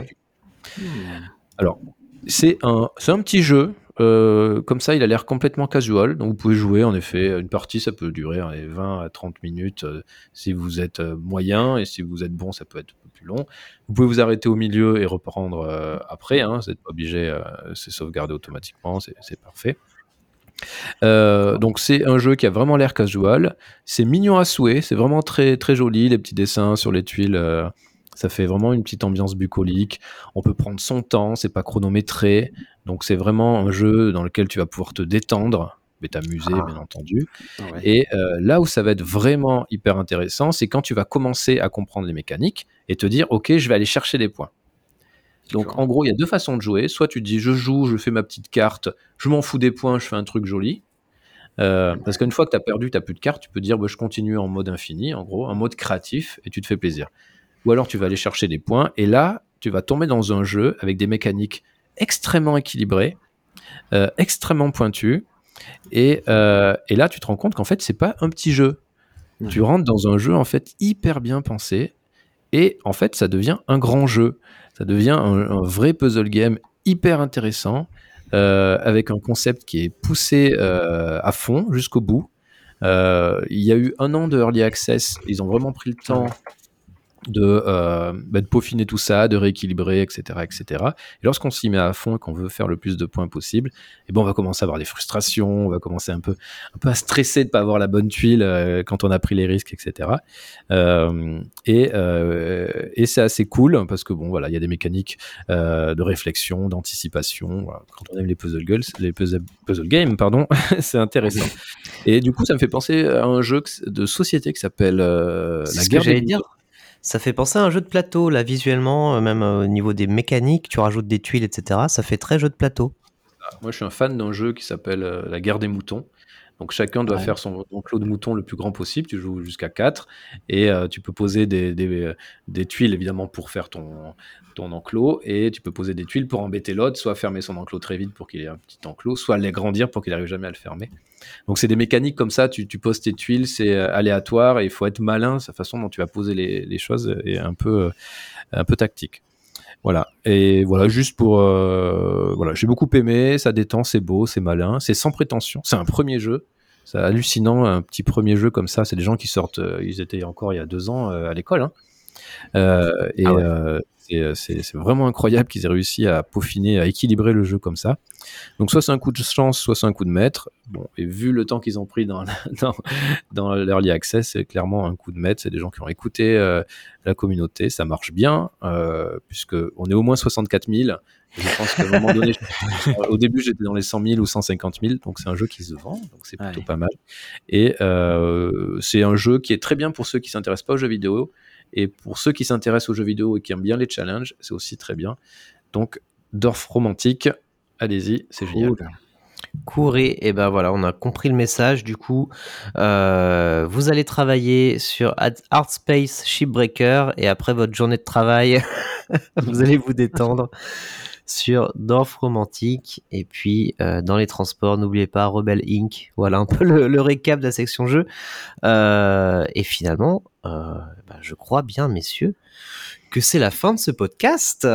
Alors, c'est un, c'est un petit jeu. Euh, comme ça, il a l'air complètement casual. Donc, vous pouvez jouer, en effet, une partie, ça peut durer allez, 20 à 30 minutes euh, si vous êtes euh, moyen. Et si vous êtes bon, ça peut être un peu plus long. Vous pouvez vous arrêter au milieu et reprendre après. Hein, vous n'êtes pas obligé, c'est sauvegardé automatiquement, c'est parfait. Donc c'est un jeu qui a vraiment l'air casual, c'est mignon à souhait, c'est vraiment très très joli, les petits dessins sur les tuiles, ça fait vraiment une petite ambiance bucolique. On peut prendre son temps, c'est pas chronométré, donc c'est vraiment un jeu dans lequel tu vas pouvoir te détendre, mais t'amuser bien entendu. Et euh, là où ça va être vraiment hyper intéressant, c'est quand tu vas commencer à comprendre les mécaniques et te dire, ok, je vais aller chercher des points. Donc en gros, il y a deux façons de jouer. Soit tu te dis, je joue, je fais ma petite carte, je m'en fous des points, je fais un truc joli. Euh, parce qu'une fois que tu as perdu, tu plus de cartes, tu peux dire, bah, je continue en mode infini, en gros, en mode créatif, et tu te fais plaisir. Ou alors tu vas aller chercher des points, et là, tu vas tomber dans un jeu avec des mécaniques extrêmement équilibrées, euh, extrêmement pointues, et, euh, et là, tu te rends compte qu'en fait, c'est pas un petit jeu. Tu rentres dans un jeu en fait hyper bien pensé, et en fait, ça devient un grand jeu. Ça devient un, un vrai puzzle game hyper intéressant, euh, avec un concept qui est poussé à fond jusqu'au bout. Il y a eu un an de early access. Ils ont vraiment pris le temps de, euh, bah, de peaufiner tout ça, de rééquilibrer, etc., etc. Et lorsqu'on s'y met à fond et qu'on veut faire le plus de points possible, et ben on va commencer à avoir des frustrations, on va commencer un peu, un peu à stresser de pas avoir la bonne tuile euh, quand on a pris les risques, etc. Euh, et et c'est assez cool parce que bon voilà, il y a des mécaniques de réflexion, d'anticipation. Voilà. Quand on aime les puzzle girls, les puzzle, puzzle games, pardon, c'est intéressant. Et du coup, ça me fait penser à un jeu que- de société qui s'appelle La ce que guerre j'allais des dire. Ça fait penser à un jeu de plateau, là, visuellement, euh, même euh, au niveau des mécaniques, tu rajoutes des tuiles, etc. Ça fait très jeu de plateau. Moi, je suis un fan d'un jeu qui s'appelle euh, La guerre des moutons. Donc chacun doit Ouais. faire son enclos de mouton le plus grand possible. Tu joues jusqu'à 4 et euh, tu peux poser des, des, des tuiles évidemment pour faire ton, ton enclos et tu peux poser des tuiles pour embêter l'autre, soit fermer son enclos très vite pour qu'il ait un petit enclos, soit l'agrandir pour qu'il n'arrive jamais à le fermer. Donc c'est des mécaniques comme ça, tu, tu poses tes tuiles, c'est euh, aléatoire et il faut être malin, sa façon dont tu vas poser les, les choses est un peu, euh, un peu tactique. Voilà. Et voilà, juste pour. euh, voilà, j'ai beaucoup aimé, ça détend, c'est beau, c'est malin, c'est sans prétention. C'est un premier jeu. C'est hallucinant, un petit premier jeu comme ça. C'est des gens qui sortent, euh, ils étaient encore il y a deux ans euh, à l'école. Hein. Euh, et Ah ouais. euh, c'est- vraiment incroyable qu'ils aient réussi à peaufiner, à équilibrer le jeu comme ça. Donc soit c'est un coup de chance, soit c'est un coup de maître. Bon, et vu le temps qu'ils ont pris dans, la- dans, dans l'early access, c'est clairement un coup de maître. C'est des gens qui ont écouté euh, la communauté, ça marche bien, euh, puisque on est au moins 64 000. Et je pense qu'à un moment donné, au début j'étais dans les 100 000 ou 150 000, donc c'est un jeu qui se vend, donc c'est plutôt Ouais. pas mal. Et euh, c'est un jeu qui est très bien pour ceux qui s'intéressent pas aux jeux vidéo, et pour ceux qui s'intéressent aux jeux vidéo et qui aiment bien les challenges, c'est aussi très bien. Donc Dorf romantique, allez-y, c'est génial. Cool. Courez, et ben voilà, on a compris le message. Du coup, euh, vous allez travailler sur Ad- Artspace Shipbreaker et après votre journée de travail, vous allez vous détendre sur Dorf Romantique. Et puis, euh, dans les transports, n'oubliez pas Rebel Inc. Voilà un peu le, le récap de la section jeu. Euh, et finalement, euh, bah, je crois bien, messieurs, que c'est la fin de ce podcast.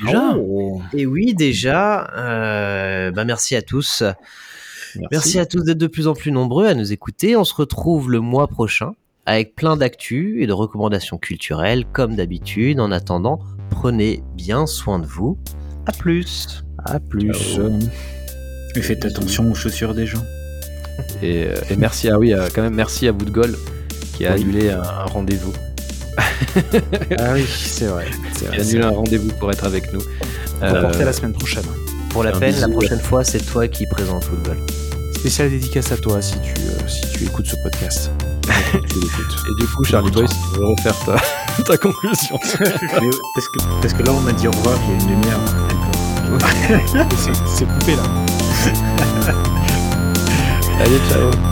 Déjà Oh. Et oui, déjà, bah merci à tous. Merci. à tous d'être de plus en plus nombreux à nous écouter. On se retrouve le mois prochain avec plein d'actu et de recommandations culturelles, comme d'habitude. En attendant, prenez bien soin de vous. À plus. À plus. Ciao. Et faites attention aux chaussures des gens. Et, euh, et merci à oui, quand même merci à Woodgol qui a Oui. annulé un, un rendez-vous. Ah oui, c'est vrai. Qui a annulé un rendez-vous pour être avec nous. On va Euh, porter la semaine prochaine. Pour la peine, la prochaine fois, c'est toi qui présente football. Spéciale dédicace à toi si tu, euh, si tu écoutes ce podcast. Et du coup, Charlie Boy, si tu veux refaire ta, ta conclusion. Mais parce, que, parce que là, on m'a dit au revoir il y a une demi-heure. C'est coupé là. Allez, ciao.